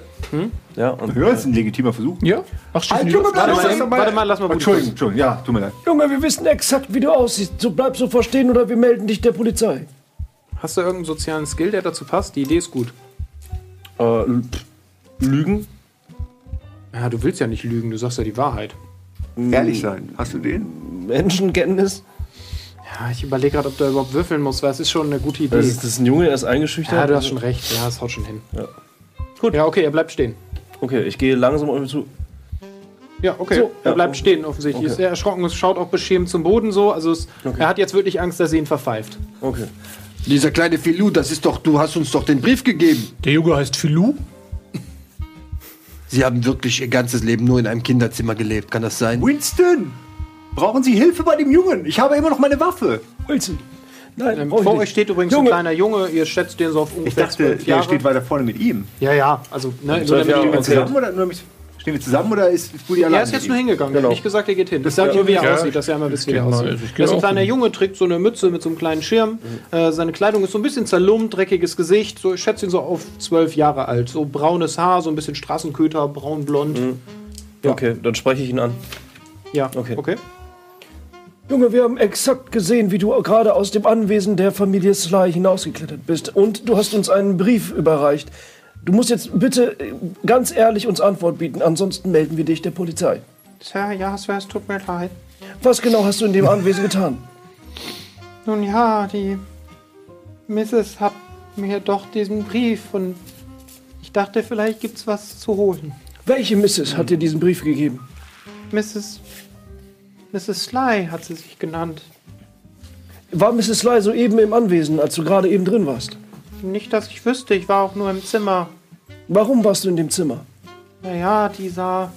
Ja, und. Ja, ist ein legitimer Versuch. Ja? Ach, Halt, Junge, bleib Warte mal, einmal- warte mal, lass mal gut Entschuldigung, Entschuldigung, ja, tut mir leid. Junge, wir wissen exakt, wie du aussiehst. So bleib so verstehen oder wir melden dich der Polizei. Hast du irgendeinen sozialen Skill, der dazu passt? Die Idee ist gut. Äh, Lügen? Ja, du willst ja nicht lügen, du sagst ja die Wahrheit. Ehrlich sein. Hast du den? Menschenkenntnis? Ja, ich überlege gerade, ob du überhaupt würfeln musst, weil es ist schon eine gute Idee. Das ist, das ist ein Junge, der ist eingeschüchtert. ja, du hast schon recht. Ja, es haut schon hin. Ja. Gut. Ja, okay, er bleibt stehen. Okay, ich gehe langsam auf ihn zu. Ja, okay. So, er ja, bleibt okay. stehen offensichtlich. Ist sehr erschrocken, es schaut auch beschämt zum Boden so. Also es, er hat jetzt wirklich Angst, dass ihr ihn verpfeift. Okay. Dieser kleine Filou, das ist doch, du hast uns doch den Brief gegeben. Der Junge heißt Philou? Sie haben wirklich ihr ganzes Leben nur in einem Kinderzimmer gelebt, kann das sein? Winston! Brauchen Sie Hilfe bei dem Jungen? Ich habe immer noch meine Waffe. Wilson. Nein, Ähm, ich vor euch steht übrigens Junge. ein kleiner Junge, ihr schätzt den so auf Ich ungefähr dachte, zwölf der steht weiter vorne mit ihm. ja, ja, also ne, okay. ungefähr- Zusammen oder nur mit Stehen wir zusammen oder ist Bulli allein? Er ist jetzt nur hingegangen. Er hat nicht gesagt, er geht hin. Ich sag ja, nur, wie er ja, aussieht, dass er einmal wisst, wie er aussieht. ich Er ist ein auch kleiner hin. Junge, trägt so eine Mütze mit so einem kleinen Schirm. Äh, seine Kleidung ist so ein bisschen zerlumpt, dreckiges Gesicht. So, ich schätze ihn so auf zwölf Jahre alt. So braunes Haar, so ein bisschen Straßenköter, braun-blond. Ja. Okay, dann spreche ich ihn an. Ja, Okay. okay. Junge, wir haben exakt gesehen, wie du gerade aus dem Anwesen der Familie Sly hinausgeklettert bist. Und du hast uns einen Brief überreicht. Du musst jetzt bitte äh, ganz ehrlich uns Antwort bieten, ansonsten melden wir dich der Polizei. Sir, ja, Sir, es tut mir leid. Was genau hast du in dem Anwesen getan? Nun ja, die Mrs. hat mir doch diesen Brief und ich dachte, vielleicht gibt's was zu holen. Welche Mrs. hat dir diesen Brief gegeben? Mrs. Mrs. Sly hat sie sich genannt. War Mrs. Sly soeben im Anwesen, als du gerade eben drin warst? Nicht, dass ich wüsste, ich war auch nur im Zimmer. Warum warst du in dem Zimmer? Naja, die sah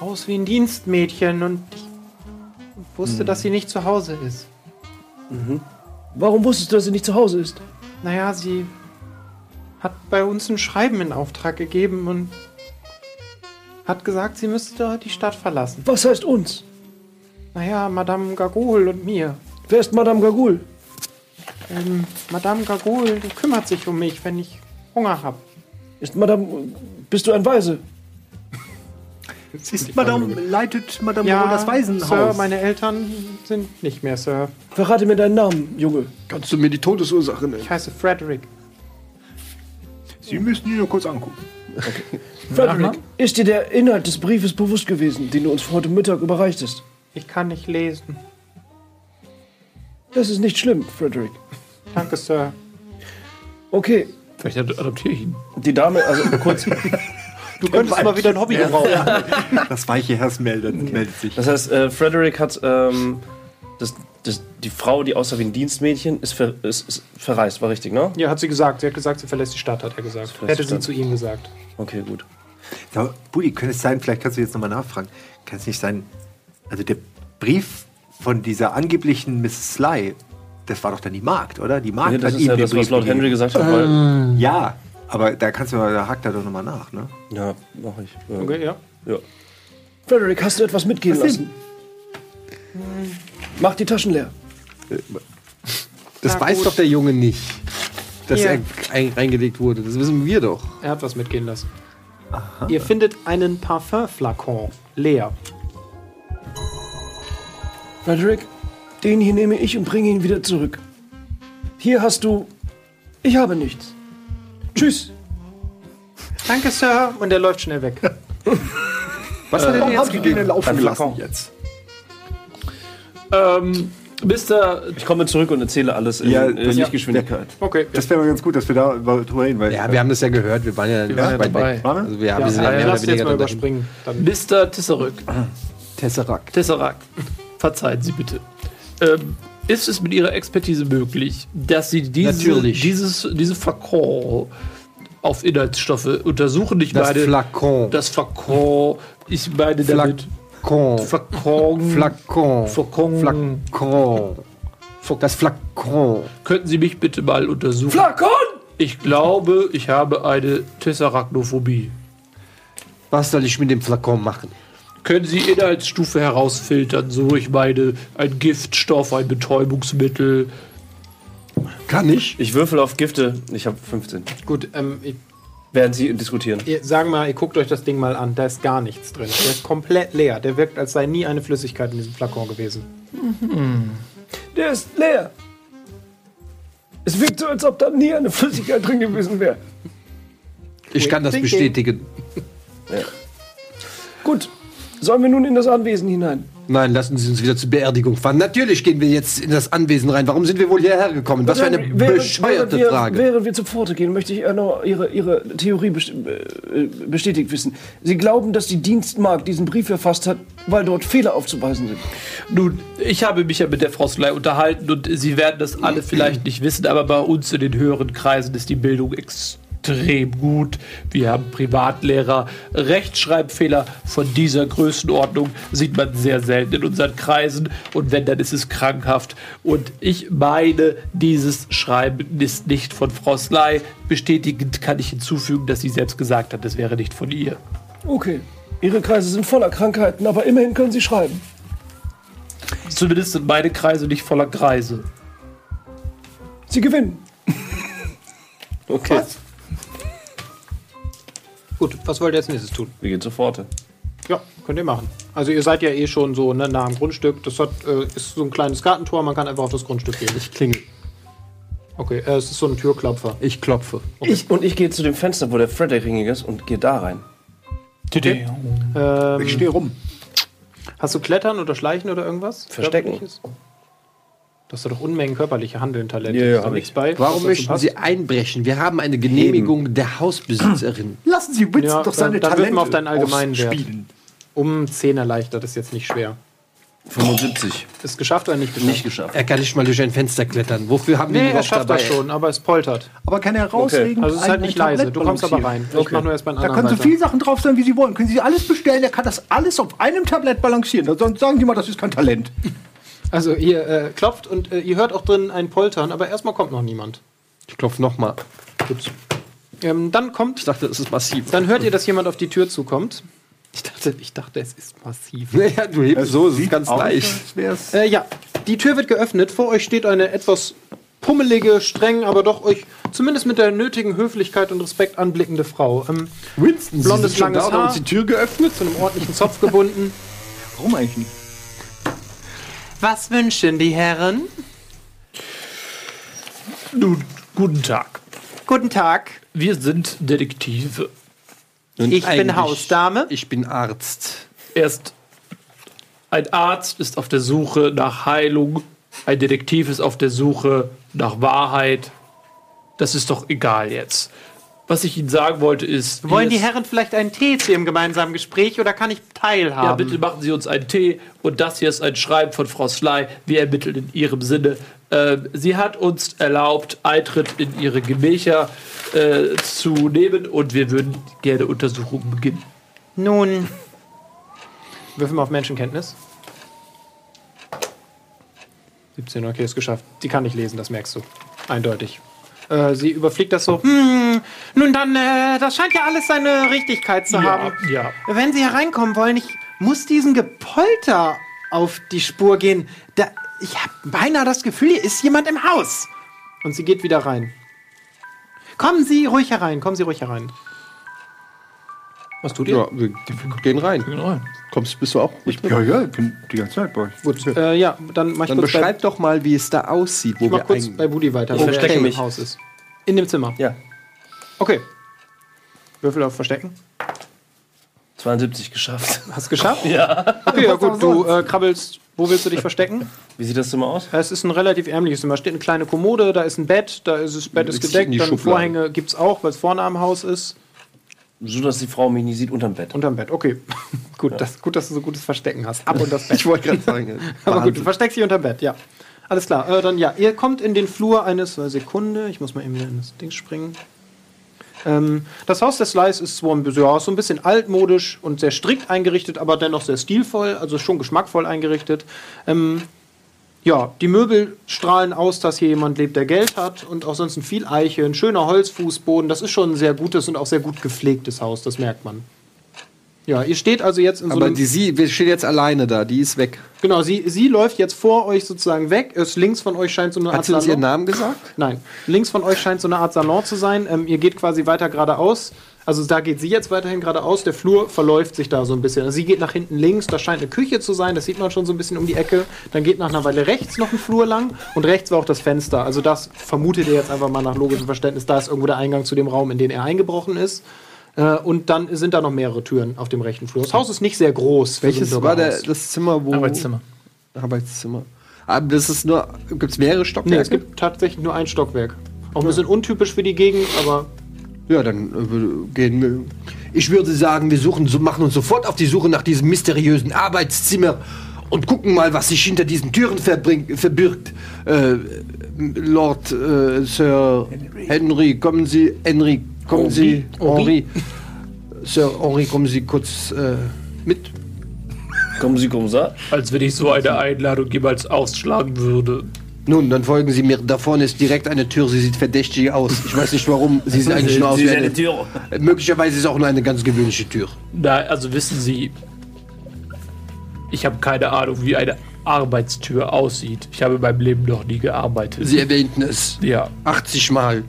aus wie ein Dienstmädchen und ich wusste, dass sie nicht zu Hause ist. Warum wusstest du, dass sie nicht zu Hause ist? Naja, sie hat bei uns ein Schreiben in Auftrag gegeben und hat gesagt, sie müsste die Stadt verlassen. Was heißt uns? Naja, Madame Gagol und mir. Wer ist Madame Gagul? Ähm, Madame die kümmert sich um mich, wenn ich Hunger habe. Ist Madame. Bist du ein Weise? Ist Madame, leitet Madame Ja, das Waisenhaus? Sir, meine Eltern sind nicht mehr Sir. Verrate mir deinen Namen, Junge. Kannst du mir die Todesursache nennen? Ich heiße Frederick. Sie müssen ihn nur kurz angucken. Frederick, ist dir der Inhalt des Briefes bewusst gewesen, den du uns heute Mittag überreichtest? Ich kann nicht lesen. Das ist nicht schlimm, Frederick. Danke, Sir. Okay, Vielleicht adoptiere ich ihn. die Dame, also kurz. Du könntest mal wieder ein Hobby gebrauchen. Das weiche Herz meldet, meldet sich. Das heißt, äh, Frederick hat ähm, das, das, die Frau, die aussah wie ein Dienstmädchen, ist, ver, ist, ist verreist, war richtig, ne? Ja, hat sie gesagt. Sie hat gesagt, sie verlässt die Stadt, hat er gesagt. Hätte sie zu ihm gesagt. Okay, gut. So, Budi, könnte es sein, vielleicht kannst du jetzt nochmal nachfragen, kann es nicht sein, also der Brief von dieser angeblichen Miss Sly, das war doch dann die Magd, oder? Die Magd Nee, das hat ist ja ihm den das, was Brief Lord gegeben. Henry gesagt hat. Weil, Ja, aber da kannst du mal, da hakt er doch nochmal nach, ne? ja, mach ich. Ja. Okay, ja. Ja. Frederick, hast du etwas mitgehen Was lassen? Mach die Taschen leer. Das Na weiß gut. doch der Junge nicht, dass Ja. er ein, reingelegt wurde. Das wissen wir doch. Er hat was mitgehen lassen. Ihr findet einen Parfümflakon leer. Frederick, den hier nehme ich und bringe ihn wieder zurück. Hier hast du. Ich habe nichts. Tschüss. Danke, Sir. Und er läuft schnell weg. Was hat er denn jetzt gegeben? laufen gelassen jetzt? Ähm, Mr. Ich komme zurück und erzähle alles in Ja, äh, das- Lichtgeschwindigkeit. Okay. Das wäre mal ganz gut, dass wir da drüber reden, weil Ja, wir haben das ja gehört. Wir waren ja, waren ja dabei. Waren wir? Also wir, haben- Ja, wir sind ja, ja mehr lass oder jetzt weniger mal da- überspringen. Dann Mr. Tesserac. Tesseract. Tesserac. Verzeihen Sie bitte. Ähm, ist es mit Ihrer Expertise möglich, dass Sie diese, dieses, diese Flakon auf Inhaltsstoffe untersuchen? Ich Das meine, Flakon. das Flakon, ich meine damit Flakon. Flakon. Flakon. Flakon. Flakon. Das Flakon. Könnten Sie mich bitte mal untersuchen? Flakon! Ich glaube, ich habe eine Tesseracnophobie. Was soll ich mit dem Flakon machen? Können Sie Inhaltsstufe herausfiltern? So, ich meine, ein Giftstoff, ein Betäubungsmittel. Kann ich? Ich würfel auf Gifte. Ich habe 15. gut, ähm, ich, Während Sie diskutieren. ihr, sagen mal, ihr guckt euch das Ding mal an. Da ist gar nichts drin. Der ist komplett leer. Der wirkt, als sei nie eine Flüssigkeit in diesem Flakon gewesen. Der ist leer. Es wirkt so, als ob da nie eine Flüssigkeit drin gewesen wäre. Ich kann das Thinking. bestätigen. Gut. Sollen wir nun in das Anwesen hinein? Nein, lassen Sie uns wieder zur Beerdigung fahren. Natürlich gehen wir jetzt in das Anwesen rein. Warum sind wir wohl hierher gekommen? Was für eine Während- während bescheuerte wir, Frage. Während wir zur Pforte gehen, möchte ich noch Ihre, Ihre Theorie äh, bestätigt wissen. Sie glauben, dass die Dienstmagd diesen Brief verfasst hat, weil dort Fehler aufzuweisen sind. Nun, ich habe mich ja mit der Frau Sly unterhalten und Sie werden das alle vielleicht nicht wissen, aber bei uns in den höheren Kreisen ist die Bildung extrem gut. Wir haben Privatlehrer. Rechtschreibfehler von dieser Größenordnung sieht man sehr selten in unseren Kreisen und wenn, dann ist es krankhaft. Und ich meine, dieses Schreiben ist nicht von Frau Sly. Bestätigend kann ich hinzufügen, dass sie selbst gesagt hat, es wäre nicht von ihr. Okay. Ihre Kreise sind voller Krankheiten, aber immerhin können Sie schreiben. Zumindest sind meine Kreise nicht voller Kreise. Sie gewinnen. Okay, Gut, was wollt ihr als nächstes tun? wir gehen sofort. Ja, könnt ihr machen. Also ihr seid ja eh schon so ne, nah am Grundstück. Das hat, äh, ist so ein kleines Gartentor, man kann einfach auf das Grundstück gehen. Ich klingel. Okay, äh, es ist so ein Türklopfer. Ich klopfe. Ich, und ich gehe zu dem Fenster, wo der Frederick ist und gehe da rein. Okay. Ähm, Ich stehe rum. hast du Klettern oder Schleichen oder irgendwas? Verstecken. Körperliches? Du hast doch Unmengen körperliche Handeln-Talente. Ja, ja, nichts ich. bei? Warum möchten? Sie einbrechen? Wir haben eine Genehmigung der Hausbesitzerin. Lassen Sie Winston Ja, doch seine dann- dann Talente auf deinen allgemeinen Wert. ausspielen. Um 10 erleichtert ist jetzt nicht schwer. 75. Ist geschafft oder nicht geschafft? Nicht geschafft. Er kann nicht mal durch ein Fenster klettern. Wofür haben wir Nee, ihn er schafft dabei? das schon, aber es poltert. Aber kann er rauslegen? Also es ist halt nicht leise. Du kommst aber rein. balancieren? Ich mach nur erst bei Da können so viele Sachen drauf sein, wie Sie wollen. Können Sie alles bestellen, der kann das alles auf einem Tablett balancieren. Sonst sagen Sie mal, das ist kein Talent. Also ihr äh, klopft und äh, ihr hört auch drin ein Poltern, aber erstmal kommt noch niemand. Ich klopfe nochmal. Ähm, dann kommt, Ich dachte, das ist massiv. dann hört ihr, dass jemand auf die Tür zukommt. Ich dachte, ich dachte, es ist massiv. Ja, du hebst so, es ist ganz leicht. Äh, ja, die Tür wird geöffnet. Vor euch steht eine etwas pummelige, streng, aber doch euch zumindest mit der nötigen Höflichkeit und Respekt anblickende Frau. Ähm, Winston, Blondes, langes da, da Haar. uns die Tür geöffnet. zu einem ordentlichen Zopf gebunden. Warum eigentlich nicht? Was wünschen die Herren? Nun, guten Tag. Guten Tag. Wir sind Detektive. Und Ich bin Hausdame. Ich bin Arzt. Erst ein Arzt ist auf der Suche nach Heilung, ein Detektiv ist auf der Suche nach Wahrheit. Das ist doch egal jetzt. Was ich Ihnen sagen wollte ist, Wollen die Herren vielleicht einen Tee zu ihrem gemeinsamen Gespräch oder kann ich teilhaben? Ja, bitte machen Sie uns einen Tee. Und das hier ist ein Schreiben von Frau Sly. Wir ermitteln in Ihrem Sinne. Ähm, sie hat uns erlaubt, Eintritt in Ihre Gemächer äh, zu nehmen und wir würden gerne Untersuchungen beginnen. Nun. Würfeln wir auf Menschenkenntnis. 17, okay, ist geschafft. Sie kann nicht lesen, das merkst du. Eindeutig. Äh, sie überfliegt das so. Hm, nun dann, äh, das scheint ja alles seine Richtigkeit zu haben. ja. Wenn Sie hereinkommen wollen, ich muss diesen Gepolter auf die Spur gehen. Da, ich habe beinahe das Gefühl, hier ist jemand im Haus. Und sie geht wieder rein. Kommen Sie ruhig herein, kommen Sie ruhig herein. Was tut ihr? Ja, wir gehen rein. Genau. Kommst, bist du auch? Ich Ja, ja, ich bin die ganze Zeit bei euch. Gut, äh, ja, dann mach ich Dann kurz bei, beschreib doch mal, wie es da aussieht, wo ich mach wir kurz bei Budi weiter, Ich wo verstecke im mich. Haus ist. In dem Zimmer. Ja, Okay. Würfel auf Verstecken. 72 geschafft. Hast geschafft? Ja. Okay, ja gut, du äh, krabbelst. Wo willst du dich verstecken? Wie sieht das Zimmer aus? Es ist ein relativ ärmliches Zimmer. Da steht eine kleine Kommode, da ist ein Bett, da ist das Bett ist in gedeckt, die dann Schublade. Vorhänge gibt es auch, weil es vorne am Haus ist. So, dass die Frau mich nie sieht unterm Bett. Unterm Bett, okay. gut, das, gut, dass du so gutes Verstecken hast. Ab und das Bett. Ich wollte gerade sagen. Aber gut, du versteckst dich unterm Bett, ja. Alles klar. Äh, dann ja, ihr kommt in den Flur eines äh, Sekunde. Ich muss mal eben wieder in das Ding springen. Ähm, das Haus des Slice ist so ein, bisschen- ja, so ein bisschen altmodisch und sehr strikt eingerichtet, aber dennoch sehr stilvoll, also schon geschmackvoll eingerichtet. Ähm, ja, die Möbel strahlen aus, dass hier jemand lebt, der Geld hat und auch sonst viel Eiche, ein schöner Holzfußboden. Das ist schon ein sehr gutes und auch sehr gut gepflegtes Haus, das merkt man. Ja, ihr steht also jetzt in so Aber einem die, sie, wir stehen jetzt alleine da, die ist weg. Genau, sie, sie läuft jetzt vor euch sozusagen weg. Ist links von euch scheint so eine Hat Art sie uns ihren Salon. Namen gesagt? Nein, links von euch scheint so eine Art Salon zu sein. Ähm, ihr geht quasi weiter geradeaus. Also da geht sie jetzt weiterhin geradeaus. Der Flur verläuft sich da so ein bisschen. Also sie geht nach hinten links. Da scheint eine Küche zu sein. Das sieht man schon so ein bisschen um die Ecke. Dann geht nach einer Weile rechts noch ein Flur lang. Und rechts war auch das Fenster. Also das vermutet ihr jetzt einfach mal nach logischem Verständnis. Da ist irgendwo der Eingang zu dem Raum, in den er eingebrochen ist. Äh, und dann sind da noch mehrere Türen auf dem rechten Flur. Das Haus ist nicht sehr groß. Welches so war der, das Zimmer, wo. Arbeitszimmer. Arbeitszimmer. Aber das ist nur. Gibt es mehrere Stockwerke? Nee, es gibt tatsächlich nur ein Stockwerk. Auch ein bisschen untypisch für die Gegend, aber Ja, dann äh, gehen wir. Ich würde sagen, wir suchen, so, machen uns sofort auf die Suche nach diesem mysteriösen Arbeitszimmer und gucken mal, was sich hinter diesen Türen verbring, verbirgt. Äh, Lord äh, Sir Henry, kommen Sie, Henry, kommen Sie, Henry, Sir Henry, kommen Sie kurz äh, mit. Kommen Sie, kommen Sie. Als wenn ich so eine Einladung jemals ausschlagen würde. Nun, dann folgen Sie mir. Da vorne ist direkt eine Tür. Sie sieht verdächtig aus. Ich weiß nicht warum. Sie sieht eigentlich nur aus wie eine Tür. Möglicherweise ist es auch nur eine ganz gewöhnliche Tür. Na, also wissen Sie, ich habe keine Ahnung, wie eine Arbeitstür aussieht. Ich habe in meinem Leben noch nie gearbeitet. Sie erwähnten es ja, 80 Mal.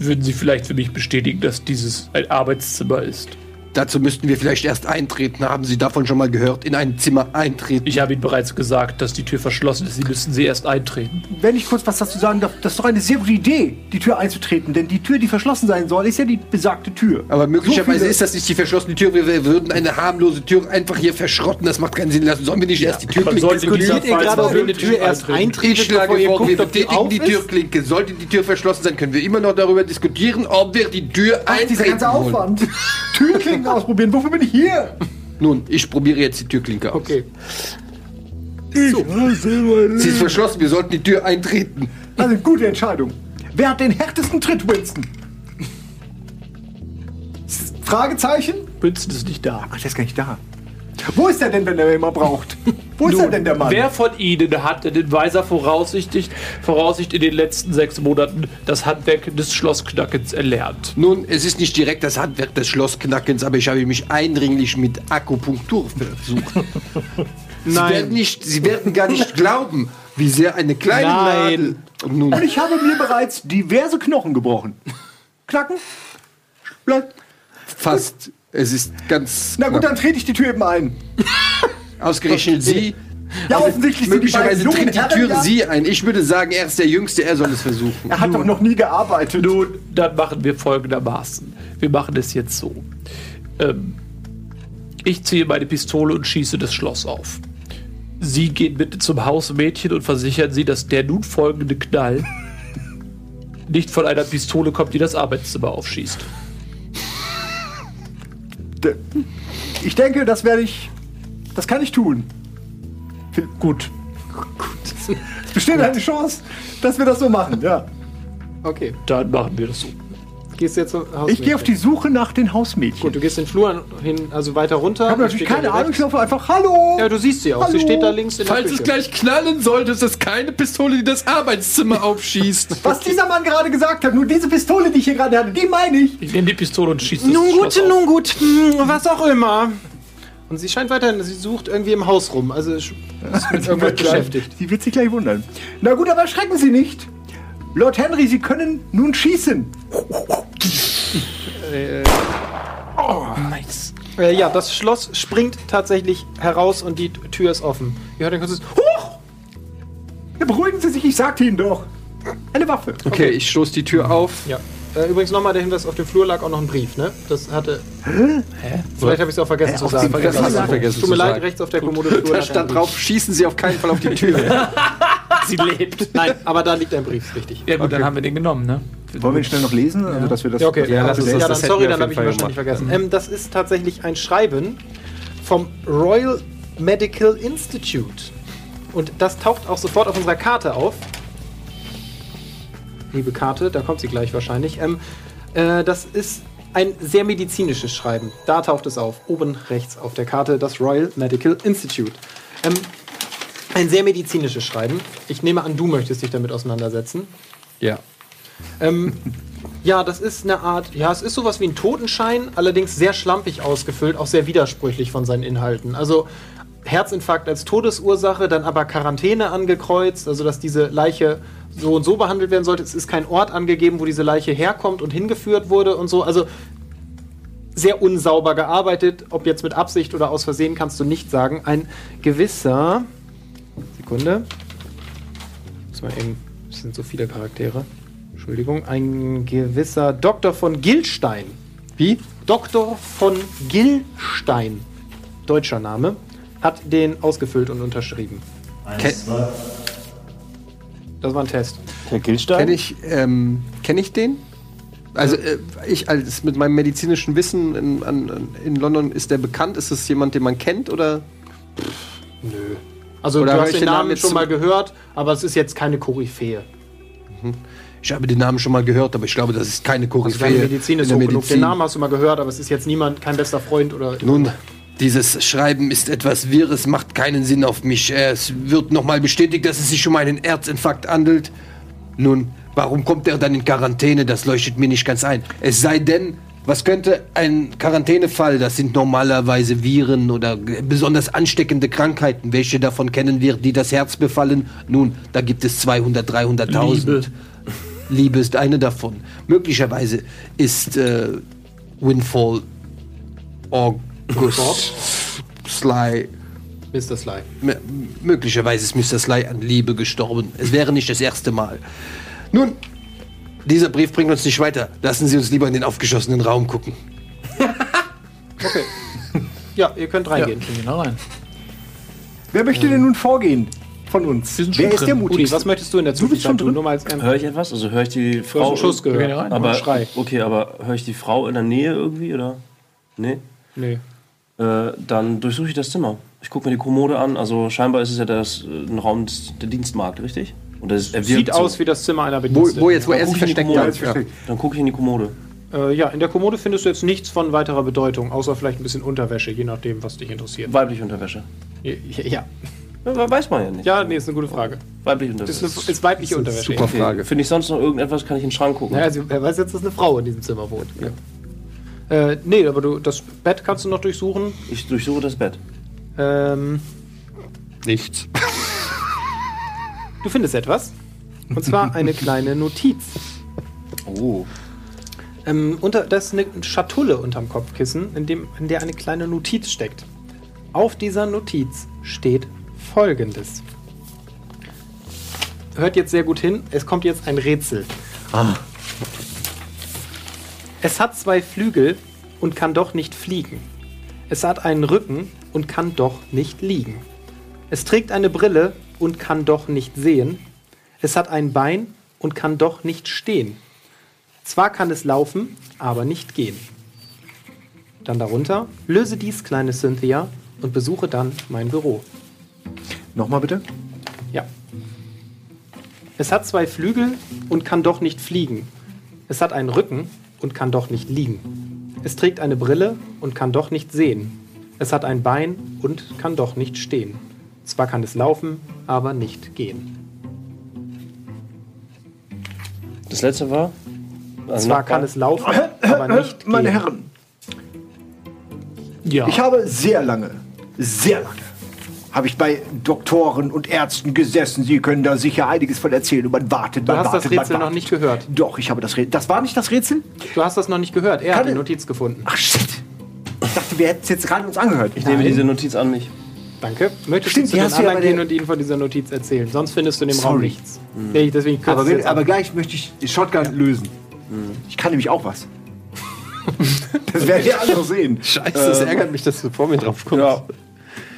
würden Sie vielleicht für mich bestätigen, dass dieses ein Arbeitszimmer ist? Dazu müssten wir vielleicht erst eintreten. Haben Sie davon schon mal gehört? In ein Zimmer eintreten. Ich habe Ihnen bereits gesagt, dass die Tür verschlossen ist. Sie müssen sie erst eintreten. Wenn ich kurz was dazu sagen darf, das ist doch eine sehr gute Idee, die Tür einzutreten. Denn die Tür, die verschlossen sein soll, ist ja die besagte Tür. Aber möglicherweise So ist das nicht die verschlossene Tür. Wir, würden eine harmlose Tür einfach hier verschrotten. Das macht keinen Sinn. Lassen. Sollen wir nicht erst die Tür dieser Diskutiert ihr gerade, ob ihr eine wirklich Tür erst eintreten. Ich schlage vor, wir die betätigen die ist? Türklinke. Sollte die Tür verschlossen sein, können wir immer noch darüber diskutieren, ob wir die Tür Ach, dieser eintreten ganze wollen. Aufwand. Türklinken ausprobieren. Wofür bin ich hier? Nun, ich probiere jetzt die Türklinke aus. Okay. Sie ist verschlossen, wir sollten die Tür eintreten. Also, gute Entscheidung. Wer hat den härtesten Tritt, Winston? Fragezeichen? Winston ist nicht da. Ach, der ist gar nicht da. Wo ist er denn, wenn er immer braucht? Wo ist er denn, der Mann? Wer von Ihnen hat in weiser Voraussicht, Voraussicht in den letzten sechs Monaten das Handwerk des Schlossknackens erlernt? Nun, es ist nicht direkt das Handwerk des Schlossknackens, aber ich habe mich eindringlich mit Akupunktur versucht. Sie werden, nicht, Sie werden gar nicht glauben, wie sehr eine kleine Nein. Nadel... Und nun, Und ich habe mir bereits diverse Knochen gebrochen. Knacken? Bleib. fast. Es ist ganz... Na gut, knapp. dann trete ich die Tür eben ein. Ausgerechnet Sie. Ja, offensichtlich sind Möglicherweise tritt die Herren Tür ja- Sie ein. Ich würde sagen, er ist der Jüngste, er soll es versuchen. Er hat doch noch nie gearbeitet. Nun, dann machen wir folgendermaßen. Wir machen es jetzt so. Ähm, ich ziehe meine Pistole und schieße das Schloss auf. Sie gehen bitte zum Hausmädchen und versichern Sie, dass der nun folgende Knall nicht von einer Pistole kommt, die das Arbeitszimmer aufschießt. Ich denke, das werde ich. Das kann ich tun. Gut. Es besteht eine Chance, dass wir das so machen, ja. Okay. Dann machen wir das so. Gehst jetzt? Ich gehe auf die Suche nach den Hausmädchen. Gut, du gehst den Flur hin, also weiter runter. ich habe natürlich keine Ahnung, ich laufe einfach Hallo! Ja, du siehst sie auch. Sie Hallo? steht da links in der Falls Küche. es gleich knallen sollte, ist es keine Pistole, die das Arbeitszimmer aufschießt. Was dieser Mann gerade gesagt hat, nur diese Pistole, die ich hier gerade hatte, die meine ich. Ich nehme die Pistole und schieße das Nun Schloss gut, auf. nun gut, hm, was auch immer. Und sie scheint weiterhin, sie sucht irgendwie im Haus rum. Also ist mit irgendwas beschäftigt. Sie wird sich gleich wundern. Na gut, aber erschrecken Sie nicht. Lord Henry, Sie können nun schießen. Nice. Äh, ja, das Schloss springt tatsächlich heraus und die Tür ist offen. Ihr hört ein kurzes Huch! Ja, beruhigen Sie sich, ich sagte Ihnen doch. Eine Waffe. Okay, ich stoße die Tür auf. Ja. Äh, übrigens nochmal der Hinweis, auf dem Flur lag auch noch ein Brief, ne? Das hatte... Hä? Vielleicht habe ich es auch vergessen zu auf sagen. Vergessen, Vergessen, hast du vergessen Tut mir zu leid, rechts auf der Kommode Flur Da stand drauf, schießen Sie auf keinen Fall auf die Tür. Sie lebt. Nein, aber da liegt ein Brief, richtig. Ja gut, dann haben wir den genommen, ne? Wollen wir ihn schnell noch lesen? Also, dass wir das Ja, okay. Ja, lass uns das- ja, dann das sorry, dann habe ich ihn wahrscheinlich vergessen. Ähm, das ist tatsächlich ein Schreiben vom Royal Medical Institute. Und das taucht auch sofort auf unserer Karte auf. Liebe Karte, da kommt sie gleich wahrscheinlich. Ähm, äh, das ist ein sehr medizinisches Schreiben. Da taucht es auf. Oben rechts auf der Karte das Royal Medical Institute. Ähm, ein sehr medizinisches Schreiben. Ich nehme an, du möchtest dich damit auseinandersetzen. ja. Ähm, ja, das ist eine Art, ja, es ist sowas wie ein Totenschein, allerdings sehr schlampig ausgefüllt, auch sehr widersprüchlich von seinen Inhalten. Also Herzinfarkt als Todesursache, dann aber Quarantäne angekreuzt, also dass diese Leiche so und so behandelt werden sollte. Es ist kein Ort angegeben, wo diese Leiche herkommt und hingeführt wurde und so. Also sehr unsauber gearbeitet, ob jetzt mit Absicht oder aus Versehen, kannst du nicht sagen. Ein gewisser, Sekunde, muss mal eben, es sind so viele Charaktere. Entschuldigung, ein gewisser Dr. von Gilstein. Wie? Dr. von Gilstein, deutscher Name, hat den ausgefüllt und unterschrieben. Das war ein Test. Der Gilstein? Kenne ich, ähm, kenn ich den? Also äh, ich als mit meinem medizinischen Wissen in, an, in London, ist der bekannt? Ist es jemand, den man kennt oder? Also Oder du hast ich den den Namen schon mal gehört, aber es ist jetzt keine Koryphäe. Ich habe den Namen schon mal gehört, aber ich glaube, das ist keine Also Koryphäe. deine Medizin ist in hoch der genug. Medizin. Den Namen hast du mal gehört, aber es ist jetzt niemand, kein bester Freund oder. Nun, Dieses Schreiben ist etwas Wirres, macht keinen Sinn auf mich. Es wird nochmal bestätigt, dass es sich um einen Erzinfarkt handelt. Nun, warum kommt er dann in Quarantäne? Das leuchtet mir nicht ganz ein. Es sei denn, was könnte ein Quarantänefall? Das sind normalerweise Viren oder besonders ansteckende Krankheiten. Welche davon kennen wir, die das Herz befallen? Nun, da gibt es 200, 300.000. Liebe. Liebe ist eine davon. Möglicherweise ist äh, Windfall August Sly. Mr. Sly. M möglicherweise ist Mr. Sly an Liebe gestorben. Es wäre nicht das erste Mal. Nun, dieser Brief bringt uns nicht weiter. Lassen Sie uns lieber in den aufgeschossenen Raum gucken. Okay. Ja, ihr könnt reingehen. Gehen wir da rein. Wer möchte denn nun vorgehen von uns? Wir sind Wer schon ist der drin. Udi, mutigste? was möchtest du in der Du bist schon tun? drin? Nur mal als Höre ich etwas? Also höre ich die Du hast Frau. einen Schuss gehört. aber, Schrei. okay, aber höre ich die Frau in der Nähe irgendwie oder? Nee. Nee. Äh, dann durchsuche ich das Zimmer. Ich gucke mir die Kommode an. Also scheinbar ist es ja das, äh, ein Raum des, der Dienstmarkt, richtig? Und das, er Sieht so. aus wie das Zimmer einer Wo, Bediensteten. wo jetzt, wo er ich in die versteckt. Ja. versteckt. Dann gucke ich in die Kommode. Äh, ja, in der Kommode findest du jetzt nichts von weiterer Bedeutung, außer vielleicht ein bisschen Unterwäsche, je nachdem, was dich interessiert. Weibliche Unterwäsche. Ja, ja. Ja, weiß man ja nicht. ja nee, ist eine gute Frage. Weibliche Ist, Unterwäsche. eine, ist weibliche Unterwäsche. super ja. Frage. Finde ich sonst noch irgendetwas, kann ich in den Schrank gucken. Naja, also, wer weiß jetzt, dass eine Frau in diesem Zimmer wohnt. Äh, nee, aber du, das Bett kannst du noch durchsuchen. Ich durchsuche das Bett. Ähm, Nichts. du findest etwas. Und zwar eine kleine Notiz. Oh. Ähm, unter, da ist eine Schatulle unterm Kopfkissen, in, dem, in der eine kleine Notiz steckt. Auf dieser Notiz steht folgendes. Hört jetzt sehr gut hin, es kommt jetzt ein Rätsel. Es hat zwei Flügel und kann doch nicht fliegen. Es hat einen Rücken und kann doch nicht liegen. Es trägt eine Brille und kann doch nicht sehen. Es hat ein Bein und kann doch nicht stehen. Zwar kann es laufen, aber nicht gehen. Dann darunter, löse dies, kleine Cynthia, und besuche dann mein Büro. Nochmal bitte. Ja. Es hat zwei Flügel und kann doch nicht fliegen. Es hat einen Rücken und kann doch nicht liegen. Es trägt eine Brille und kann doch nicht sehen. Es hat ein Bein und kann doch nicht stehen. Zwar kann es laufen, aber nicht gehen. Das letzte war? Also Zwar kann es laufen, aber nicht Meine gehen. Herren, Ja. ich habe sehr lange, sehr lange, habe ich bei Doktoren und Ärzten gesessen. Sie können da sicher einiges von erzählen. Und man wartet, Du man hast wartet, das Rätsel wartet. noch nicht gehört. Doch, ich habe das Rätsel. Das war nicht das Rätsel? Du hast das noch nicht gehört. Er hat Kann die es- Notiz gefunden. Ach shit. Ich dachte, wir hätten es jetzt gerade uns angehört. Ich nehme diese Notiz an mich. Danke. Möchtest Stimmt, du zu die den du ja anderen gehen und ihnen von dieser Notiz erzählen? Sonst findest du in dem Raum Sorry. nichts. Nee, deswegen Aber, ich wenn, aber gleich möchte ich die Shotgun lösen. Ich kann nämlich auch was. das werdet ihr alle noch sehen. Scheiße, das ärgert mich, dass du vor mir drauf kommst. Ja.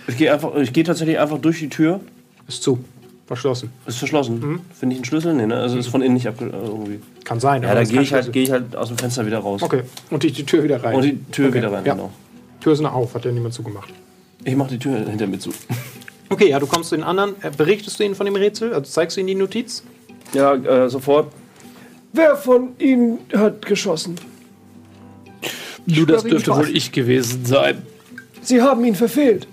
Ich gehe einfach, ich gehe tatsächlich einfach durch die Tür. Ist zu. Verschlossen. Ist verschlossen. Finde ich einen Schlüssel? Nee, ne? Also ist von innen nicht abge... äh, Irgendwie. Kann sein. Ja, aber dann ist gehe ich, halt, gehe ich halt aus dem Fenster wieder raus. Okay. Und die, die Tür wieder rein. Und die Tür Okay. wieder rein, ja. genau. Tür ist noch auf, hat ja niemand zugemacht. Ich mache die Tür hinter mir zu. Okay, ja, du kommst zu den anderen. Äh, Berichtest du ihnen von dem Rätsel? Also zeigst du ihnen die Notiz? Ja, äh, sofort. Wer von Ihnen hat geschossen? Du, das dürfte wohl ich gewesen sein. Sie haben ihn verfehlt.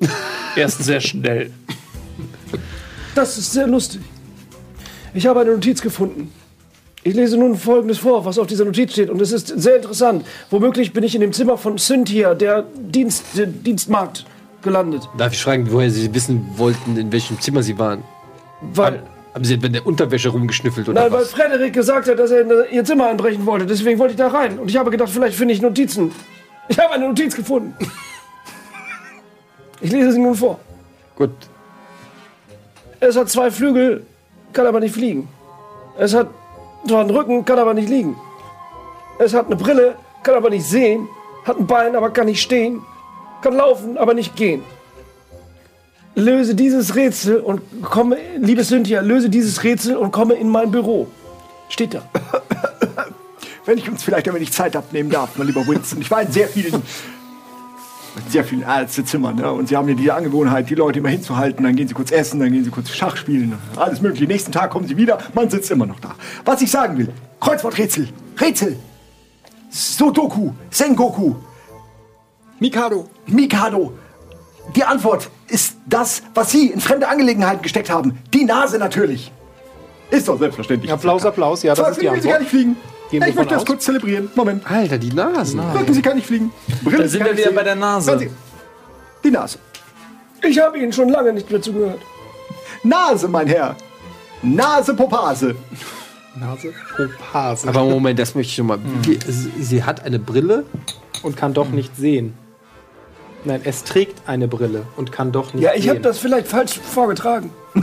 Erst sehr schnell. Das ist sehr lustig. Ich habe eine Notiz gefunden. Ich lese nun Folgendes vor, was auf dieser Notiz steht. Und es ist sehr interessant. Womöglich bin ich in dem Zimmer von Cynthia, der, Dienst, der Dienstmarkt, gelandet. Darf ich fragen, woher Sie wissen wollten, in welchem Zimmer Sie waren? Weil, Haben Sie in der Unterwäsche rumgeschnüffelt oder nein, weil was? Frederik gesagt hat, dass er in ihr Zimmer einbrechen wollte. Deswegen wollte ich da rein. Und ich habe gedacht, vielleicht finde ich Notizen. Ich habe eine Notiz gefunden. Ich lese sie nun vor. Gut. Es hat zwei Flügel, kann aber nicht fliegen. Es hat zwar einen Rücken, kann aber nicht liegen. Es hat eine Brille, kann aber nicht sehen. Hat ein Bein, aber kann nicht stehen. Kann laufen, aber nicht gehen. Löse dieses Rätsel und komme, liebe Cynthia, löse dieses Rätsel und komme in mein Büro. Steht da. Wenn ich uns vielleicht ein wenig Zeit abnehmen darf, mein lieber Winston. Ich war in sehr vielen, sehr vielen Ärztezimmern. Ne? Und sie haben ja diese Angewohnheit, die Leute immer hinzuhalten. Dann gehen sie kurz essen, dann gehen sie kurz Schach spielen. Alles mögliche. Nächsten Tag kommen sie wieder, man sitzt immer noch da. Was ich sagen will, Kreuzworträtsel, Rätsel, Sudoku, Sengoku. Mikado, Mikado. Die Antwort ist das, was Sie in fremde Angelegenheiten gesteckt haben. Die Nase natürlich. Ist doch selbstverständlich. Applaus, Applaus. Ja, das ist die Fliegen Sie gar Antwort. nicht fliegen. Gehen ich möchte das aus? kurz zelebrieren. Moment. Alter, die Nase. Wirken Sie kann nicht fliegen. Brille Da Sie sind wir wieder bei der Nase. Die Nase. Ich habe Ihnen schon lange nicht mehr zugehört. Nase, mein Herr. Nase Popase. Nase, Popase. Aber Moment, das möchte ich noch mal. Wie, sie, hat eine Brille. Und kann doch nicht sehen. Nein, es trägt eine Brille und kann doch nicht Ja, ich habe das vielleicht falsch vorgetragen.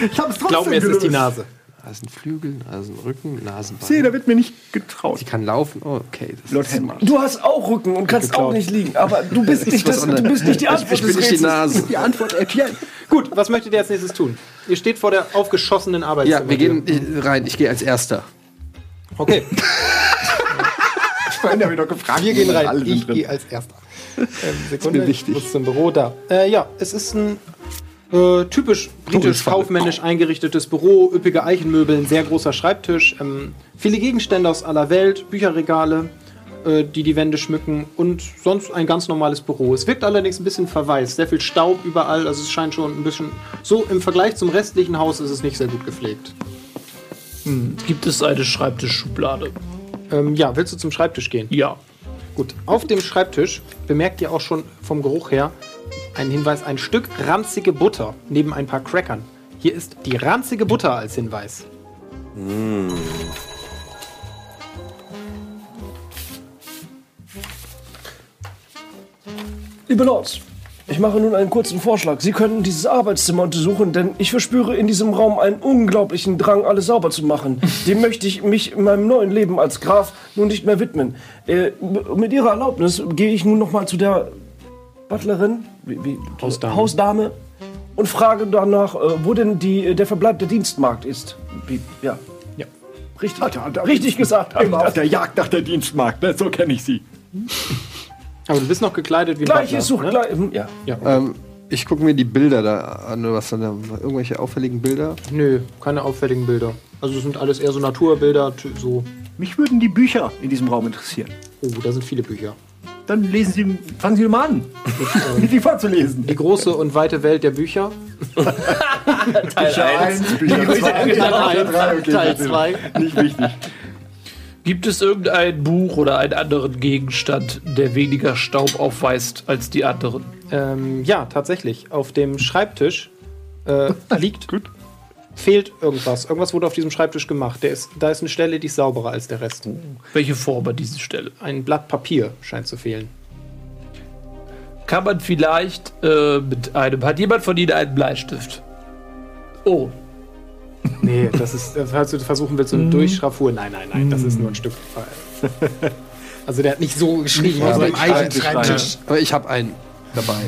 Ich habe es trotzdem Glaub mir, es ist die gelöst. Nase. Nasenflügel, Nasenrücken, Nasenbein. Sehe, da wird mir nicht getraut. Sie kann laufen. Oh, okay. Das Lord ist Henry. smart. Du hast auch Rücken und kannst geklaut. auch nicht liegen. Aber du bist nicht, das, du bist nicht die Antwort Ich bin nicht die. Nase. Die Antwort erklären. Gut, was möchtet ihr als nächstes tun? Ihr steht vor der aufgeschossenen Arbeitszimmer. Ja, wir gehen rein. Ich gehe als Erster. Okay, Vorhin habe ich doch gefragt. wir gehen rein. Ich gehe als Erster. Ähm, Sekunde, mir wichtig. ich muss zum Büro da. Äh, ja, es ist ein äh, typisch britisch kaufmännisch eingerichtetes Büro, üppige Eichenmöbel, ein sehr großer Schreibtisch, ähm, viele Gegenstände aus aller Welt, Bücherregale, äh, die die Wände schmücken und sonst ein ganz normales Büro. Es wirkt allerdings ein bisschen verwaist, sehr viel Staub überall, also es scheint schon ein bisschen so im Vergleich zum restlichen Haus ist es nicht sehr gut gepflegt. Gibt es eine Schreibtischschublade? Ähm, ja, willst du zum Schreibtisch gehen? Ja. Gut, auf dem Schreibtisch bemerkt ihr auch schon vom Geruch her einen Hinweis, ein Stück ranzige Butter neben ein paar Crackern. Hier ist die ranzige Butter als Hinweis. Liebe Lords, ich mache nun einen kurzen Vorschlag. Sie könnten dieses Arbeitszimmer untersuchen, denn ich verspüre in diesem Raum einen unglaublichen Drang, alles sauber zu machen. Dem möchte ich mich in meinem neuen Leben als Graf nun nicht mehr widmen. Äh, mit Ihrer Erlaubnis gehe ich nun noch mal zu der Butlerin, wie, wie, Hausdame. Hausdame und frage danach, äh, wo denn die, der Verbleib der Dienstmarkt ist. Wie, ja. Ja. Richtig, Hat hat er- richtig gesagt. Immer auf der Jagd nach der Dienstmarkt. Ne? So kenne ich sie. Aber du bist noch gekleidet wie ein Gleich, Butler, ich suche ne? hm, Ja. Ähm, ich gucke mir die Bilder da an. Was dann da, irgendwelche auffälligen Bilder? Nö, keine auffälligen Bilder. Also es sind alles eher so Naturbilder, so. Mich würden die Bücher in diesem Raum interessieren. Oh, da sind viele Bücher. Dann lesen Sie, fangen Sie mal an, die vorzulesen. Die große und weite Welt der Bücher. Bücher 1, Bücher 2, Teil eins, Teil zwei. Nicht wichtig. Gibt es irgendein Buch oder einen anderen Gegenstand, der weniger Staub aufweist als die anderen? Ähm, ja, tatsächlich. Auf dem Schreibtisch äh, liegt. Fehlt irgendwas. Irgendwas wurde auf diesem Schreibtisch gemacht. Der ist, da ist eine Stelle, die ist sauberer als der Rest. Welche Form hat diese Stelle? Ein Blatt Papier scheint zu fehlen. Kann man vielleicht äh, mit einem. Hat jemand von Ihnen einen Bleistift? Oh, Nee, das ist, äh, falls du versuchen willst, so eine Durchschraffur. Nein, nein, nein, das ist nur ein Stück. Also der hat nicht so geschrieben, Ja, aus aber dem ich- Eichenschreibtisch. Aber ich habe einen dabei.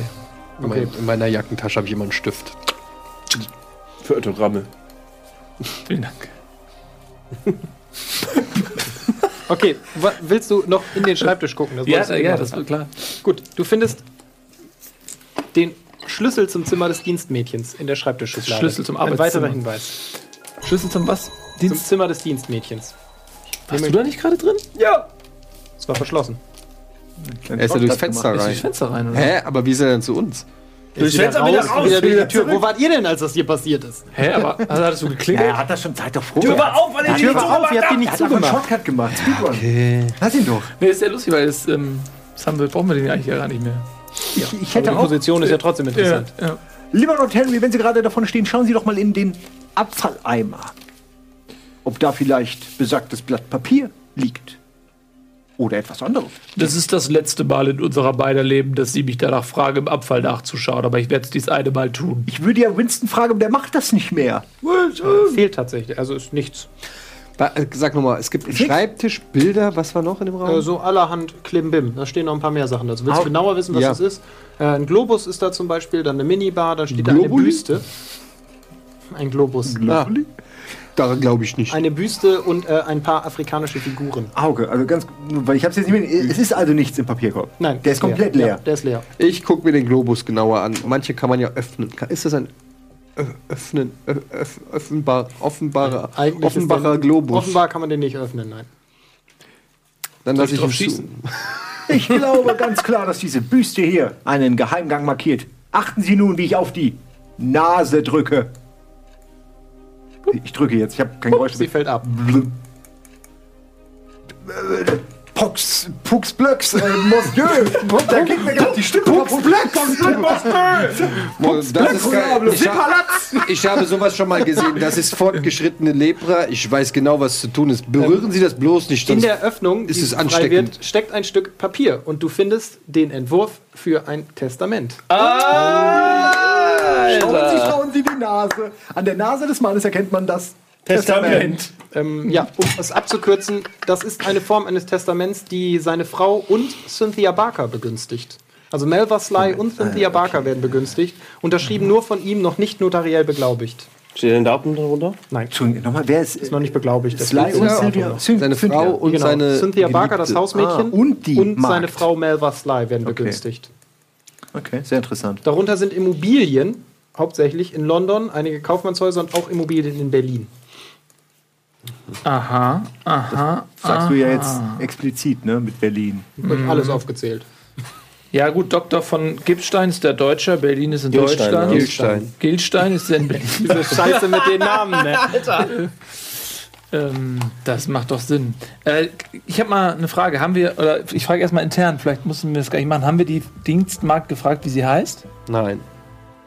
In Okay. In meiner Jackentasche habe ich immer einen Stift. Für Autogramme. Vielen Dank. Okay, wa- willst du noch in den Schreibtisch gucken? Das Ja, ja, das wird klar. Gut, du findest den Schlüssel zum Zimmer des Dienstmädchens in der Schreibtischschublade. Schlüssel zum Ein Arbeitszimmer. weiterer Hinweis. Schlüssel zum was? Zum Zimmer des Dienstmädchens. Warst du da nicht gerade drin? Ja. Es war verschlossen. Er ist ja durchs Fenster Ist durchs rein. Fenster rein, oder? Hä? Aber wie ist er denn zu uns? Wieder Fenster wieder raus, raus, wieder durch wieder die Tür. zurück. Wo wart ihr denn, als das hier passiert ist? Hä, aber also hattest du geklingelt? Er hat das schon Zeit davor. Tür war auf, weil ich Die Tür nicht war auf, ihr habt die zugemacht nicht Er hat zugemacht. Shortcut gemacht. Speedrun. Lass ihn doch. Nee, ist ja lustig, weil das, ähm, wir, brauchen wir den eigentlich ja gar nicht mehr. Ich, ich Aber hätte die auch. Position ist ja trotzdem interessant. ja. Lieber Lord Henry, wenn Sie gerade davon stehen, schauen Sie doch mal in den Abfalleimer. Ob da vielleicht besagtes Blatt Papier liegt. Oder etwas anderes. Das ist das letzte Mal in unserer beider Leben, dass sie mich danach fragen, im Abfall nachzuschauen. Aber ich werde es dies eine Mal tun. Ich würde ja Winston fragen, aber der macht das nicht mehr. Fehlt tatsächlich, also ist nichts. Ba- äh, Sag nochmal, es gibt einen Schreibtisch, Bilder, was war noch in dem Raum? Äh, so allerhand Klimbim. Da stehen noch ein paar mehr Sachen dazu. Willst du Au. genauer wissen, was Ja. das ist? Äh, ein Globus ist da zum Beispiel, dann eine Minibar, dann steht da eine Globuli? Büste. Ein Globus. ah, daran glaube ich nicht. Eine Büste und äh, ein paar afrikanische Figuren. Auge, also ganz, weil ich habe es jetzt nicht mehr. Es ist also nichts im Papierkorb. Nein, der ist komplett leer. Ja, der ist leer. Ich gucke mir den Globus genauer an. Manche kann man ja öffnen. Ist das ein öffnen, öff, offenbar, offenbarer, Eigentlich offenbarer der- Globus? Offenbar kann man den nicht öffnen, nein. Dann lasse ich ihn schießen? Ich glaube ganz klar, dass diese Büste hier einen Geheimgang markiert. Achten Sie nun, wie ich auf die Nase drücke. Ich drücke jetzt, ich habe kein Geräusch. Sie fällt ab. Pux, Pux Blöcks, äh, Monsieur. Da geht mir gerade die Stimme Pux Blöcks. Das ist geil. Ich, hab, ich habe sowas schon mal gesehen. Das ist fortgeschrittene Lepra. Ich weiß genau, was zu tun ist. Berühren Sie das bloß nicht. In der Öffnung, ist es ansteckend. wird, steckt ein Stück Papier und du findest den Entwurf für ein Testament. Schauen Sie, schauen Sie die Nase. An der Nase des Mannes erkennt man das Testament. Ähm, ja, um es abzukürzen, das ist eine Form eines Testaments, die seine Frau und Cynthia Barker begünstigt. Also Melva Sly und Cynthia Barker werden begünstigt, unterschrieben nur von ihm, noch nicht notariell beglaubigt. Steht denn Datum darunter? Nein, Entschuldigung, nochmal, wer ist, ist noch nicht beglaubigt. Das Sly und. Syn- Seine Cynthia. Frau und Genau. seine Cynthia Barker, das. Hausmädchen, Ah, und die und Magd. seine Frau Melva Sly werden Okay. begünstigt. Okay, sehr interessant. Darunter sind Immobilien, hauptsächlich in London, einige Kaufmannshäuser und auch Immobilien in Berlin. Aha, aha. Sagst du ja jetzt explizit, ne, mit Berlin. Wird alles aufgezählt. Ja, gut, Dr. von Gipstein ist der Deutscher, Berlin ist in Gilstein, Deutschland. ja. Gilstein. Gilstein ist in Berlin. Diese Scheiße mit den Namen, ne? ähm, das macht doch Sinn. Äh, ich habe mal eine Frage. Haben wir, oder ich frage erstmal intern, vielleicht müssen wir das gar nicht machen. Haben wir die Dienstmarkt gefragt, wie sie heißt? Nein.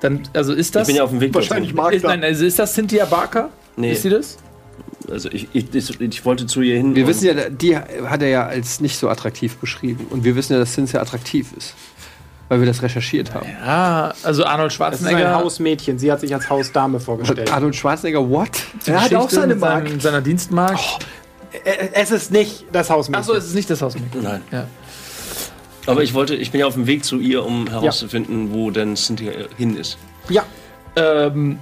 Dann, also ist das. Ich bin ja auf dem Weg Wahrscheinlich mag ist, nein, also ist das Cynthia Barker? Nee. Ist sie das? Also ich, ich, ich, ich wollte zu ihr hin. Wir wissen ja, die hat er ja als nicht so attraktiv beschrieben. Und wir wissen ja, dass Cynthia attraktiv ist. Weil wir das recherchiert haben. Ja, also Arnold Das ist ein Schwarzenegger. Hausmädchen. Sie hat sich als Hausdame vorgestellt. Arnold Schwarzenegger, what? Er hat auch seine mit seinem- Mark. seiner Dienstmarkt. Äh, Es ist nicht das Hausmädchen. Achso, es ist nicht das Hausmädchen. Nein. Ja. Aber ich wollte, ich bin ja auf dem Weg zu ihr, um herauszufinden, wo denn Cynthia hin ist. ja, Ähm,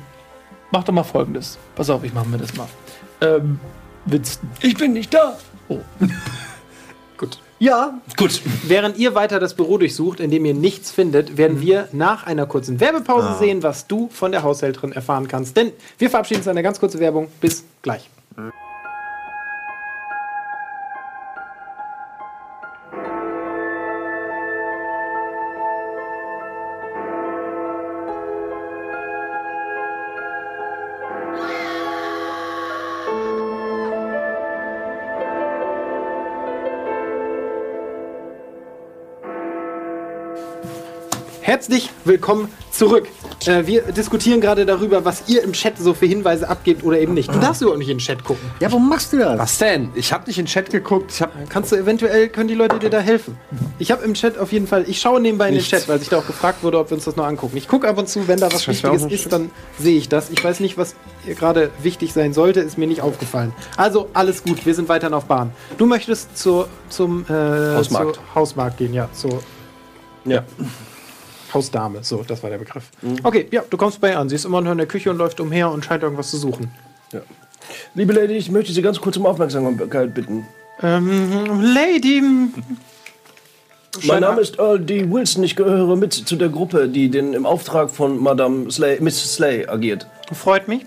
mach doch mal folgendes. Pass auf, ich mache mir das mal. Ähm, Winston. Ich bin nicht da. gut. Ja, Gut. Während ihr weiter das Büro durchsucht, in dem ihr nichts findet, werden wir nach einer kurzen Werbepause sehen, was du von der Haushälterin erfahren kannst. Denn wir verabschieden uns in einer ganz kurze Werbung. Bis gleich. Herzlich willkommen zurück. Äh, wir diskutieren gerade darüber, was ihr im Chat so für Hinweise abgebt oder eben nicht. Du darfst überhaupt nicht in den Chat gucken. ja, warum machst du das? Was denn? Ich habe nicht in den Chat geguckt. Ich habe Kannst du eventuell, können die Leute dir da helfen? Ich habe im Chat auf jeden Fall, ich schaue nebenbei in den Nichts. Chat, weil sich da auch gefragt wurde, ob wir uns das noch angucken. Ich gucke ab und zu, wenn da was Wichtiges ist, dann sehe ich das. Ich weiß nicht, was gerade wichtig sein sollte, ist mir nicht aufgefallen. Also alles gut, wir sind weiterhin auf Bahn. Du möchtest zur, zum äh, Hausmarkt. Zur Hausmarkt gehen, ja. Zur Ja. Hausdame, so, das war der Begriff. Okay, ja, du kommst bei ihr an. Sie ist immer noch in der Küche und läuft umher und scheint irgendwas zu suchen. Liebe Lady, ich möchte Sie ganz kurz um Aufmerksamkeit bitten. Ähm, Lady. Mein Name ist Earl D. Wilson. Ich gehöre mit zu der Gruppe, die den im Auftrag von Madame Slay, Miss Slay agiert. Freut mich.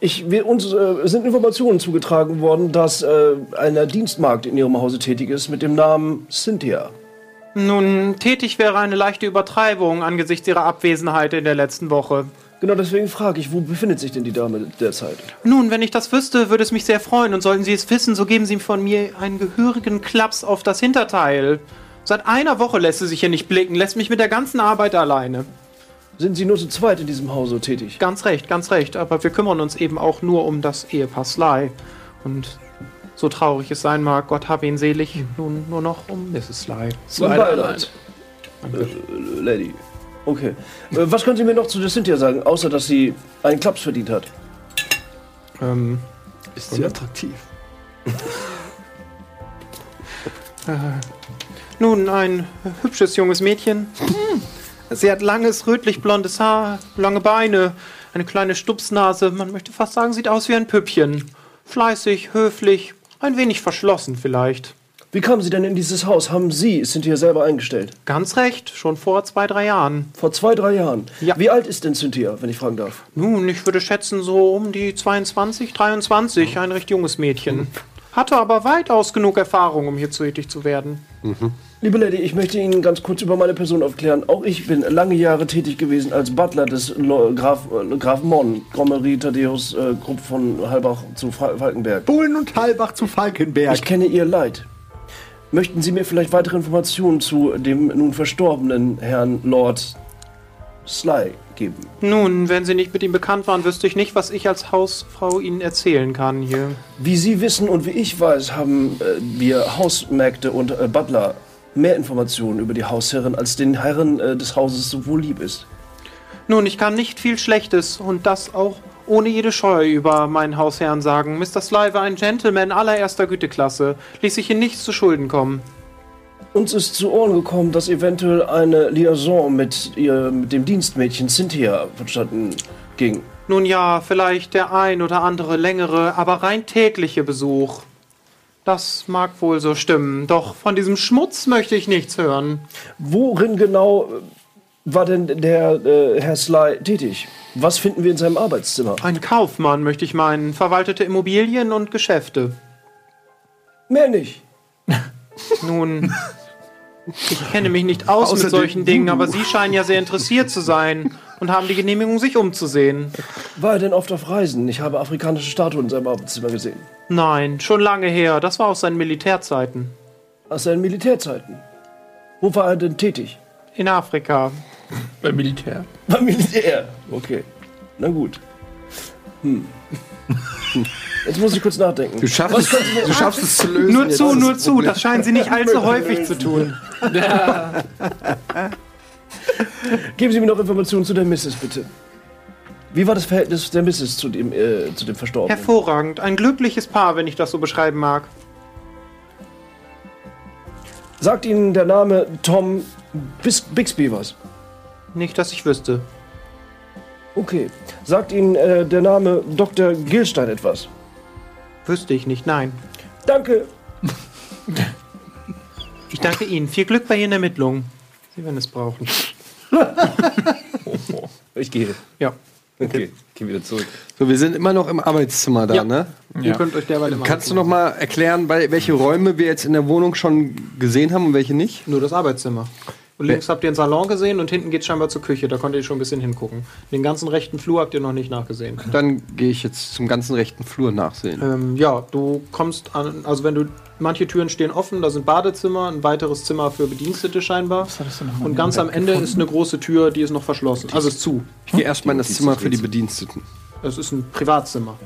Ich, wir, uns äh, sind Informationen zugetragen worden, dass äh, einer Dienstmarkt in Ihrem Hause tätig ist mit dem Namen Cynthia. Nun, tätig wäre eine leichte Übertreibung angesichts ihrer Abwesenheit in der letzten Woche. Genau deswegen frage ich, wo befindet sich denn die Dame derzeit? Nun, wenn ich das wüsste, würde es mich sehr freuen. Und sollten Sie es wissen, so geben Sie von mir einen gehörigen Klaps auf das Hinterteil. Seit einer Woche lässt sie sich hier nicht blicken, lässt mich mit der ganzen Arbeit alleine. Sind Sie nur zu zweit in diesem Hause tätig? Ganz recht, ganz recht. Aber wir kümmern uns eben auch nur um das Ehepaar Sly. Und so traurig es sein mag, Gott habe ihn selig, nun nur noch um Mrs. Sly. Mein Beileid. Äh, Lady. Okay. Äh, was können Sie mir noch zu der Cynthia sagen, außer dass sie einen Klaps verdient hat? Ähm, ist sie attraktiv. Nun, ein hübsches junges Mädchen. Sie hat langes, rötlich-blondes Haar, lange Beine, eine kleine Stupsnase. Man möchte fast sagen, sieht aus wie ein Püppchen. Fleißig, höflich, ein wenig verschlossen vielleicht. Wie kamen Sie denn in dieses Haus? Haben Sie Cynthia selber eingestellt? Ganz recht, schon vor zwei, drei Jahren. Vor zwei, drei Jahren. Ja. Wie alt ist denn Cynthia, wenn ich fragen darf? Nun, ich würde schätzen, so um die 22, 23, ein recht junges Mädchen. Hatte aber weitaus genug Erfahrung, um hier tätig zu werden. Liebe Lady, ich möchte Ihnen ganz kurz über meine Person aufklären. Auch ich bin lange Jahre tätig gewesen als Butler des Lo Graf, äh, Graf Mon, Grommerie Thaddeus äh, Grupp von Halbach zu Fal Falkenberg. Bohlen und Halbach zu Falkenberg. Ich kenne Ihr Leid. Möchten Sie mir vielleicht weitere Informationen zu dem nun verstorbenen Herrn Lord Sly geben? Nun, wenn Sie nicht mit ihm bekannt waren, wüsste ich nicht, was ich als Hausfrau Ihnen erzählen kann hier. Wie Sie wissen und wie ich weiß, haben äh, wir Hausmägde und äh, Butler mehr Informationen über die Hausherrin, als den Herren äh, des Hauses so wohl lieb ist. Nun, ich kann nicht viel Schlechtes und das auch ohne jede Scheu über meinen Hausherrn sagen. Mr. Sly war ein Gentleman allererster Güteklasse, ließ sich in nichts zu Schulden kommen. Uns ist zu Ohren gekommen, dass eventuell eine Liaison mit, ihr, mit dem Dienstmädchen Cynthia vonstatten ging. Nun ja, vielleicht der ein oder andere längere, aber rein tägliche Besuch. Das mag wohl so stimmen, doch von diesem Schmutz möchte ich nichts hören. Worin genau äh, war denn der äh, Herr Sly tätig? Was finden wir in seinem Arbeitszimmer? Ein Kaufmann, möchte ich meinen, verwaltete Immobilien und Geschäfte. Mehr nicht. Nun, ich kenne mich nicht aus Außer mit solchen Dingen, aber Sie scheinen ja sehr interessiert zu sein und haben die Genehmigung, sich umzusehen. War er denn oft auf Reisen? Ich habe afrikanische Statuen in seinem Arbeitszimmer gesehen. Nein, schon lange her. Das war aus seinen Militärzeiten. Aus seinen Militärzeiten. Wo war er denn tätig? In Afrika. Beim Militär. Beim Militär. Okay. Na gut. Hm. Jetzt muss ich kurz nachdenken. Du schaffst, es, du schaffst es zu lösen. Nur zu, nur das zu. Problem. Das scheinen Sie nicht allzu häufig zu tun. Geben Sie mir noch Informationen zu der Mrs., bitte. Wie war das Verhältnis der Mrs. zu dem, äh, zu dem Verstorbenen? Hervorragend. Ein glückliches Paar, wenn ich das so beschreiben mag. Sagt Ihnen der Name Tom Bis Bixby was? Nicht, dass ich wüsste. Okay. Sagt Ihnen äh, der Name Dr. Gilstein etwas? Wüsste ich nicht, nein. Danke. Ich danke Ihnen. Viel Glück bei Ihren Ermittlungen. Sie werden es brauchen. Ich gehe. Ja. Okay, geh wieder zurück. So, wir sind immer noch im Arbeitszimmer da, Ja. ne? Ihr könnt euch derweil immer Kannst du noch mal erklären, welche Räume wir jetzt in der Wohnung schon gesehen haben und welche nicht? Nur das Arbeitszimmer. Und links habt ihr einen Salon gesehen und hinten geht scheinbar zur Küche. Da konntet ihr schon ein bisschen hingucken. Den ganzen rechten Flur habt ihr noch nicht nachgesehen. Dann gehe ich jetzt zum ganzen rechten Flur nachsehen. Ähm, ja, du kommst an, also wenn du, manche Türen stehen offen, da sind Badezimmer, ein weiteres Zimmer für Bedienstete scheinbar. hattest du noch Und ganz am Ende ist eine große Tür, die ist noch verschlossen. Also ist zu. Ich gehe erstmal in das Zimmer für die Bediensteten. Es ist ein Privatzimmer.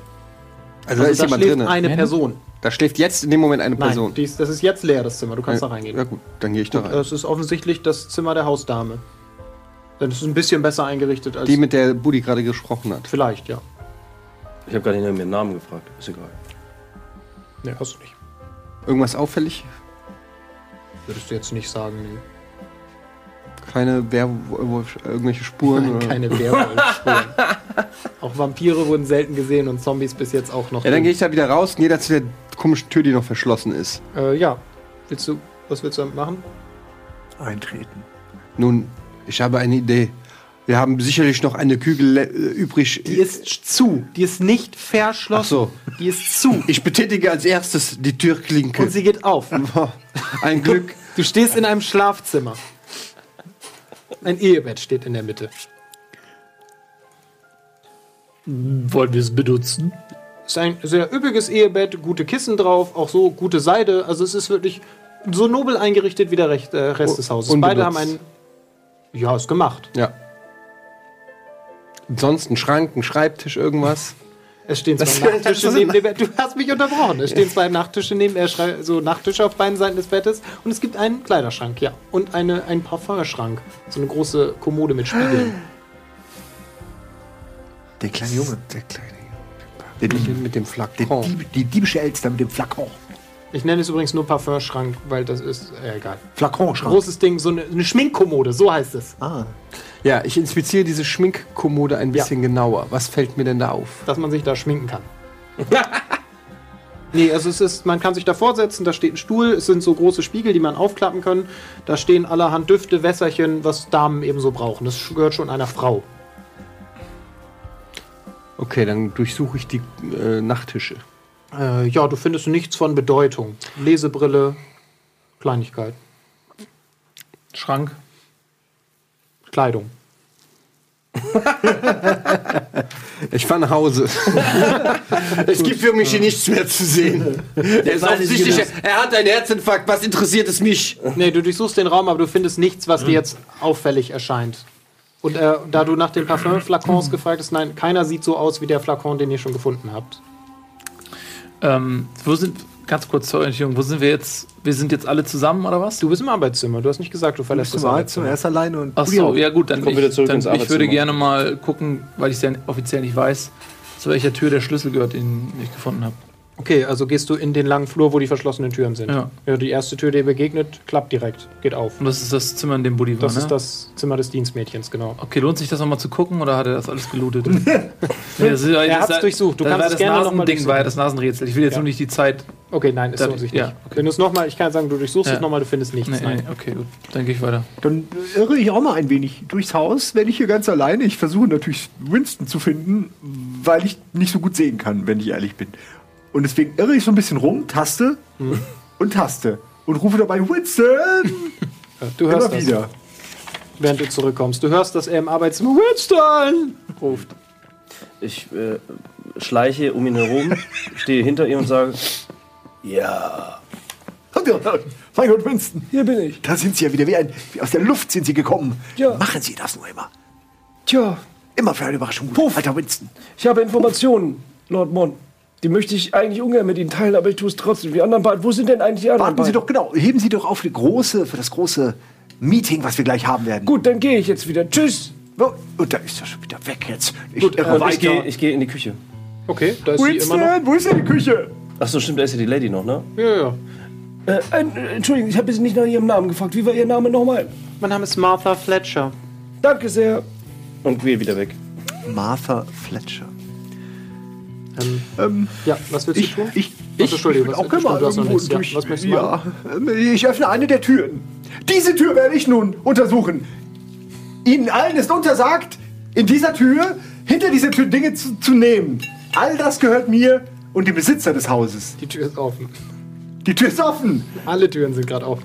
Also, da ist da jemand schläft drin. eine Person. Da schläft jetzt in dem Moment eine Person. Nein, das ist jetzt leer, das Zimmer. Du kannst da reingehen. Ja gut, dann gehe ich da Gut, rein. es ist offensichtlich das Zimmer der Hausdame. Denn es ist ein bisschen besser eingerichtet als... Die, mit der Buddy gerade gesprochen hat. vielleicht, ja. Ich habe gar nicht nach mir den Namen gefragt. Ist egal. Ne, hast du nicht. Irgendwas auffällig? Würdest du jetzt nicht sagen, nee. Keine Werwolf, irgendwelche Spuren? oder? Keine Werwolfspuren. auch Vampire wurden selten gesehen und Zombies bis jetzt auch noch. Ja, dann gehe ich da wieder raus und gehe da zu der komischen Tür, die noch verschlossen ist. Äh, ja. Willst du, was willst du damit machen? Eintreten. Nun, ich habe eine Idee. Wir haben sicherlich noch eine Kügel äh, übrig. Die ist zu. Die ist nicht verschlossen. Ach so. Die ist zu. Ich betätige als erstes die Türklinke. Und sie geht auf. Ein Glück. Du stehst in einem Schlafzimmer. Ein Ehebett steht in der Mitte. Wollen wir es benutzen? Ist ein sehr üppiges Ehebett, gute Kissen drauf, auch so gute Seide. Also es ist wirklich so nobel eingerichtet wie der äh, Rest des Hauses. unbenutzt. Beide haben einen. Ja, ist gemacht. Ja. Sonst ein Schrank, ein Schreibtisch, irgendwas. Es stehen zwei Nachttische neben dem Bett. Du hast mich unterbrochen. Es stehen zwei Nachttische neben, äh, Schrei- so Nachttische auf beiden Seiten des Bettes und es gibt einen Kleiderschrank, ja. Und eine, einen Parfumschrank. So eine große Kommode mit Spiegeln. Der kleine Junge. Der kleine Junge. Der, Mit, mit dem der Flakon. Dieb, die diebische Elster mit dem Flakon. Ich nenne es übrigens nur Parfumschrank, weil das ist äh, egal. Flakonschrank. Großes Ding, so eine, eine Schminkkommode, so heißt es. Ah. Ja, ich inspiziere diese Schminkkommode ein bisschen genauer. Was fällt mir denn da auf? dass man sich da schminken kann. nee, also es ist, man kann sich da vorsetzen, da steht ein Stuhl, es sind so große Spiegel, die man aufklappen kann. Da stehen allerhand Düfte, Wässerchen, was Damen ebenso brauchen. Das gehört schon einer Frau. Okay, dann durchsuche ich die äh, Nachttische. Äh, ja, du findest nichts von Bedeutung. Lesebrille, Kleinigkeit, Schrank. Kleidung. Ich fahre nach Hause. es gibt für mich hier nichts mehr zu sehen. Er ist offensichtlich, er hat einen Herzinfarkt. Was interessiert es mich? Nee, du durchsuchst den Raum, aber du findest nichts, was dir jetzt auffällig erscheint. Und äh, da du nach den Parfum-Flakons gefragt hast, nein, keiner sieht so aus wie der Flakon, den ihr schon gefunden habt. Ähm, wo sind, ganz kurz zur Orientierung, wo sind wir jetzt? Wir sind jetzt alle zusammen oder was? Du bist im Arbeitszimmer. Du hast nicht gesagt, du verlässt das zum Arbeitszimmer. erst alleine und Ach so, ja gut, dann, Kommen ich, wieder zurück dann ins ich würde Arbeitszimmer. gerne mal gucken, weil ich es ja offiziell nicht weiß, zu welcher Tür der Schlüssel gehört, den ich gefunden habe. Okay, also gehst du in den langen Flur, wo die verschlossenen Türen sind. Ja. ja die erste Tür, die dir begegnet, klappt direkt, geht auf. Und das ist das Zimmer, in dem Buddy war, Das ne? ist das Zimmer des Dienstmädchens, genau. Okay, lohnt sich das nochmal zu gucken oder hat er das alles gelootet? nee, das ist, Er hat's durchsucht. Du kannst es das gerne noch mal Nasending, durchsuchen. war ja das Nasenrätsel. Ich will jetzt Ja. nur nicht die Zeit. Okay, nein, es lohnt sich ja, nicht. okay. Wenn du es nochmal, ich kann sagen, du durchsuchst Ja. es nochmal, du findest nichts. Nee, nein. nee, okay, gut. Dann gehe ich weiter. Dann irre ich auch mal ein wenig durchs Haus, wenn ich hier ganz alleine. Ich versuche natürlich Winston zu finden, weil ich nicht so gut sehen kann, wenn ich ehrlich bin. Und deswegen irre ich so ein bisschen rum, taste und taste und rufe dabei Winston Du hörst immer das, wieder. während du zurückkommst. Du hörst, dass er im Arbeitszimmer Winston ruft. Ich äh, schleiche um ihn herum, stehe hinter ihm und sage, ja, Mein Gott, Winston, hier bin ich. da sind Sie ja wieder wie, ein, wie aus der Luft sind Sie gekommen. Ja. Machen Sie das nur immer. Tja, Immer für eine Überraschung. Puff. Alter Winston. ich habe Informationen, Lord Mon. Die möchte ich eigentlich ungern mit Ihnen teilen, aber ich tue es trotzdem. Die anderen beiden, wo sind denn eigentlich die anderen Warten Sie beiden? doch, genau, heben Sie doch auf die große, für das große Meeting, was wir gleich haben werden. Gut, dann gehe ich jetzt wieder. Tschüss. Oh, Und da ist er schon wieder weg jetzt. Ich Gut, irre äh, und ich gehe ich gehe in die Küche. Okay, da ist sie immer noch. Winston, wo ist denn die Küche? Achso, stimmt, da ist ja die Lady noch, ne? Ja, ja. Äh, äh, Entschuldigung, ich habe jetzt nicht nach Ihrem Namen gefragt. Wie war Ihr Name nochmal? Mein Name ist Martha Fletcher. Danke sehr. Und gehe wieder weg. Martha Fletcher. Ähm, Ähm, ja, was willst ich, du tun? ich, Ach ich, so, Entschuldigung, ich was- auch immer du hast noch nichts. Ja, durch. was möchtest du ja, ähm, ich öffne eine der Türen. Diese Tür werde ich nun untersuchen. Ihnen allen ist untersagt, in dieser Tür, hinter dieser Tür Dinge zu, zu nehmen. All das gehört mir und dem Besitzer des Hauses. Die Tür ist offen. Die Tür ist offen. Alle Türen sind gerade offen.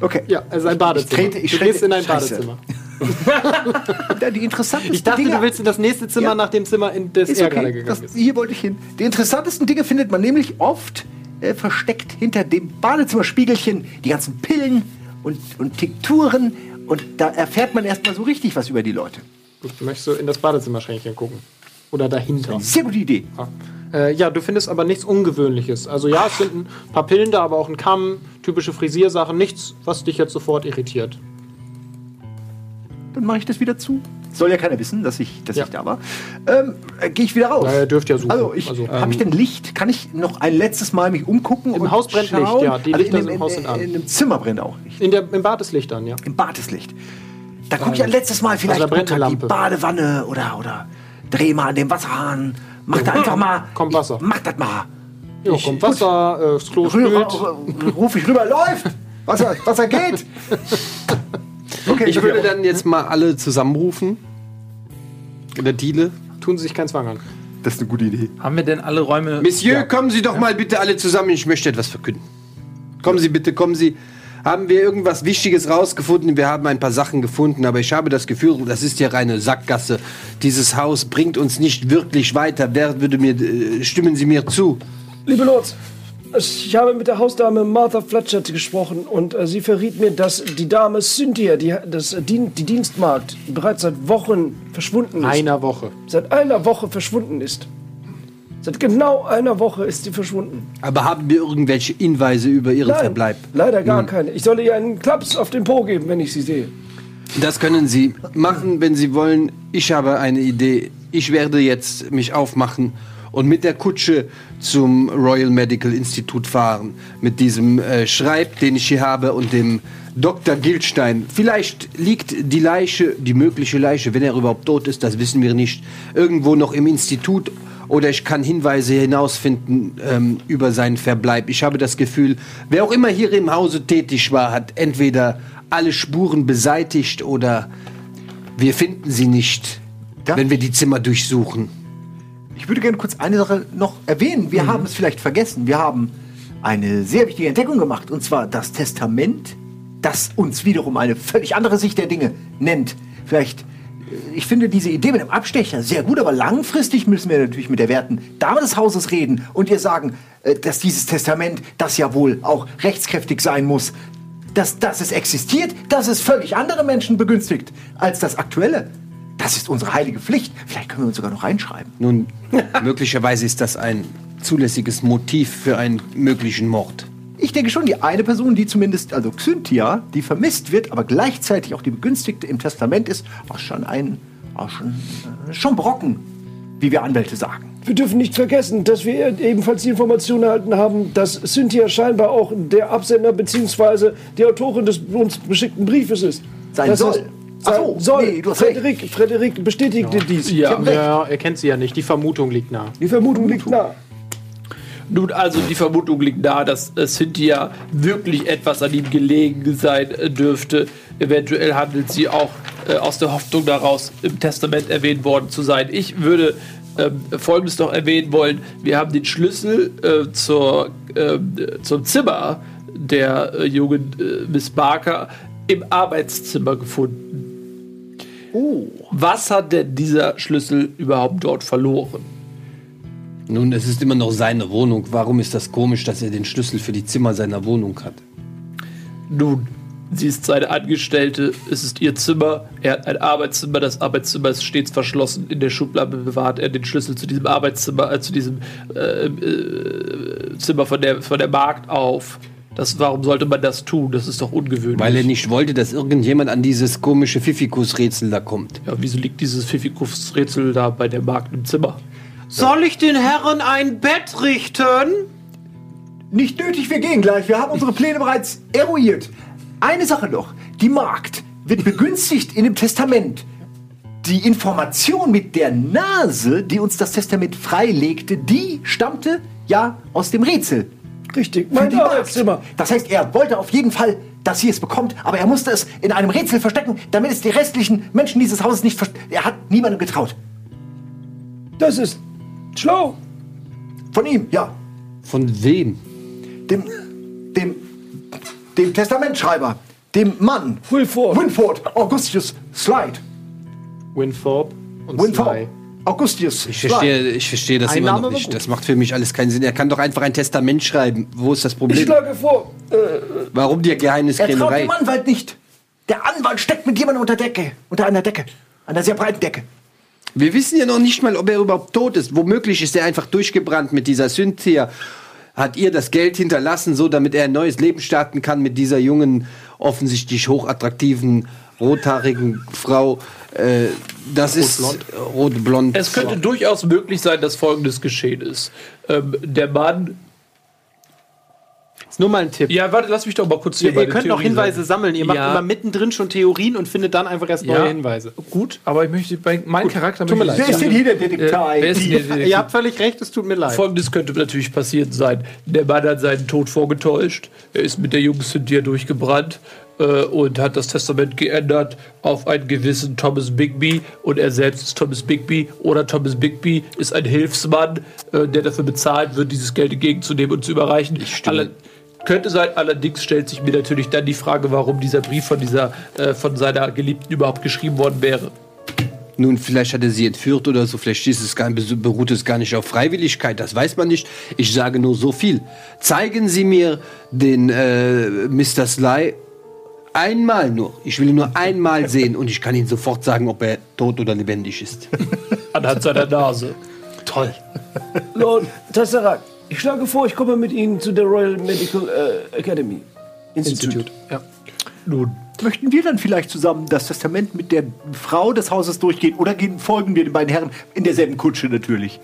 Okay. Ja, also ein Badezimmer. Ich trete- ich du gehst in ein Scheiße. Badezimmer. Die interessantesten Ich dachte, Dinge, du willst in das nächste Zimmer Ja. nach dem Zimmer, in das er okay, gerade gegangen das, ist. hier wollte ich hin. Die interessantesten Dinge findet man nämlich oft äh, versteckt hinter dem Badezimmerspiegelchen. Die ganzen Pillen und, und Tinkturen. Und da erfährt man erstmal so richtig was über die Leute. Gut, möchtest du in das Badezimmerschränkchen gucken? Oder dahinter? Sehr gute Idee. Ja. Äh, ja, du findest aber nichts Ungewöhnliches. Also ja, es sind ein paar Pillen da, aber auch ein Kamm, typische Frisiersachen, nichts, was dich jetzt sofort irritiert. Dann mache ich das wieder zu. Soll ja keiner wissen, dass ich, dass Ja. ich da war. Ähm, äh, Gehe ich wieder raus. Na, ihr dürft ja suchen. Also, ich, Also, habe ich denn Licht? Kann ich noch ein letztes Mal mich umgucken? Im und Haus brennt Licht, schauen? ja. Die also Lichter in, dem, im Haus sind an. in, dem Zimmer brennt auch Licht. In der, Im Bad ist Licht an, ja. Im Bad ist Licht. Da gucke ich ein letztes Mal vielleicht Also da brennt unter die. Badewanne oder, oder dreh mal an dem Wasserhahn. Mach da einfach mal. Kommt Wasser. Ich, mach das mal. Jo, Ich- kommt Wasser, äh, das Klo Rüber, spült. ruf ich rüber, läuft! Wasser, Wasser geht! Okay, Ich würde dann jetzt mal alle zusammenrufen. Oder Diele. Tun sie sich keinen Zwang an. Das ist eine gute Idee. Haben wir denn alle Räume. Monsieur, kommen Sie doch mal bitte alle zusammen. Ich möchte etwas verkünden. Kommen Sie bitte, kommen Sie. Haben wir irgendwas Wichtiges rausgefunden? Wir haben ein paar Sachen gefunden, aber ich habe das Gefühl, das ist ja reine Sackgasse. Dieses Haus bringt uns nicht wirklich weiter. Wer würde mir, äh, stimmen Sie mir zu? Liebe Lords, ich habe mit der Hausdame Martha Fletcher gesprochen und äh, sie verriet mir, dass die Dame Cynthia, die, das, äh, Dien, die Dienstmagd, bereits seit Wochen verschwunden ist. Einer Woche. Seit einer Woche verschwunden ist. Seit genau einer Woche ist sie verschwunden. Aber haben wir irgendwelche Hinweise über Ihren Verbleib? leider gar Nun. keine. Ich solle ihr einen Klaps auf den Po geben, wenn ich sie sehe. Das können Sie machen, wenn Sie wollen. Ich habe eine Idee. Ich werde jetzt mich aufmachen und mit der Kutsche zum Royal Medical Institute fahren. Mit diesem äh, Schreib, den ich hier habe und dem Dr. Gilstein. Vielleicht liegt die Leiche, die mögliche Leiche, wenn er überhaupt tot ist, das wissen wir nicht, irgendwo noch im Institut. Oder ich kann Hinweise hinausfinden ähm, über seinen Verbleib. Ich habe das Gefühl, wer auch immer hier im Hause tätig war, hat entweder alle Spuren beseitigt oder wir finden sie nicht, Ja. wenn wir die Zimmer durchsuchen. Ich würde gerne kurz eine Sache noch erwähnen. Wir haben es vielleicht vergessen. Wir haben eine sehr wichtige Entdeckung gemacht, und zwar das Testament, das uns wiederum eine völlig andere Sicht der Dinge nennt. Vielleicht, äh, ich finde diese Idee mit dem Abstecher sehr gut, aber langfristig müssen wir natürlich mit der werten Dame des Hauses reden und ihr sagen, äh, dass dieses Testament, das ja wohl auch rechtskräftig sein muss, dass, dass es existiert, dass es völlig andere Menschen begünstigt als das aktuelle. Das ist unsere heilige Pflicht. Vielleicht können wir uns sogar noch reinschreiben. Nun, möglicherweise ist das ein zulässiges Motiv für einen möglichen Mord. Ich denke schon, die eine Person, die zumindest, also Xynthia, die vermisst wird, aber gleichzeitig auch die Begünstigte im Testament ist, auch schon ein, auch schon, äh, schon Brocken, wie wir Anwälte sagen. Wir dürfen nicht vergessen, dass wir ebenfalls die Information erhalten haben, dass Cynthia scheinbar auch der Absender bzw. die Autorin des uns beschickten Briefes ist. Sein Das soll. heißt, so, soll. nee, du hast Frederik, Frederik bestätigte dies. Ja. Ja, er kennt sie ja nicht. Die Vermutung liegt nah. Die Vermutung liegt nah. Nun, also die Vermutung liegt nahe, dass äh, Cynthia wirklich etwas an ihm gelegen sein äh, dürfte. Eventuell handelt sie auch äh, aus der Hoffnung daraus, im Testament erwähnt worden zu sein. Ich würde ähm, Folgendes noch erwähnen wollen. Wir haben den Schlüssel äh, zur, ähm, zum Zimmer der äh, jungen äh, Miss Barker im Arbeitszimmer gefunden. Oh. Was hat denn dieser Schlüssel überhaupt dort verloren? Nun, es ist immer noch seine Wohnung. Warum ist das komisch, dass er den Schlüssel für die Zimmer seiner Wohnung hat? Nun, sie ist seine Angestellte, es ist ihr Zimmer, er hat ein Arbeitszimmer, das Arbeitszimmer ist stets verschlossen, in der Schublade bewahrt er den Schlüssel zu diesem Arbeitszimmer, äh, zu diesem äh, äh, Zimmer von der, von der Markt auf. Das, warum sollte man das tun? Das ist doch ungewöhnlich. Weil er nicht wollte, dass irgendjemand an dieses komische Pfiffikus-Rätsel da kommt. ja, wieso liegt dieses Pfiffikus-Rätsel da bei der Markt im Zimmer? Soll ich den Herren ein Bett richten? Nicht nötig, wir gehen gleich. Wir haben unsere Pläne bereits eruiert. Eine Sache noch. Die Magd wird begünstigt in dem Testament. Die Information mit der Nase, die uns das Testament freilegte, die stammte ja aus dem Rätsel. Richtig, mein. Arbeitszimmer. Das heißt, er wollte auf jeden Fall, dass sie es bekommt, aber er musste es in einem Rätsel verstecken, damit es die restlichen Menschen dieses Hauses nicht verstehen. Er hat niemandem getraut. Das ist schlau. Von ihm, ja. Von wem? Dem, dem, dem Testamentschreiber, dem Mann. Wilford. Winford, Augustus Slide. Winthorpe und Winford, Sly. Augustus Ich verstehe, ich verstehe das immer noch nicht. Das macht für mich alles keinen Sinn. Er kann doch einfach ein Testament schreiben. Wo ist das Ich Problem? schlage vor, äh, Warum die Er traut Geheimniskrämerei? dem Anwalt nicht. Der Anwalt steckt mit jemandem unter Decke, unter einer Decke, einer sehr breiten Decke. Wir wissen ja noch nicht mal, ob er überhaupt tot ist. Womöglich ist er einfach durchgebrannt mit dieser Cynthia. Hat ihr das Geld hinterlassen, so damit er ein neues Leben starten kann mit dieser jungen, offensichtlich hochattraktiven, rothaarigen Frau. Äh, das ist rot-blond. Es könnte durchaus möglich sein, dass Folgendes geschehen ist. Ähm, der Mann. Ist nur mal ein Tipp. Ja, warte, lass mich doch mal kurz hier Ihr, bei ihr könnt noch Hinweise sein. sammeln. Ihr macht Ja. immer mittendrin schon Theorien und findet dann einfach erst neue Ja. Hinweise. Gut, aber ich möchte bei mein Charakter. tut mir leid. ich- Wer ist denn hier der Äh, Detektiv? hier Detektiv? Ihr habt völlig recht, es tut mir leid. Folgendes könnte natürlich passiert sein. Der Mann hat seinen Tod vorgetäuscht. Er ist mit der jungen Cynthia durchgebrannt äh, und hat das Testament geändert auf einen gewissen Thomas Bigby. Und er selbst ist Thomas Bigby. Oder Thomas Bigby ist ein Hilfsmann, äh, der dafür bezahlt wird, dieses Geld entgegenzunehmen und zu überreichen. Alle, könnte sein, allerdings stellt sich mir natürlich dann die Frage, warum dieser Brief von, dieser, äh, von seiner Geliebten überhaupt geschrieben worden wäre. Nun, vielleicht hat er sie entführt oder so. Vielleicht ist es gar, beruht es gar nicht auf Freiwilligkeit. Das weiß man nicht. Ich sage nur so viel. Zeigen Sie mir den äh, Mr. Sly einmal nur. Ich will ihn nur einmal sehen und ich kann Ihnen sofort sagen, ob er tot oder lebendig ist. Anhand seiner Nase. Toll. Lord Tesseract, ich schlage vor, ich komme mit Ihnen zu der Royal Medical äh, Academy. Institute. Ja. Nun, Möchten wir dann vielleicht zusammen das Testament mit der Frau des Hauses durchgehen oder gehen, folgen wir den beiden Herren in derselben Kutsche natürlich?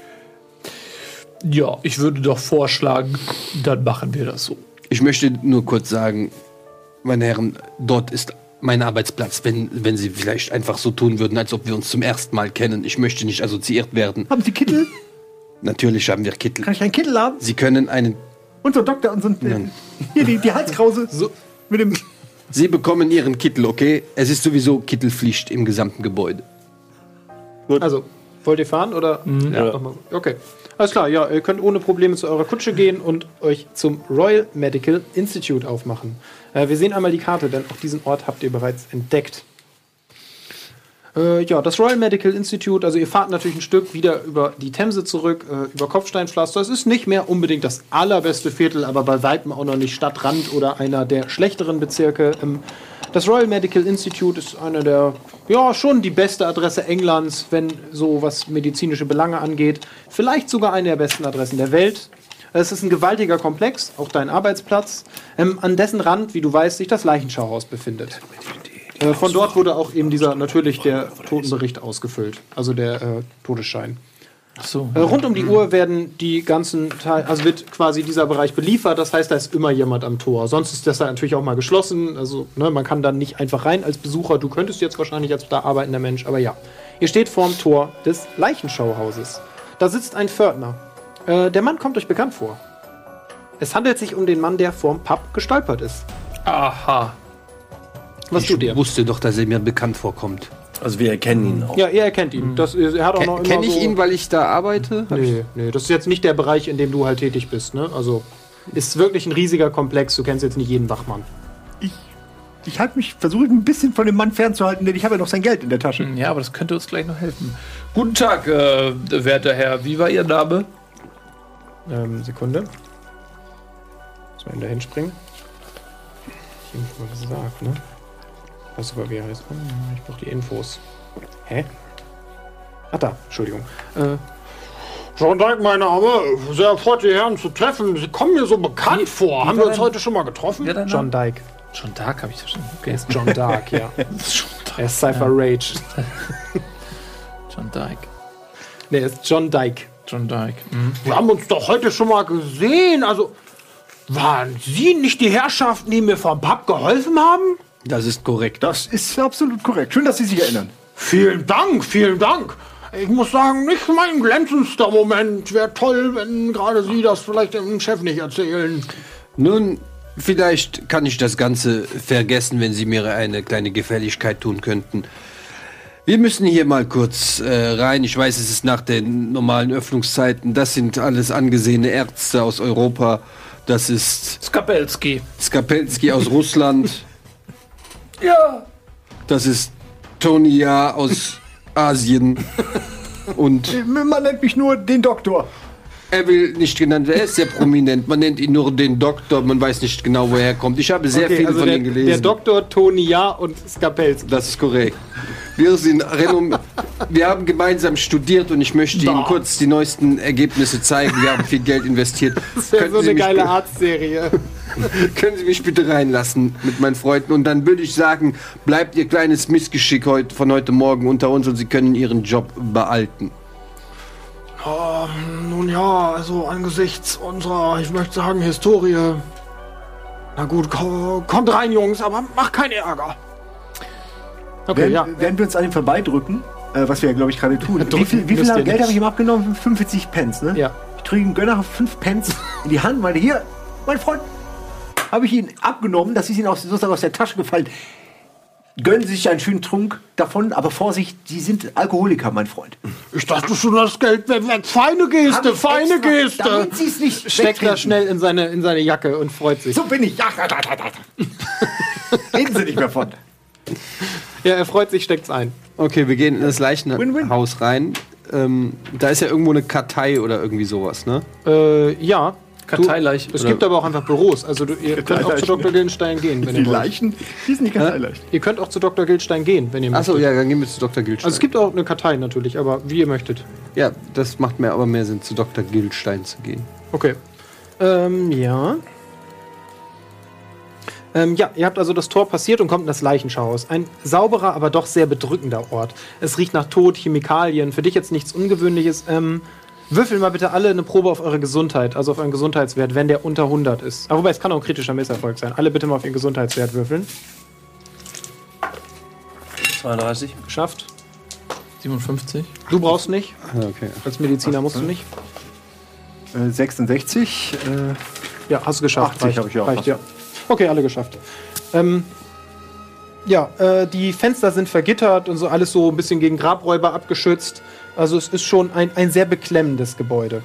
ja, ich würde doch vorschlagen, dann machen wir das so. Ich möchte nur kurz sagen, meine Herren, dort ist mein Arbeitsplatz, wenn, wenn Sie vielleicht einfach so tun würden, als ob wir uns zum ersten Mal kennen. Ich möchte nicht assoziiert werden. Haben Sie Kittel? Natürlich haben wir Kittel. Kann ich einen Kittel haben? Sie können einen Unser Doktor und so ein, Nein. hier die, die Halskrause mit dem Sie bekommen Ihren Kittel, okay? Es ist sowieso Kittelpflicht im gesamten Gebäude. Also, Wollt ihr fahren oder? Ja. Nochmal. Okay. Alles klar, ja, ihr könnt ohne Probleme zu eurer Kutsche gehen und euch zum Royal Medical Institute aufmachen. Äh, wir sehen einmal die Karte, denn auch diesen Ort habt ihr bereits entdeckt. Äh, ja, das Royal Medical Institute, also ihr fahrt natürlich ein Stück wieder über die Themse zurück, äh, über Kopfsteinpflaster. Es ist nicht mehr unbedingt das allerbeste Viertel, aber bei weitem auch noch nicht Stadtrand oder einer der schlechteren Bezirke. Ähm, das Royal Medical Institute ist einer der, ja, schon die beste Adresse Englands, wenn so was medizinische Belange angeht. Vielleicht sogar eine der besten Adressen der Welt. Es ist ein gewaltiger Komplex, auch dein Arbeitsplatz, ähm, an dessen Rand, wie du weißt, sich das Leichenschauhaus befindet. Äh, von dort wurde auch eben dieser natürlich der Totenbericht ausgefüllt, also der äh, Todesschein. Ach so. Äh, rund um die Uhr werden die ganzen Teil, also wird quasi dieser Bereich beliefert. Das heißt, da ist immer jemand am Tor. Sonst ist das da natürlich auch mal geschlossen. Also ne, man kann dann nicht einfach rein als Besucher. Du könntest jetzt wahrscheinlich als da arbeitender Mensch, aber ja. Ihr steht vorm Tor des Leichenschauhauses. Da sitzt ein Pförtner. Äh, der Mann kommt euch bekannt vor. Es handelt sich um den Mann, der vorm Pub gestolpert ist. Aha. Was ich tut ihr? wusste doch, dass er mir bekannt vorkommt. Also wir erkennen ihn auch. Ja, ihr erkennt ihn. Das, er hat auch noch Kenne ich so ihn, weil ich da arbeite? Hab ich- Nee, nee, das ist jetzt nicht der Bereich, in dem du halt tätig bist. Ne? Also ist wirklich ein riesiger Komplex. Du kennst jetzt nicht jeden Wachmann. Ich halte mich, versuche ein bisschen von dem Mann fernzuhalten, denn ich habe ja noch sein Geld in der Tasche. Ja, aber das könnte uns gleich noch helfen. Guten Tag, äh, werter Herr. Wie war Ihr Name? Ähm, Sekunde. Muss man da hinspringen? Ich hab mal gesagt, ne? Weiß sogar, wie er heißt. Hm, Ich brauche die Infos. Hä? Ah, da. Entschuldigung. Äh, John Dyke, mein Name. Sehr erfreut, die Herren zu treffen. Sie kommen mir so bekannt Wie- vor. wie Haben wir uns dein- heute schon mal getroffen? John? Dyke. John Dark habe ich verstanden. Okay. Er ist John Dark, ja. John Dark. Er ist Cypher Rage. John Dyke. Ne, er ist John Dyke. John Dyke. Mhm. Wir haben uns doch heute schon mal gesehen. Also, waren Sie nicht die Herrschaften, die mir vom Pub geholfen haben? Das ist korrekt. Das ist absolut korrekt. Schön, dass Sie sich erinnern. Vielen Dank, vielen Dank. Ich muss sagen, nicht mein glänzendster Moment. Wäre toll, wenn gerade Sie das vielleicht dem Chef nicht erzählen. Nun, vielleicht kann ich das Ganze vergessen, wenn Sie mir eine kleine Gefälligkeit tun könnten. Wir müssen hier mal kurz äh, rein. Ich weiß, es ist nach den normalen Öffnungszeiten. Das sind alles angesehene Ärzte aus Europa. Das ist Skapelski. Skapelski aus Russland. Ja. Das ist Tonia aus Asien. Und Man nennt mich nur den Doktor. Er will nicht genannt werden. Er ist sehr prominent. Man nennt ihn nur den Doktor. Man weiß nicht genau, woher er kommt. Ich habe sehr viel also von der, ihm gelesen. der Doktor Tony Ja und Skapelski. Das ist korrekt. Wir sind renom Wir haben gemeinsam studiert und ich möchte Ihnen kurz die neuesten Ergebnisse zeigen. Wir haben viel Geld investiert. Das wäre so Sie eine geile Arztserie. Können Sie mich bitte reinlassen mit meinen Freunden? Und dann würde ich sagen, bleibt Ihr kleines Missgeschick heute, von heute Morgen unter uns und Sie können Ihren Job behalten. Nun ja, also angesichts unserer, ich möchte sagen, Historie. Na gut, ko kommt rein, Jungs, aber macht keinen Ärger. Okay, Werden, ja. werden wir uns an ihm vorbeidrücken, äh, was wir ja, glaube ich, gerade tun. wie viel, wie viel Geld habe ich ihm abgenommen? 45 Pence, ne? Ja. Ich drücke ihm Gönner 5 Pence in die Hand, meine hier, mein Freund, habe ich ihn abgenommen, das ist ihm aus, sozusagen aus der Tasche gefallen. Gönnen Sie sich einen schönen Trunk davon, aber Vorsicht, Sie sind Alkoholiker, mein Freund. Ich dachte schon, das Geld wäre weg. Feine Geste, feine extra, Geste. Damit Sie es nicht Steckt das schnell in seine, in seine Jacke und freut sich. So bin ich. Ja, ja, ja, ja, ja. Reden Sie nicht mehr von. Ja, er freut sich, steckt's ein. Okay, wir gehen in das. Leichenhaus rein. Ähm, da ist ja irgendwo eine Kartei oder irgendwie sowas, ne? Äh, ja. Karteileich. Es gibt aber auch einfach Büros. Also du, ihr könnt auch zu Dr. Gildenstein gehen, wenn Die ihr wollt. Leichen, die sind nicht ganz leicht. Ihr könnt auch zu Dr. Gildenstein gehen, wenn ihr möchtet. Achso, ja, dann gehen wir zu Dr. Gilstein. Also es gibt auch eine Kartei natürlich, aber wie ihr möchtet. ja, das macht mir aber mehr Sinn, zu Dr. Gilstein zu gehen. Okay. Ähm, ja. Ähm, ja, ihr habt also das Tor passiert und kommt in das Leichenschauhaus. Ein sauberer, aber doch sehr bedrückender Ort. Es riecht nach Tod, Chemikalien. Für dich jetzt nichts Ungewöhnliches. Ähm, würfeln mal bitte alle eine Probe auf eure Gesundheit, also auf euren Gesundheitswert, wenn der unter 100 ist. Aber wobei, es kann auch ein kritischer Misserfolg sein. Alle bitte mal auf ihren Gesundheitswert würfeln. 32. Geschafft. 57. Du brauchst nicht. Okay. Als Mediziner musst du nicht. Äh, 66. Äh, Ja, hast du geschafft. 80 habe ich auch. Reicht, ja. Okay, alle geschafft. Ähm, Ja, äh, die Fenster sind vergittert und so alles so ein bisschen gegen Grabräuber abgeschützt. Also es ist schon ein, ein sehr beklemmendes Gebäude.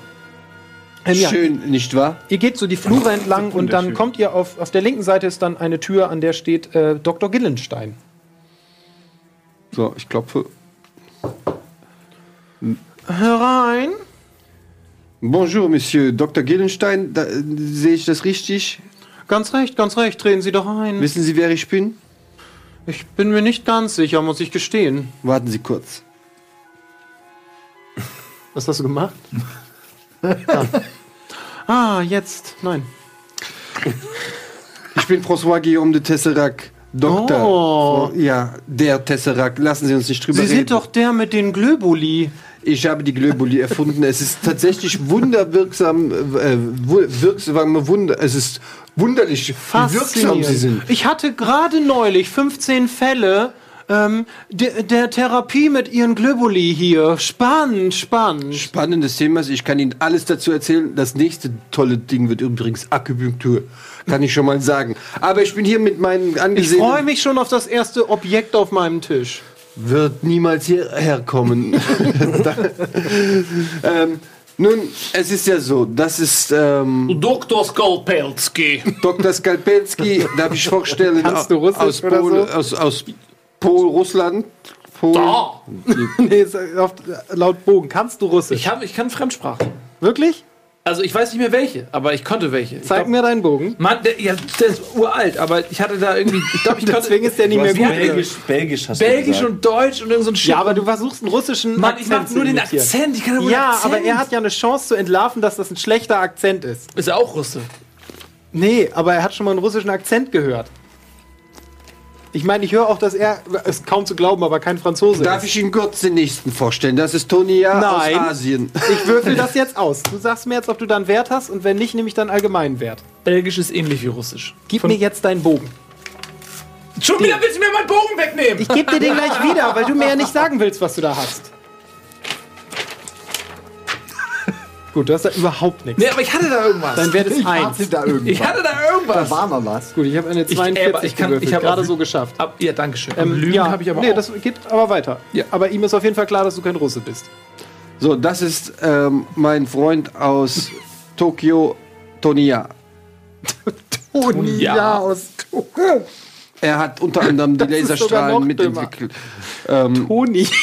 Ähm, ja, Schön, nicht wahr? Ihr geht so die Flure entlang und dann kommt ihr auf, auf der linken Seite ist dann eine Tür, an der steht äh, Dr. Gillenstein. So, ich klopfe. Herein. Bonjour, Monsieur Dr. Gillenstein. Da, äh, sehe ich das richtig? Ganz recht, ganz recht, treten Sie doch ein. Wissen Sie, wer ich bin? Ich bin mir nicht ganz sicher, muss ich gestehen. Warten Sie kurz. Was hast du gemacht? ah. ah, jetzt. Nein. Ich bin François Guillaume de Tesserac. Doktor. Oh. Ja, der Tesserac. Lassen Sie uns nicht drüber Sie reden. sind doch der mit den Globuli. Ich habe die Globuli erfunden. Es ist tatsächlich wunderwirksam, äh, wirksame Wunder. Es ist wunderlich, wie wirksam sie sind. Ich hatte gerade neulich 15 Fälle ähm, der, der Therapie mit ihren Globuli hier. Spannend, spannend. Spannendes Thema. Ich kann Ihnen alles dazu erzählen. Das nächste tolle Ding wird übrigens Akupunktur. Kann ich schon mal sagen. Aber ich bin hier mit meinen Ich freue angesehenen... mich schon auf das erste Objekt auf meinem Tisch. Wird niemals hierher kommen. ähm, nun, es ist ja so, das ist ähm, Dr. Skolpelski. Dr. Skalpelski, darf ich vorstellen, Kannst du Russisch aus, oder Pol, so? aus, aus Pol, Russland. Pol, Da. nee, laut Bogen. Kannst du Russisch? Ich, hab, ich kann Fremdsprachen. Wirklich? Also ich weiß nicht mehr welche, aber ich konnte welche. Zeig glaub, mir deinen Bogen. Mann, der, ja, der ist uralt, aber ich hatte da irgendwie. Ich glaube, ich konnte Deswegen ist der nicht mehr Du hast gut. Belgisch, Belgisch hast Belgisch du und Deutsch und irgend so ein Shit. Ja, aber du versuchst einen russischen Mann, ich mach Akzent nur den. Akzent. Ich kann nur Ja, Akzent. aber er hat ja eine Chance zu entlarven, dass das ein schlechter Akzent ist. Ist er auch Russe? Nee, aber er hat schon mal einen russischen Akzent gehört. Ich meine, ich höre auch, dass er, ist kaum zu glauben, aber kein Franzose Darf ist. ich Ihnen kurz den nächsten vorstellen? Das ist Tonia Nein. aus Asien. Ich würfel das jetzt aus. Du sagst mir jetzt, ob du dann Wert hast und wenn nicht, nehme ich dann allgemeinen Wert. Belgisch ist ähnlich wie Russisch. Gib mir jetzt deinen Bogen. Schon wieder willst du mir meinen Bogen wegnehmen? Ich gebe dir den gleich wieder, weil du mir ja nicht sagen willst, was du da hast. Gut, du hast da überhaupt nichts. Nee, aber ich hatte da irgendwas. Dein Wert ist 1. da irgendwas. ich hatte da irgendwas. Da war mal was. Gut, ich habe eine Ich- 42 aber ich kann- gewürfelt, ich hab gerade so geschafft. Ab, ja, danke schön. Ähm, Lügen ja, habe ich aber nee, auch. das geht aber weiter. Ja. Aber ihm ist auf jeden Fall klar, dass du kein Russe bist. So, das ist ähm, mein Freund aus Tokio, Tonia. Ja. aus Er hat unter anderem die Laserstrahlen mitentwickelt. Ähm, Toni.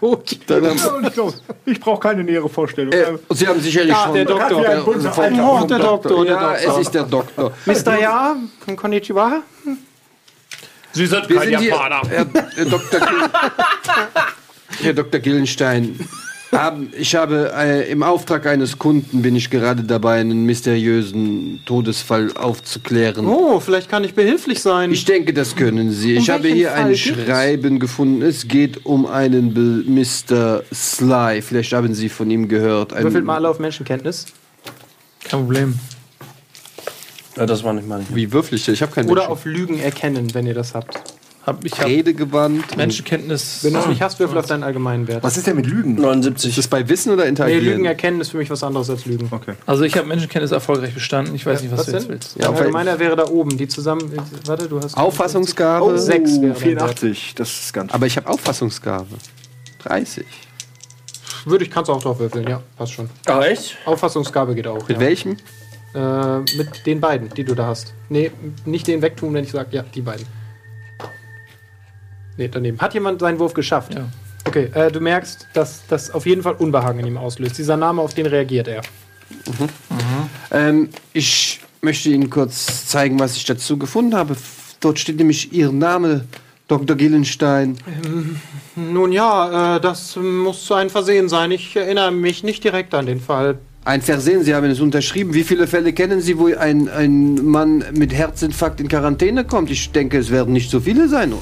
haben, Ich brauche keine nähere Vorstellung. äh, Sie haben sicherlich Ja, schon... der Doktor. vom- Alter. Oh, der Doktor, der Ja, Doktor. es ist der Doktor. Mr. Ja, konnichiwa. Sie sind Wir sind hier, Herr, Herr, Dr. Herr Dr. Gillenstein. Haben, ich habe äh, im Auftrag eines Kunden bin ich gerade dabei, einen mysteriösen Todesfall aufzuklären. Oh, vielleicht kann ich behilflich sein. Ich denke, das können Sie. Ich Um habe welchen hier Fall ein geht es? Schreiben gefunden. Es geht um einen Be Mr. Sly. Vielleicht haben Sie von ihm gehört. Ein, Würfelt mal alle auf Menschenkenntnis. Kein Problem. Ja, das war nicht mal nicht. Wie würfel ich? Ich habe keinen Oder Menschen- auf Lügen erkennen, wenn ihr das habt. Hab, ich habe Redegewandt. Menschenkenntnis. Wenn du es nicht hast, würfel auf deinen allgemeinen Wert. Was ist denn mit Lügen? 79. Ist das bei Wissen oder Nee, Interagieren? Lügen erkennen ist für mich was anderes als Lügen. Okay. Also ich habe Menschenkenntnis erfolgreich bestanden. Ich weiß nicht, was, du jetzt denn? willst. Ja, Allgemeiner wäre da oben. Die zusammen. Warte, du hast. Auffassungsgabe. Oh, sechs wäre dein Wert. 84, das ist ganz. Aber ich habe Auffassungsgabe. 30. Würde ich, kannst du auch drauf würfeln, ja, passt schon. Ah, echt? Auffassungsgabe geht auch. Mit ja. welchem? Äh, mit den beiden, die du da hast. Nee, nicht den wegtun, wenn ich sage, ja, die beiden. Nee, daneben. Hat jemand seinen Wurf geschafft? Ja. Okay, äh, du merkst, dass das auf jeden Fall Unbehagen in ihm auslöst. Dieser Name, auf den reagiert er. Ähm, ich möchte Ihnen kurz zeigen, was ich dazu gefunden habe. Dort steht nämlich Ihr Name, Dr. Gillenstein. Nun ja, äh, das muss ein Versehen sein. Ich erinnere mich nicht direkt an den Fall. Ein Versehen, Sie haben es unterschrieben. Wie viele Fälle kennen Sie, wo ein, ein Mann mit Herzinfarkt in Quarantäne kommt? Ich denke, es werden nicht so viele sein.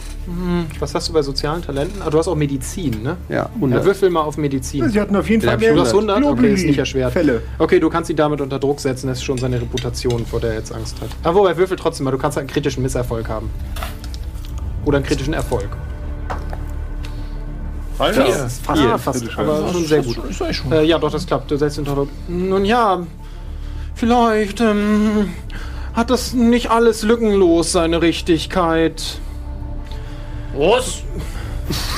Was hast du bei sozialen Talenten? Ah, du hast auch Medizin, ne? Ja, Ja, 100. würfel mal auf Medizin. Sie hatten auf jeden Fall Ja, Du hast 100? Okay, ist nicht erschwert. Fälle. Okay, du kannst ihn damit unter Druck setzen. Das ist schon seine Reputation, vor der er jetzt Angst hat. Aber wobei, würfel trotzdem mal. Du kannst halt einen kritischen Misserfolg haben. Oder einen kritischen Erfolg. Alter. Ja, fast, ah, fast aber schon sehr gut. Äh, ja, doch, das klappt. Du setzt ihn unter Druck. Nun ja, vielleicht ähm, hat das nicht alles lückenlos seine Richtigkeit. Was?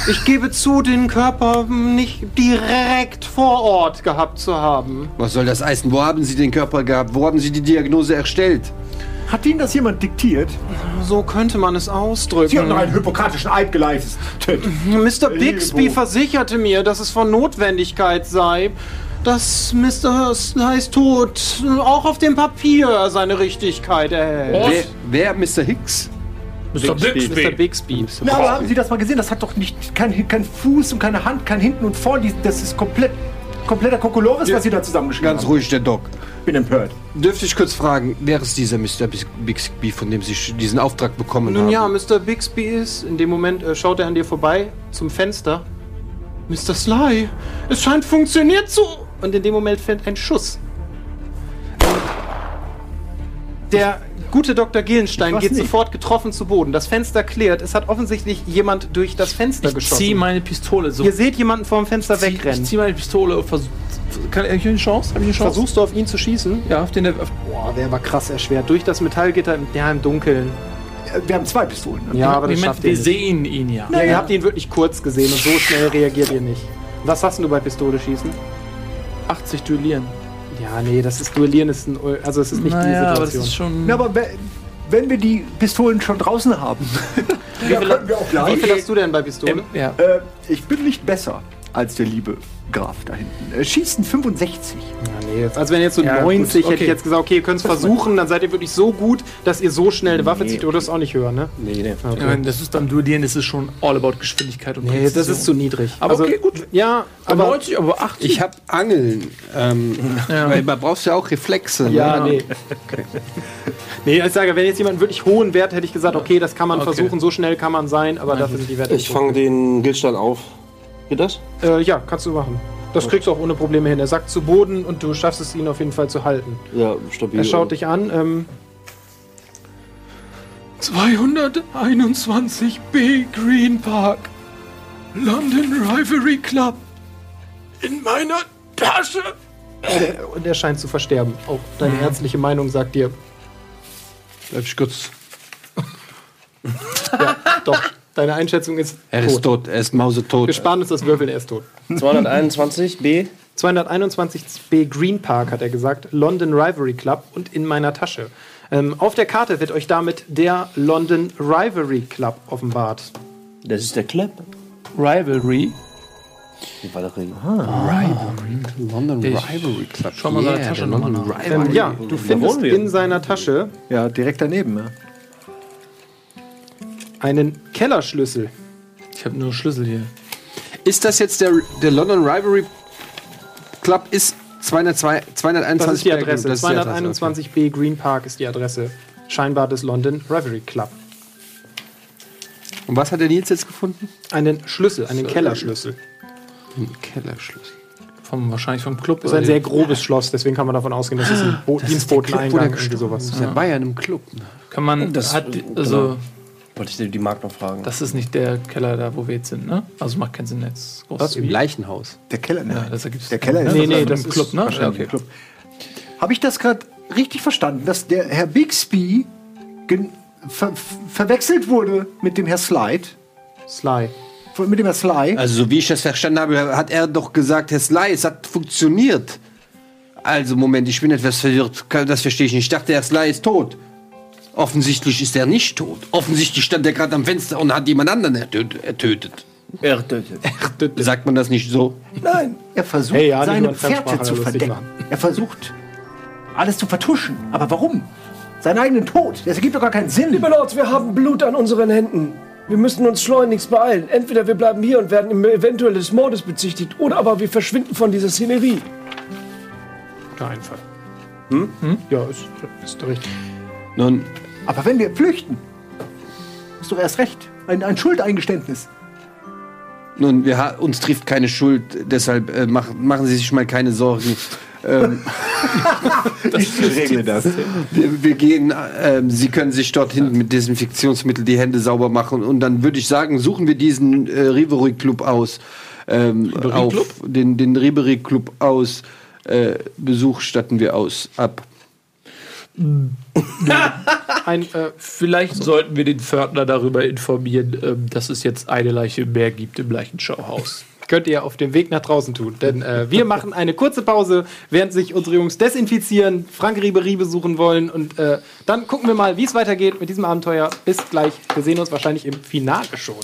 Ich gebe zu, den Körper nicht direkt vor Ort gehabt zu haben. Was soll das heißen? Wo haben Sie den Körper gehabt? Wo haben Sie die Diagnose erstellt? Hat Ihnen das jemand diktiert? So könnte man es ausdrücken. Sie haben doch einen hypokratischen Eid geleistet. Mr. Bixby versicherte mir, dass es von Notwendigkeit sei, dass Mr. Slice Tod auch auf dem Papier seine Richtigkeit erhält. Wer, wer Mr. Hicks? Mr. Mr. Bixby. Bixby. Na, aber haben Sie das mal gesehen? Das hat doch nicht kein, kein Fuß und keine Hand, kein Hinten und Vorn. Das ist komplett kompletter Kokolores, was Sie da zusammengeschrieben Ganz haben. ruhig, der Doc. Bin empört. Dürfte ich kurz fragen, wer ist dieser Mr. Bixby, von dem Sie diesen Auftrag bekommen Nun haben? ja, Mr. Bixby ist, in dem Moment äh, schaut er an dir vorbei zum Fenster. Mr. Sly, es scheint funktioniert zu. Und in dem Moment fällt ein Schuss. Der gute Dr. Gillenstein Ich geht nicht. sofort getroffen zu Boden. Das Fenster klärt. Es hat offensichtlich jemand durch das Fenster Ich geschossen. zieh meine Pistole so. Ihr seht jemanden vor dem Fenster Zieh- Ich wegrennen. zieh meine Pistole und versuch. Kann ich eine Chance? Hab ich eine Chance? Versuchst du auf ihn zu schießen? Ja, auf den der. Auf, Boah, der war krass erschwert. Durch das Metallgitter, im- ja, im Dunkeln. Wir haben zwei Pistolen. Ja, aber das schafft ihr wir sehen ihn ja. Ja, ihr habt ihn wirklich kurz gesehen und so schnell reagiert ihr nicht. Was hast denn du bei Pistole schießen? 80 duellieren. Ja, nee, das ist Duellieren ist ein, also es ist nicht die naja, aber das Situation. ist schon. Na, aber we- wenn wir die Pistolen schon draußen haben, wie, viel, können wir auch wie gleich. viel hast du denn bei Pistole? Ähm, ja. Äh, ich bin nicht besser als der liebe Graf da hinten. Äh, schießen 65. Ja, nee, jetzt, also wenn jetzt so Ja, 90, gut, hätte ich okay. jetzt gesagt, okay, ihr könnt es versuchen, dann seid ihr wirklich so gut, dass ihr so schnell eine Waffe zieht oder es auch nicht hören, ne? Nee, nee. Ich meine, das ist beim Duellieren, das ist schon all about Geschwindigkeit und Nee, das ist zu niedrig. Aber also, okay, gut. Ja, Aber aber 90, aber 80. Ich habe Angeln. Ähm, Weil man braucht ja auch Reflexe. ne? ja, nee. Nee, ich sage, wenn jetzt jemand einen wirklich hohen Wert, hätte ich gesagt, okay, das kann man Okay. versuchen, so schnell kann man sein, aber dafür sind die Werte. Ich fange den Gilstein auf. Geht das? Äh, ja, kannst du machen. Das kriegst du auch ohne Probleme hin. Er sackt zu Boden und du schaffst es, ihn auf jeden Fall zu halten. Ja, stabil. Er schaut dich an. Ähm, 221b Green Park. London Rivalry Club. In meiner Tasche. und er scheint zu versterben. Auch deine ärztliche Meinung sagt dir, Bleib ich kurz. doch, deine Einschätzung ist Er tot. ist tot, er ist mausetot. Wir sparen uns das Würfeln, er ist tot. 221 B. 221b Green Park, hat er gesagt. London Rivalry Club und in meiner Tasche. Ähm, auf der Karte wird euch damit der London Rivalry Club offenbart. Das ist der Club. Rivalry. Die Valerie. London Ich- Rivalry Club. schau mal seine der Tasche London nochmal nach. Rivalry. Ähm, ja, du findest in seiner Tasche Ja, direkt daneben. Ja. Einen Kellerschlüssel. Ich habe nur Schlüssel hier. Ist das jetzt der, der London Rivalry Club? Ist 202, 221 Das ist die. Adresse. Das ist die Adresse, 221b Green Park ist die Adresse. Scheinbar des London Rivalry Club. Und was hat der Nils jetzt gefunden? Einen Schlüssel, einen Kellerschlüssel. Ein Kellerschlüssel. Vom, wahrscheinlich vom Club. Das ist ein sehr grobes Schloss, deswegen kann man davon ausgehen, dass es ein Bo Dienstboteneingang irgendwie sowas. ist. Der war ja in einem Club. Ne? Kann man. Das- hat, also, Wollte ich dir die Mark noch fragen. das ist nicht der Keller da, wo wir jetzt sind, ne? Also macht keinen Sinn jetzt. Groß Was? Im? Leichenhaus. Der Keller, ne? Ja, das ergibt Der Keller ist- Nee, nee, im das ist Club, ne? Ja, okay. Club. Habe ich das gerade richtig verstanden, dass der Herr Bixby ver verwechselt wurde mit dem Herr Slide? Sly. Mit dem Herr Sly? Also, so wie ich das verstanden habe, hat er doch gesagt, Herr Sly, es hat funktioniert. Also, Moment, ich bin etwas verwirrt. Das verstehe ich nicht. Ich dachte, Herr Sly ist tot. Offensichtlich ist er nicht tot. Offensichtlich stand er gerade am Fenster und hat jemand anderen ertö- ertötet. Er tötet. Sagt man das nicht so? Nein, er versucht, Hey, ja, seine Fährte zu verdecken. Er versucht, alles zu vertuschen. Aber warum? Seinen eigenen Tod. Das ergibt doch gar keinen Sinn. Lieber Lord, wir haben Blut an unseren Händen. Wir müssen uns schleunigst beeilen. Entweder wir bleiben hier und werden im- eventuell des Mordes bezichtigt, oder aber wir verschwinden von dieser Szenerie. Guter Einfall. Hm? Ja, ist, ist richtig. Nun, Aber wenn wir flüchten, ist doch erst recht. Ein, ein Schuldeingeständnis. nun wir, uns trifft keine Schuld, deshalb äh, mach, machen Sie sich mal keine Sorgen. ähm, Ich regle das. wir, wir gehen, ähm, Sie können sich dort hinten mit Desinfektionsmittel die Hände sauber machen und dann würde ich sagen, suchen wir diesen äh, Ribery Club aus. Ähm, auf den, den Ribery Club aus. Äh, Besuch statten wir aus ab. Ein, äh, Vielleicht sollten wir den Pförtner darüber informieren, ähm, dass es jetzt eine Leiche mehr gibt im Leichenschauhaus. könnt ihr auf dem Weg nach draußen tun. Denn äh, wir machen eine kurze Pause, während sich unsere Jungs desinfizieren, Frank Ribery besuchen wollen. Und äh, dann gucken wir mal, wie es weitergeht mit diesem Abenteuer. Bis gleich. Wir sehen uns wahrscheinlich im Finale schon.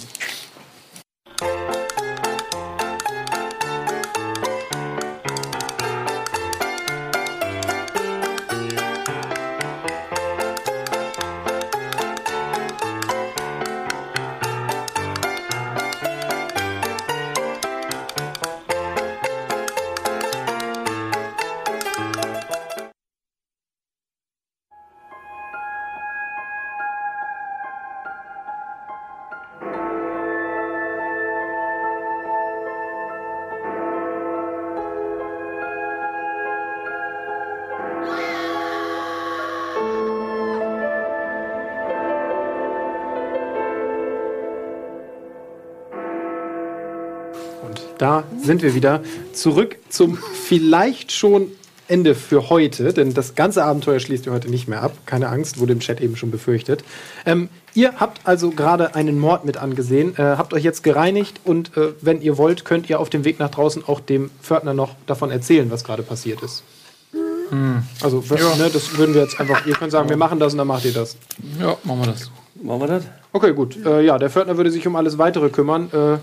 Sind wir wieder zurück zum vielleicht schon Ende für heute, denn das ganze Abenteuer schließt ihr heute nicht mehr ab. Keine Angst, wurde im Chat eben schon befürchtet. Ähm, ihr habt also gerade einen Mord mit angesehen, äh, habt euch jetzt gereinigt und äh, wenn ihr wollt, könnt ihr auf dem Weg nach draußen auch dem Pförtner noch davon erzählen, was gerade passiert ist. Also, ne, das würden wir jetzt einfach, ihr könnt sagen, wir machen das und dann macht ihr das. Ja, machen wir das. Machen wir das? Okay, gut. Äh, ja, der Pförtner würde sich um alles weitere kümmern. Äh,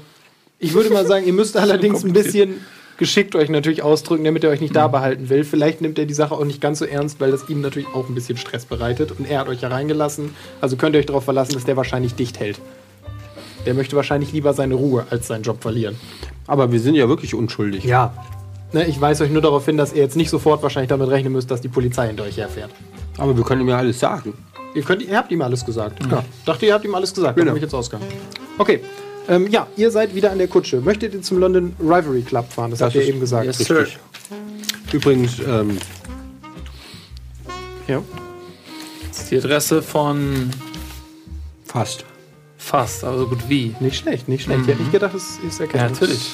ich würde mal sagen, ihr müsst allerdings ein bisschen geschickt euch natürlich ausdrücken, damit er euch nicht da behalten will. Vielleicht nimmt er die Sache auch nicht ganz so ernst, weil das ihm natürlich auch ein bisschen Stress bereitet. Und er hat euch ja reingelassen. Also könnt ihr euch darauf verlassen, dass der wahrscheinlich dicht hält. Der möchte wahrscheinlich lieber seine Ruhe als seinen Job verlieren. Aber wir sind ja wirklich unschuldig. Ja. Ne, ich weise euch nur darauf hin, dass ihr jetzt nicht sofort wahrscheinlich damit rechnen müsst, dass die Polizei hinter euch herfährt. Aber wir können ihm ja alles sagen. Ihr, könnt, ihr habt ihm alles gesagt. Ja. Dachte, ihr habt ihm alles gesagt. Genau. Genau. Bin ich jetzt ausgegangen. Okay. Ähm, ja, ihr seid wieder an der Kutsche. Möchtet ihr zum London Rivalry Club fahren? Das, habt ihr eben gesagt. Yes, sir. Übrigens, ähm, Ja. Das ist die Adresse von fast. fast, also gut wie. Nicht schlecht, nicht schlecht. Ich hätte nicht gedacht, das ist Ja, erkannt. natürlich.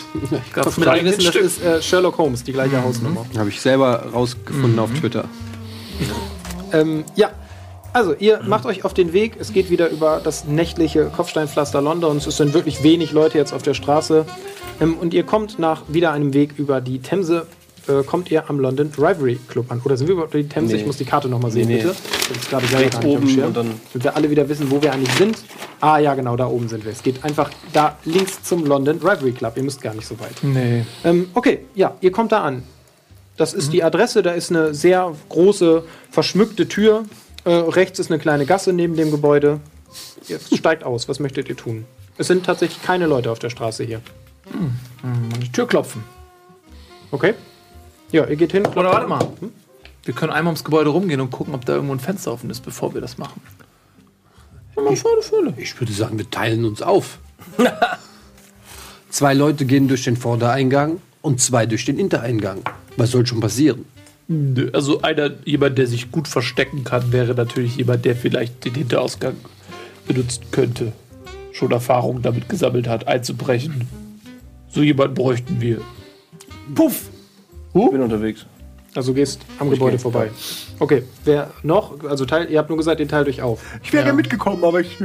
Gab's Mit mit wissen, das ist äh, Sherlock Holmes, die gleiche Hausnummer. Habe ich selber rausgefunden auf Twitter. Ähm, ja, also ihr macht euch auf den Weg. Es geht wieder über das nächtliche Kopfsteinpflaster Londons. Es sind wirklich wenig Leute jetzt auf der Straße. Ähm, und ihr kommt nach wieder einem Weg über die Themse, äh, kommt ihr am London Rivalry Club an. Oder sind wir überhaupt über die Themse? Nee. Ich muss die Karte nochmal sehen, Nee, nee. bitte. Das ist gerade selber gar nicht auf dem oben Schirm. und dann- Damit wir alle wieder wissen, wo wir eigentlich sind. Ah ja, genau, da oben sind wir. Es geht einfach da links zum London Rivalry Club. Ihr müsst gar nicht so weit. Nee. Ähm, okay, ja, ihr kommt da an. Das Mhm. ist die Adresse, da ist eine sehr große, verschmückte Tür. Äh, rechts ist eine kleine Gasse neben dem Gebäude. Ihr steigt aus, was möchtet ihr tun? Es sind tatsächlich keine Leute auf der Straße hier. An die Tür klopfen. Okay? Ja, ihr geht hin. Oder warte mal. Wir können einmal ums Gebäude rumgehen und gucken, ob da irgendwo ein Fenster offen ist, bevor wir das machen. Ja, mal. Ich würde sagen, wir teilen uns auf. zwei Leute gehen durch den Vordereingang und zwei durch den Hintereingang. Was soll schon passieren? Also einer, jemand, der sich gut verstecken kann, wäre natürlich jemand, der vielleicht den Hinterausgang benutzen könnte. Schon Erfahrung damit gesammelt hat, einzubrechen. So jemanden bräuchten wir. Puff! Ich bin unterwegs. Also gehst am Gebäude vorbei. Okay, wer noch? Also teil, ihr habt nur gesagt, ihr teilt euch auf. Ich wäre gerne mitgekommen, aber ich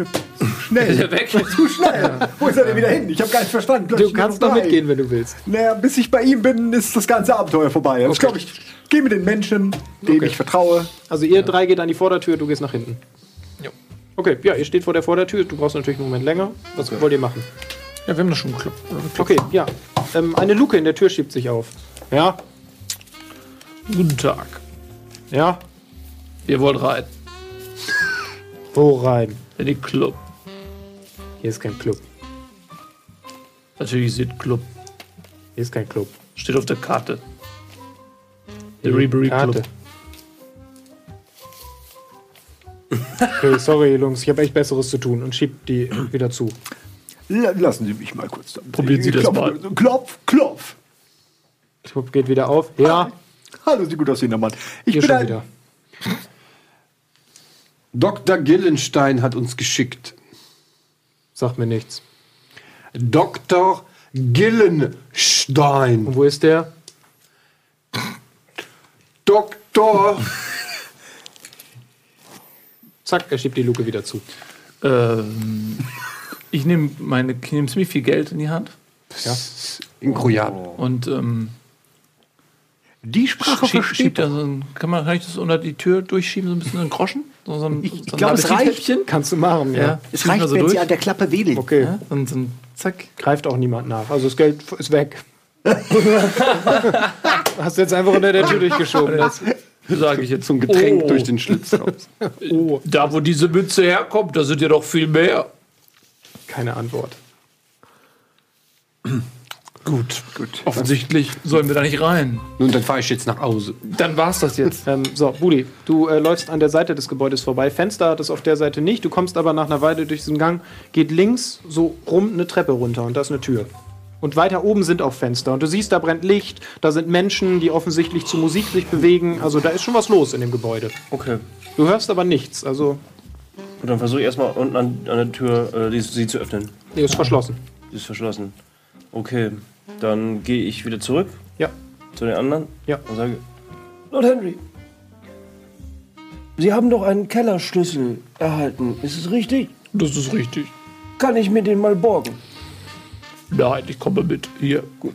schnell. Ist er weg? zu schnell. Wo ist er denn wieder hin? Ich habe gar nicht verstanden. Du kannst noch mitgehen, wenn du willst. Naja, bis ich bei ihm bin, ist das ganze Abenteuer vorbei. Also Ich glaube, ich gehe mit den Menschen, denen Okay. ich vertraue. Also ihr drei geht an die Vordertür, du gehst nach hinten. Jo. Okay, ja, ihr steht vor der Vordertür. Du brauchst natürlich einen Moment länger. Was wollt ihr machen? Ja, wir haben das schon geklopft. Okay, ja. Ähm, eine Luke in der Tür schiebt sich auf. Ja, Guten Tag. ja. Wir wollen rein. Wo rein? In den Club. Hier ist kein Club. Natürlich ist Club. Hier ist kein Club. Steht auf der Karte. Der Rebury Karte. Club. Okay, sorry, Jungs, ich habe echt Besseres zu tun und schiebt die wieder zu. La- Lassen Sie mich mal kurz. damit. Probieren Sie das Klopf, mal. Klopf, klopf. Club geht wieder auf. Ja, Hallo, Sie gut aussehender Mann. Ich hier bin schon wieder. Dr. Gillenstein hat uns geschickt. Sagt mir nichts. Dr. Gillenstein. Und wo ist der? Dr. Zack, er schiebt die Luke wieder zu. Ähm, ich nehme meine, ich nehme ziemlich viel Geld in die Hand Ja. In Krojan. und ähm, Die Sprache schieb, versteht da so ein, kann man kann ich das unter die Tür durchschieben, so ein bisschen so ein Groschen? So, so ein, Ich- so ich ein glaub, es Appetithäppchen? Kannst du machen, ja. Ja, Es reicht, so wenn durch. sie an der Klappe wedeln. Okay, Ja, und so ein Zack. greift auch niemand nach. Also das Geld ist weg. Hast du jetzt einfach unter der Tür durchgeschoben. Das, Sage ich jetzt. Zum Getränk Oh. durch den Schlitz raus. Da, wo diese Mütze herkommt, da sind ja doch viel mehr. keine Antwort. Gut, gut. Offensichtlich sollen wir da nicht rein. Nun, dann fahre ich jetzt nach Hause. Dann war's das jetzt. Ähm, so, Budi, du äh, läufst an der Seite des Gebäudes vorbei. Fenster hat es auf der Seite nicht. Du kommst aber nach einer Weile durch diesen Gang, geht links so rum eine Treppe runter und da ist eine Tür. Und weiter oben sind auch Fenster. Und du siehst, da brennt Licht, da sind Menschen, die offensichtlich zu Musik sich bewegen. Also da ist schon was los in dem Gebäude. Okay. Du hörst aber nichts. Also, Gut, dann versuche ich erstmal unten an, an der Tür äh, die, sie zu öffnen. die ist verschlossen. Die ist verschlossen. Okay, dann gehe ich wieder zurück Ja. zu den anderen Ja. und sage, Lord Henry, Sie haben doch einen Kellerschlüssel erhalten. Ist es richtig? Das ist richtig. Kann ich mir den mal borgen? Nein, ich komme mit. Hier. Gut.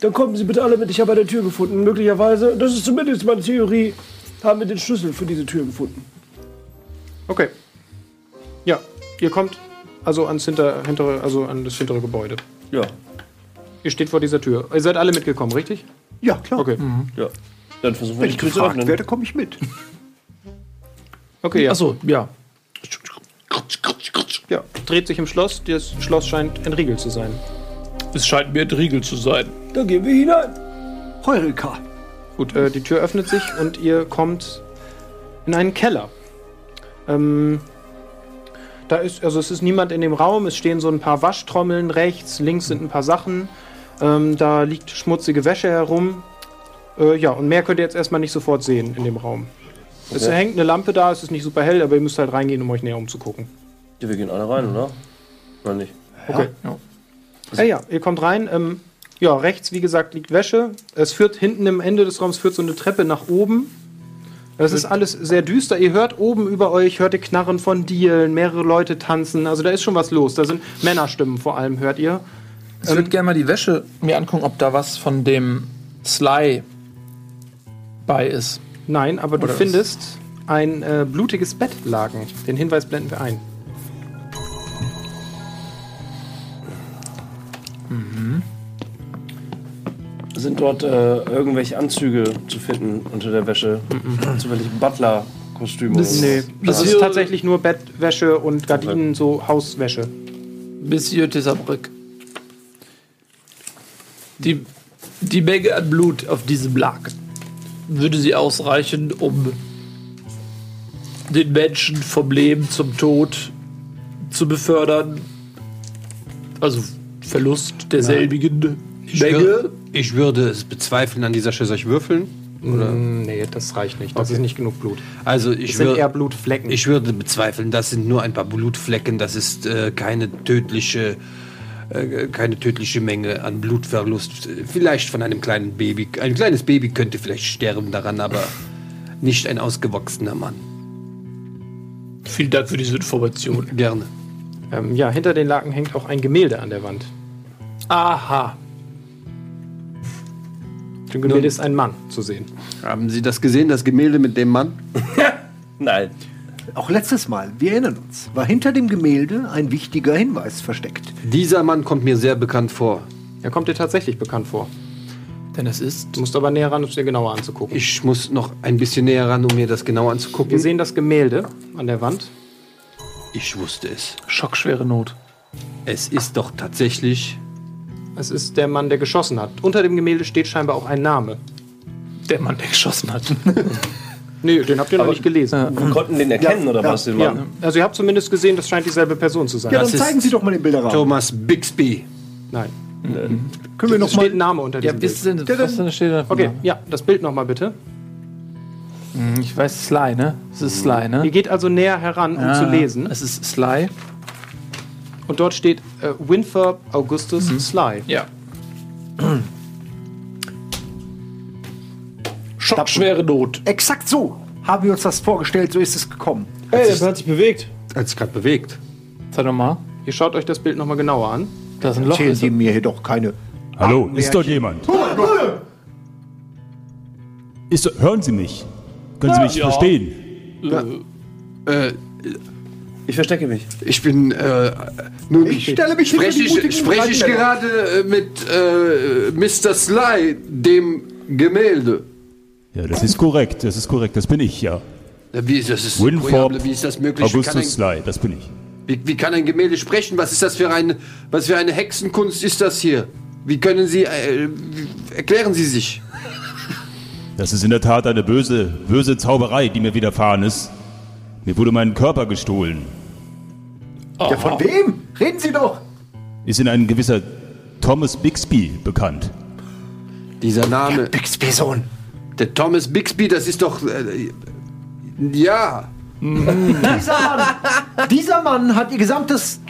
Dann kommen Sie bitte alle mit. Ich habe eine Tür gefunden. Möglicherweise, das ist zumindest meine Theorie, haben wir den Schlüssel für diese Tür gefunden. Okay. Ja, ihr kommt also ans hinter, hintere, also an das hintere Gebäude. ja, Ihr steht vor dieser Tür. Ihr seid alle mitgekommen, richtig? Ja, klar. Okay. ja. Dann versuchen wir Wenn die ich Tür zu gefragt öffnen. werde, komme ich mit. Okay, ja. Achso, ja. ja. Dreht sich im Schloss. Das Schloss scheint entriegelt zu sein. Es scheint mir ein Riegel zu sein. Dann gehen wir hinein. Heureka. Gut, äh, die Tür öffnet sich und ihr kommt in einen Keller. Ähm, da ist, also es ist niemand in dem Raum. Es stehen so ein paar Waschtrommeln rechts, links sind ein paar Sachen. Ähm, da liegt schmutzige Wäsche herum. Äh, ja, und mehr könnt ihr jetzt erstmal nicht sofort sehen in dem Raum. Es Okay. hängt eine Lampe da, es ist nicht super hell, aber ihr müsst halt reingehen, um euch näher umzugucken. Ja, wir gehen alle rein, oder? Oder nicht? Okay. Ja. Ja, ja, ihr kommt rein. Ähm, ja, rechts, wie gesagt, liegt Wäsche. Es führt hinten im Ende des Raums führt so eine Treppe nach oben. Es ist alles sehr düster. Ihr hört oben über euch, hört ihr Knarren von Dielen, mehrere Leute tanzen. Also da ist schon was los. Da sind Männerstimmen vor allem, hört ihr. Ich würde gerne mal die Wäsche mir angucken, ob da was von dem Sly bei ist. Nein, aber du Oder was? findest ein äh, blutiges Bettlaken. Den Hinweis blenden wir ein. Sind dort äh, irgendwelche Anzüge zu finden unter der Wäsche? Zufällig Butler-Kostüme? Das- oder Nee. was? Das ist tatsächlich nur Bettwäsche und Gardinen, so Hauswäsche. Monsieur Tessabrück. Die, die Menge an Blut auf diesem Laken würde sie ausreichen, um den Menschen vom Leben zum Tod zu befördern. Also Verlust derselbigen Ich, Menge. wür ich würde es bezweifeln an dieser Stelle. Soll ich würfeln? Oder? Mm, Nee, das reicht nicht. Das ist nicht genug Blut. Also Das ich sind eher würde Blutflecken. ich würde bezweifeln, das sind nur ein paar Blutflecken. Das ist äh, keine tödliche äh, keine tödliche Menge an Blutverlust. Vielleicht von einem kleinen Baby. Ein kleines Baby könnte vielleicht sterben daran, aber nicht ein ausgewachsener Mann. Vielen Dank für diese Information. Gerne. Ähm, ja, hinter den Laken hängt auch ein Gemälde an der Wand. Aha. Dem Gemälde ist ein Mann zu sehen. Haben Sie das gesehen, das Gemälde mit dem Mann? Nein. Auch letztes Mal, wir erinnern uns, war hinter dem Gemälde ein wichtiger Hinweis versteckt. Dieser Mann kommt mir sehr bekannt vor. Er kommt dir tatsächlich bekannt vor. Denn es ist. Du musst aber näher ran, um es dir genauer anzugucken. Ich muss noch ein bisschen näher ran, um mir das genau anzugucken. Wir sehen das Gemälde an der Wand. ich wusste es. Schockschwere Not. Es ist doch tatsächlich Es ist der Mann, der geschossen hat. Unter dem Gemälde steht scheinbar auch ein Name. Der Mann, der geschossen hat. Nee, den habt ihr noch nicht gelesen. Wir konnten den erkennen, oder ja, was? Den Ja, Mann? also ihr habt zumindest gesehen, das scheint dieselbe Person zu sein. Ja, Das dann ist zeigen Sie doch mal den Bilderrahmen. Thomas Bixby. Nein. Können wir noch Es steht ein mal Name unter Ja, diesem wisst Bild. ihr, was da steht da? Okay, ja, das Bild nochmal bitte. Hm, Ich weiß Sly, ne? Es ist Sly, ne? Ihr geht also näher heran, um Ah, zu lesen. Es ist Sly. Und dort steht äh, Winthrop Augustus Sly. Ja. Schockschwere Not. Exakt so haben wir uns das vorgestellt, so ist es gekommen. Hey, der hat sich bewegt. Hat sich gerade bewegt. Zeig nochmal. Ihr schaut euch das Bild nochmal genauer an. Da ist ein Loch. Erzählen Sie mir hier doch keine. Hallo, ist dort jemand? Ist, hören Sie mich? Können Sie mich Ja. verstehen? Äh, Ich verstecke mich. ich bin, äh, nun, Ich stelle mich spreche ich, spreche ich gerade äh, mit äh, Mr. Sly, dem Gemälde. Ja, das ist korrekt, das ist korrekt, das bin ich, ja. Ja, Wie ist das? Ist Winthorpe, incroyable. Wie ist das möglich? Wie kann, Augustus ein, Sly, das bin ich. wie, wie kann ein Gemälde sprechen? Was ist das für eine, was für eine Hexenkunst ist das hier? Wie können Sie, äh, wie, erklären Sie sich? Das ist in der Tat eine böse, böse Zauberei, die mir widerfahren ist. Mir wurde mein Körper gestohlen. Ja, von wem? Reden Sie doch. Ist in ein gewisser Thomas Bixby bekannt. Dieser Name, Bixby-Sohn. Der Thomas Bixby, das ist doch, äh, ja. Dieser Mann, dieser Mann hat ihr gesamtes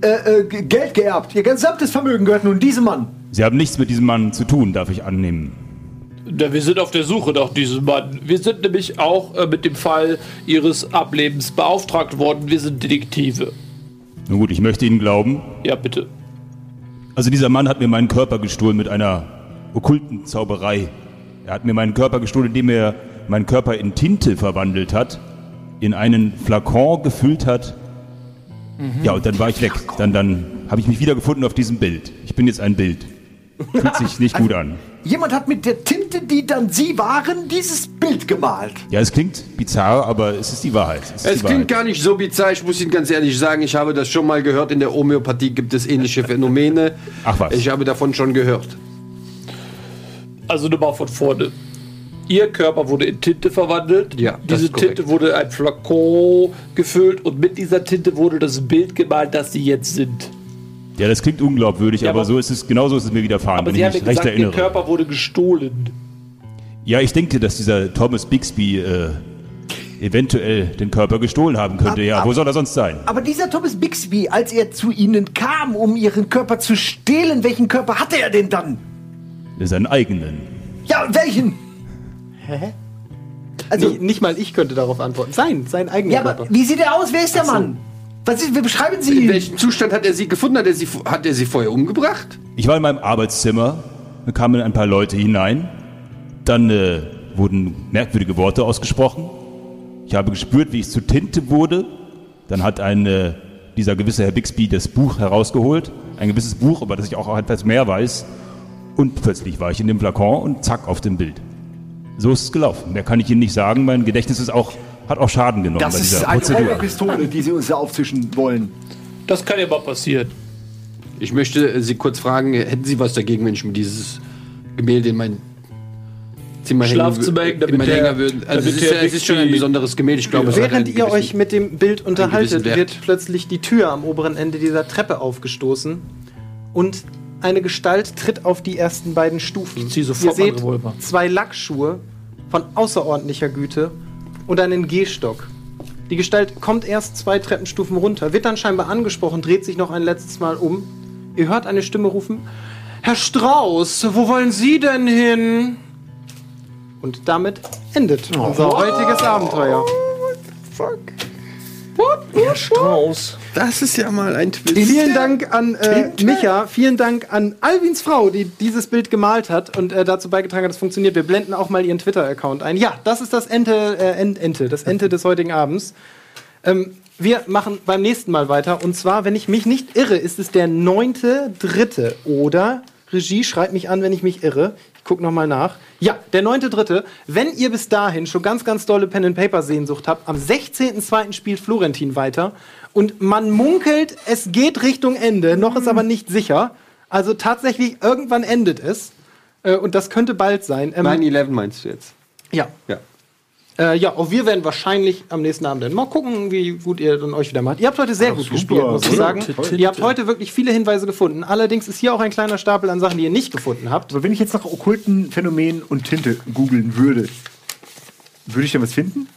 äh, äh, Geld geerbt. Ihr gesamtes Vermögen gehört nun diesem Mann. Sie haben nichts mit diesem Mann zu tun, darf ich annehmen. Ja, wir sind auf der Suche nach diesem Mann. Wir sind nämlich auch äh, mit dem Fall Ihres Ablebens beauftragt worden. Wir sind Detektive. Nun gut, ich möchte Ihnen glauben. Ja, bitte. Also dieser Mann hat mir meinen Körper gestohlen mit einer okkulten Zauberei. Er hat mir meinen Körper gestohlen, indem er meinen Körper in Tinte verwandelt hat, in einen Flakon gefüllt hat. Ja, und dann war ich weg. Dann, dann habe ich mich wiedergefunden auf diesem Bild. Ich bin jetzt ein Bild. Fühlt sich nicht gut an. Jemand hat mit der Tinte, die dann Sie waren, dieses Bild gemalt. Ja, es klingt bizarr, aber es ist die Wahrheit. Es, Es die klingt Wahrheit. gar nicht so bizarr. Ich muss Ihnen ganz ehrlich sagen, ich habe das schon mal gehört. In der Homöopathie gibt es ähnliche Phänomene. Ach was. Ich habe davon schon gehört. Also nochmal von vorne. Ihr Körper wurde in Tinte verwandelt. Ja, das Diese ist korrekt. Tinte wurde in ein Flakon gefüllt und mit dieser Tinte wurde das Bild gemalt, das Sie jetzt sind. Ja, das klingt unglaubwürdig, Ja, aber, aber- so ist es, genauso ist es mir widerfahren, Aber wenn Sie ich haben mich recht gesagt, Ihr erinnere. Körper wurde gestohlen. Ja, ich denke, dass dieser Thomas Bixby äh, eventuell den Körper gestohlen haben könnte. Ab- ja, wo soll er sonst sein? Aber dieser Thomas Bixby, als er zu Ihnen kam, um Ihren Körper zu stehlen, welchen Körper hatte er denn dann? Seinen eigenen. Ja, und welchen? Hä? Also, Nee, nicht mal ich könnte darauf antworten. Sein, sein eigener ja, aber Körper. wie sieht er aus? Wer ist der Mann? Was ist, wie beschreiben Sie In ihn? welchem Zustand hat er sie gefunden? Hat er sie, hat er sie vorher umgebracht? Ich war in meinem Arbeitszimmer, da kamen ein paar Leute hinein, dann äh, wurden merkwürdige Worte ausgesprochen. Ich habe gespürt, wie ich zu Tinte wurde. Dann hat ein, äh, dieser gewisse Herr Bixby das Buch herausgeholt, ein gewisses Buch, über das ich auch etwas mehr weiß. Und plötzlich war ich in dem Flakon und zack, auf dem Bild. So ist es gelaufen. Mehr kann ich Ihnen nicht sagen. Mein Gedächtnis ist auch, hat auch Schaden genommen Das bei ist dieser eine Prozedur. Räuberpistole, die Sie uns da aufzischen wollen. Das kann ja mal passieren. Ich möchte Sie kurz fragen, hätten Sie was dagegen, wenn ich mir dieses Gemälde in mein Zimmer Schlafzimmer hängen, damit der- Hänger würden? Also es ist, ja, es ist schon ein besonderes Gemälde. Ich glaube, Während ihr euch mit dem Bild unterhaltet, wird plötzlich die Tür am oberen Ende dieser Treppe aufgestoßen und eine Gestalt tritt auf die ersten beiden Stufen. Ich zieh sofort ihr seht Revolver. zwei Lackschuhe von außerordentlicher Güte und einen Gehstock. Die Gestalt kommt erst zwei Treppenstufen runter, wird dann scheinbar angesprochen, dreht sich noch ein letztes Mal um. Ihr hört eine Stimme rufen: Herr Strauß, wo wollen Sie denn hin? Und damit endet unser heutiges Abenteuer. Strauß. Das ist ja mal ein Twist. Vielen Dank an äh, Micha, vielen Dank an Alvins Frau, die dieses Bild gemalt hat und äh, dazu beigetragen hat, dass es funktioniert. Wir blenden auch mal ihren Twitter-Account ein. Ja, das ist das Ente, äh, Ent, Ente, das Ente des heutigen Abends. Ähm, wir machen beim nächsten Mal weiter. Und zwar, wenn ich mich nicht irre, ist es der neunte Dritte. Oder, Regie, schreibt mich an, wenn ich mich irre. Ich gucke nochmal nach. Ja, der neunte Dritte. Wenn ihr bis dahin schon ganz, ganz dolle Pen-and-Paper-Sehnsucht habt, am 16.02. spielt Florentin weiter. Und man munkelt, es geht Richtung Ende. Noch ist aber nicht sicher. Also tatsächlich, irgendwann endet es. Äh, und das könnte bald sein. Ähm, 9-11 meinst du jetzt? ja. Ja. Äh, ja, auch wir werden wahrscheinlich am nächsten Abend dann mal gucken, wie gut ihr dann euch wieder macht. Ihr habt heute sehr gut super, gespielt, muss ich sagen. Ihr habt heute wirklich viele Hinweise gefunden. Allerdings ist hier auch ein kleiner Stapel an Sachen, die ihr nicht gefunden habt. Aber wenn ich jetzt nach okkulten Phänomenen und Tinte googeln würde, würde ich da was finden?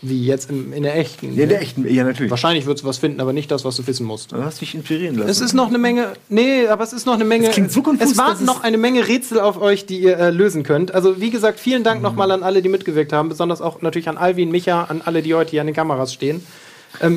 Wie jetzt im, in der echten? Ja, in der echten, ja, natürlich. Wahrscheinlich würdest du was finden, aber nicht das, was du wissen musst. Du hast dich inspirieren lassen. Es ist noch eine Menge. Nee, aber es ist noch eine Menge. Das klingt so konfus, es warten es- noch eine Menge Rätsel auf euch, die ihr äh, lösen könnt. Also, wie gesagt, vielen Dank nochmal an alle, die mitgewirkt haben. Besonders auch natürlich an Alvin, Micha, an alle, die heute hier an den Kameras stehen.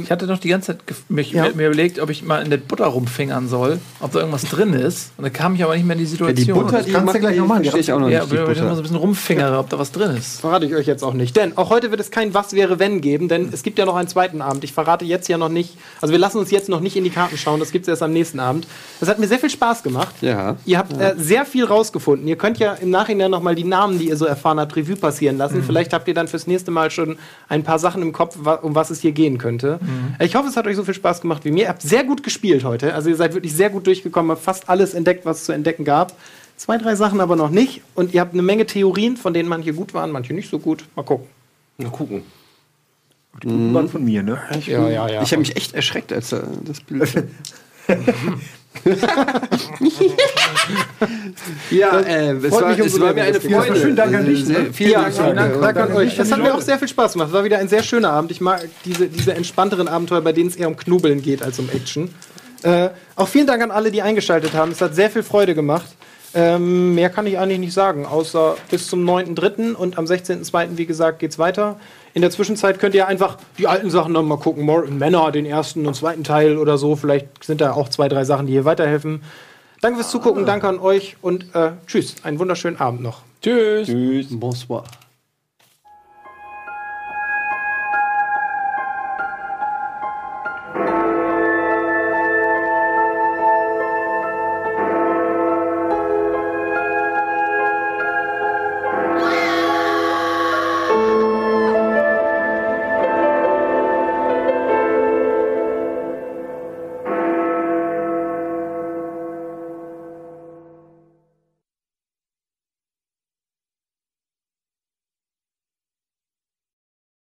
Ich hatte noch die ganze Zeit mich, Ja. mir, überlegt, ob ich mal in der Butter rumfingern soll, ob da irgendwas drin ist. Und dann kam ich aber nicht mehr in die Situation. die Butter, das die kannst du gleich noch machen. verstehe ich auch noch ja, nicht. die aber wenn ich mal so ein bisschen rumfingere, ob da was drin ist. Verrate ich euch jetzt auch nicht. Denn auch heute wird es kein Was wäre wenn geben, denn es gibt ja noch einen zweiten Abend. Ich verrate jetzt ja noch nicht. Also wir lassen uns jetzt noch nicht in die Karten schauen, das gibt es erst am nächsten Abend. Das hat mir sehr viel Spaß gemacht. Ja. Ihr habt äh, sehr viel rausgefunden. Ihr könnt ja im Nachhinein noch mal die Namen, die ihr so erfahren habt, Revue passieren lassen. Vielleicht habt ihr dann fürs nächste Mal schon ein paar Sachen im Kopf, um was es hier gehen könnte. Äh, Ich hoffe, es hat euch so viel Spaß gemacht wie mir. Ihr habt sehr gut gespielt heute. Also ihr seid wirklich sehr gut durchgekommen, habt fast alles entdeckt, was es zu entdecken gab. Zwei, drei Sachen aber noch nicht. Und ihr habt eine Menge Theorien, von denen manche gut waren, manche nicht so gut. Mal gucken. Mal gucken. Die guten waren von mir, ne? Ja, ja, ja. Ich habe mich echt erschreckt, als er das Bild. ja, äh, es war, es war mir eine Freude. Vielen Dank an dich, Sehr- ne? Vielen ja, Dank. Dank, Danke. danke an euch. Das hat mir auch sehr viel Spaß gemacht. Es war wieder ein sehr schöner Abend. Ich mag diese, diese entspannteren Abenteuer, bei denen es eher um Knobeln geht als um Action. Äh, auch vielen Dank an alle, die eingeschaltet haben. Es hat sehr viel Freude gemacht. Ähm, mehr kann ich eigentlich nicht sagen, außer bis zum 9.3. und am 16.2. wie gesagt geht's weiter. In der Zwischenzeit könnt ihr einfach die alten Sachen noch mal gucken. Morton Männer, den ersten und zweiten Teil oder so. Vielleicht sind da auch zwei, drei Sachen, die hier weiterhelfen. Danke fürs Zugucken, danke an euch und äh, tschüss. Einen wunderschönen Abend noch. Tschüss. Bonsoir.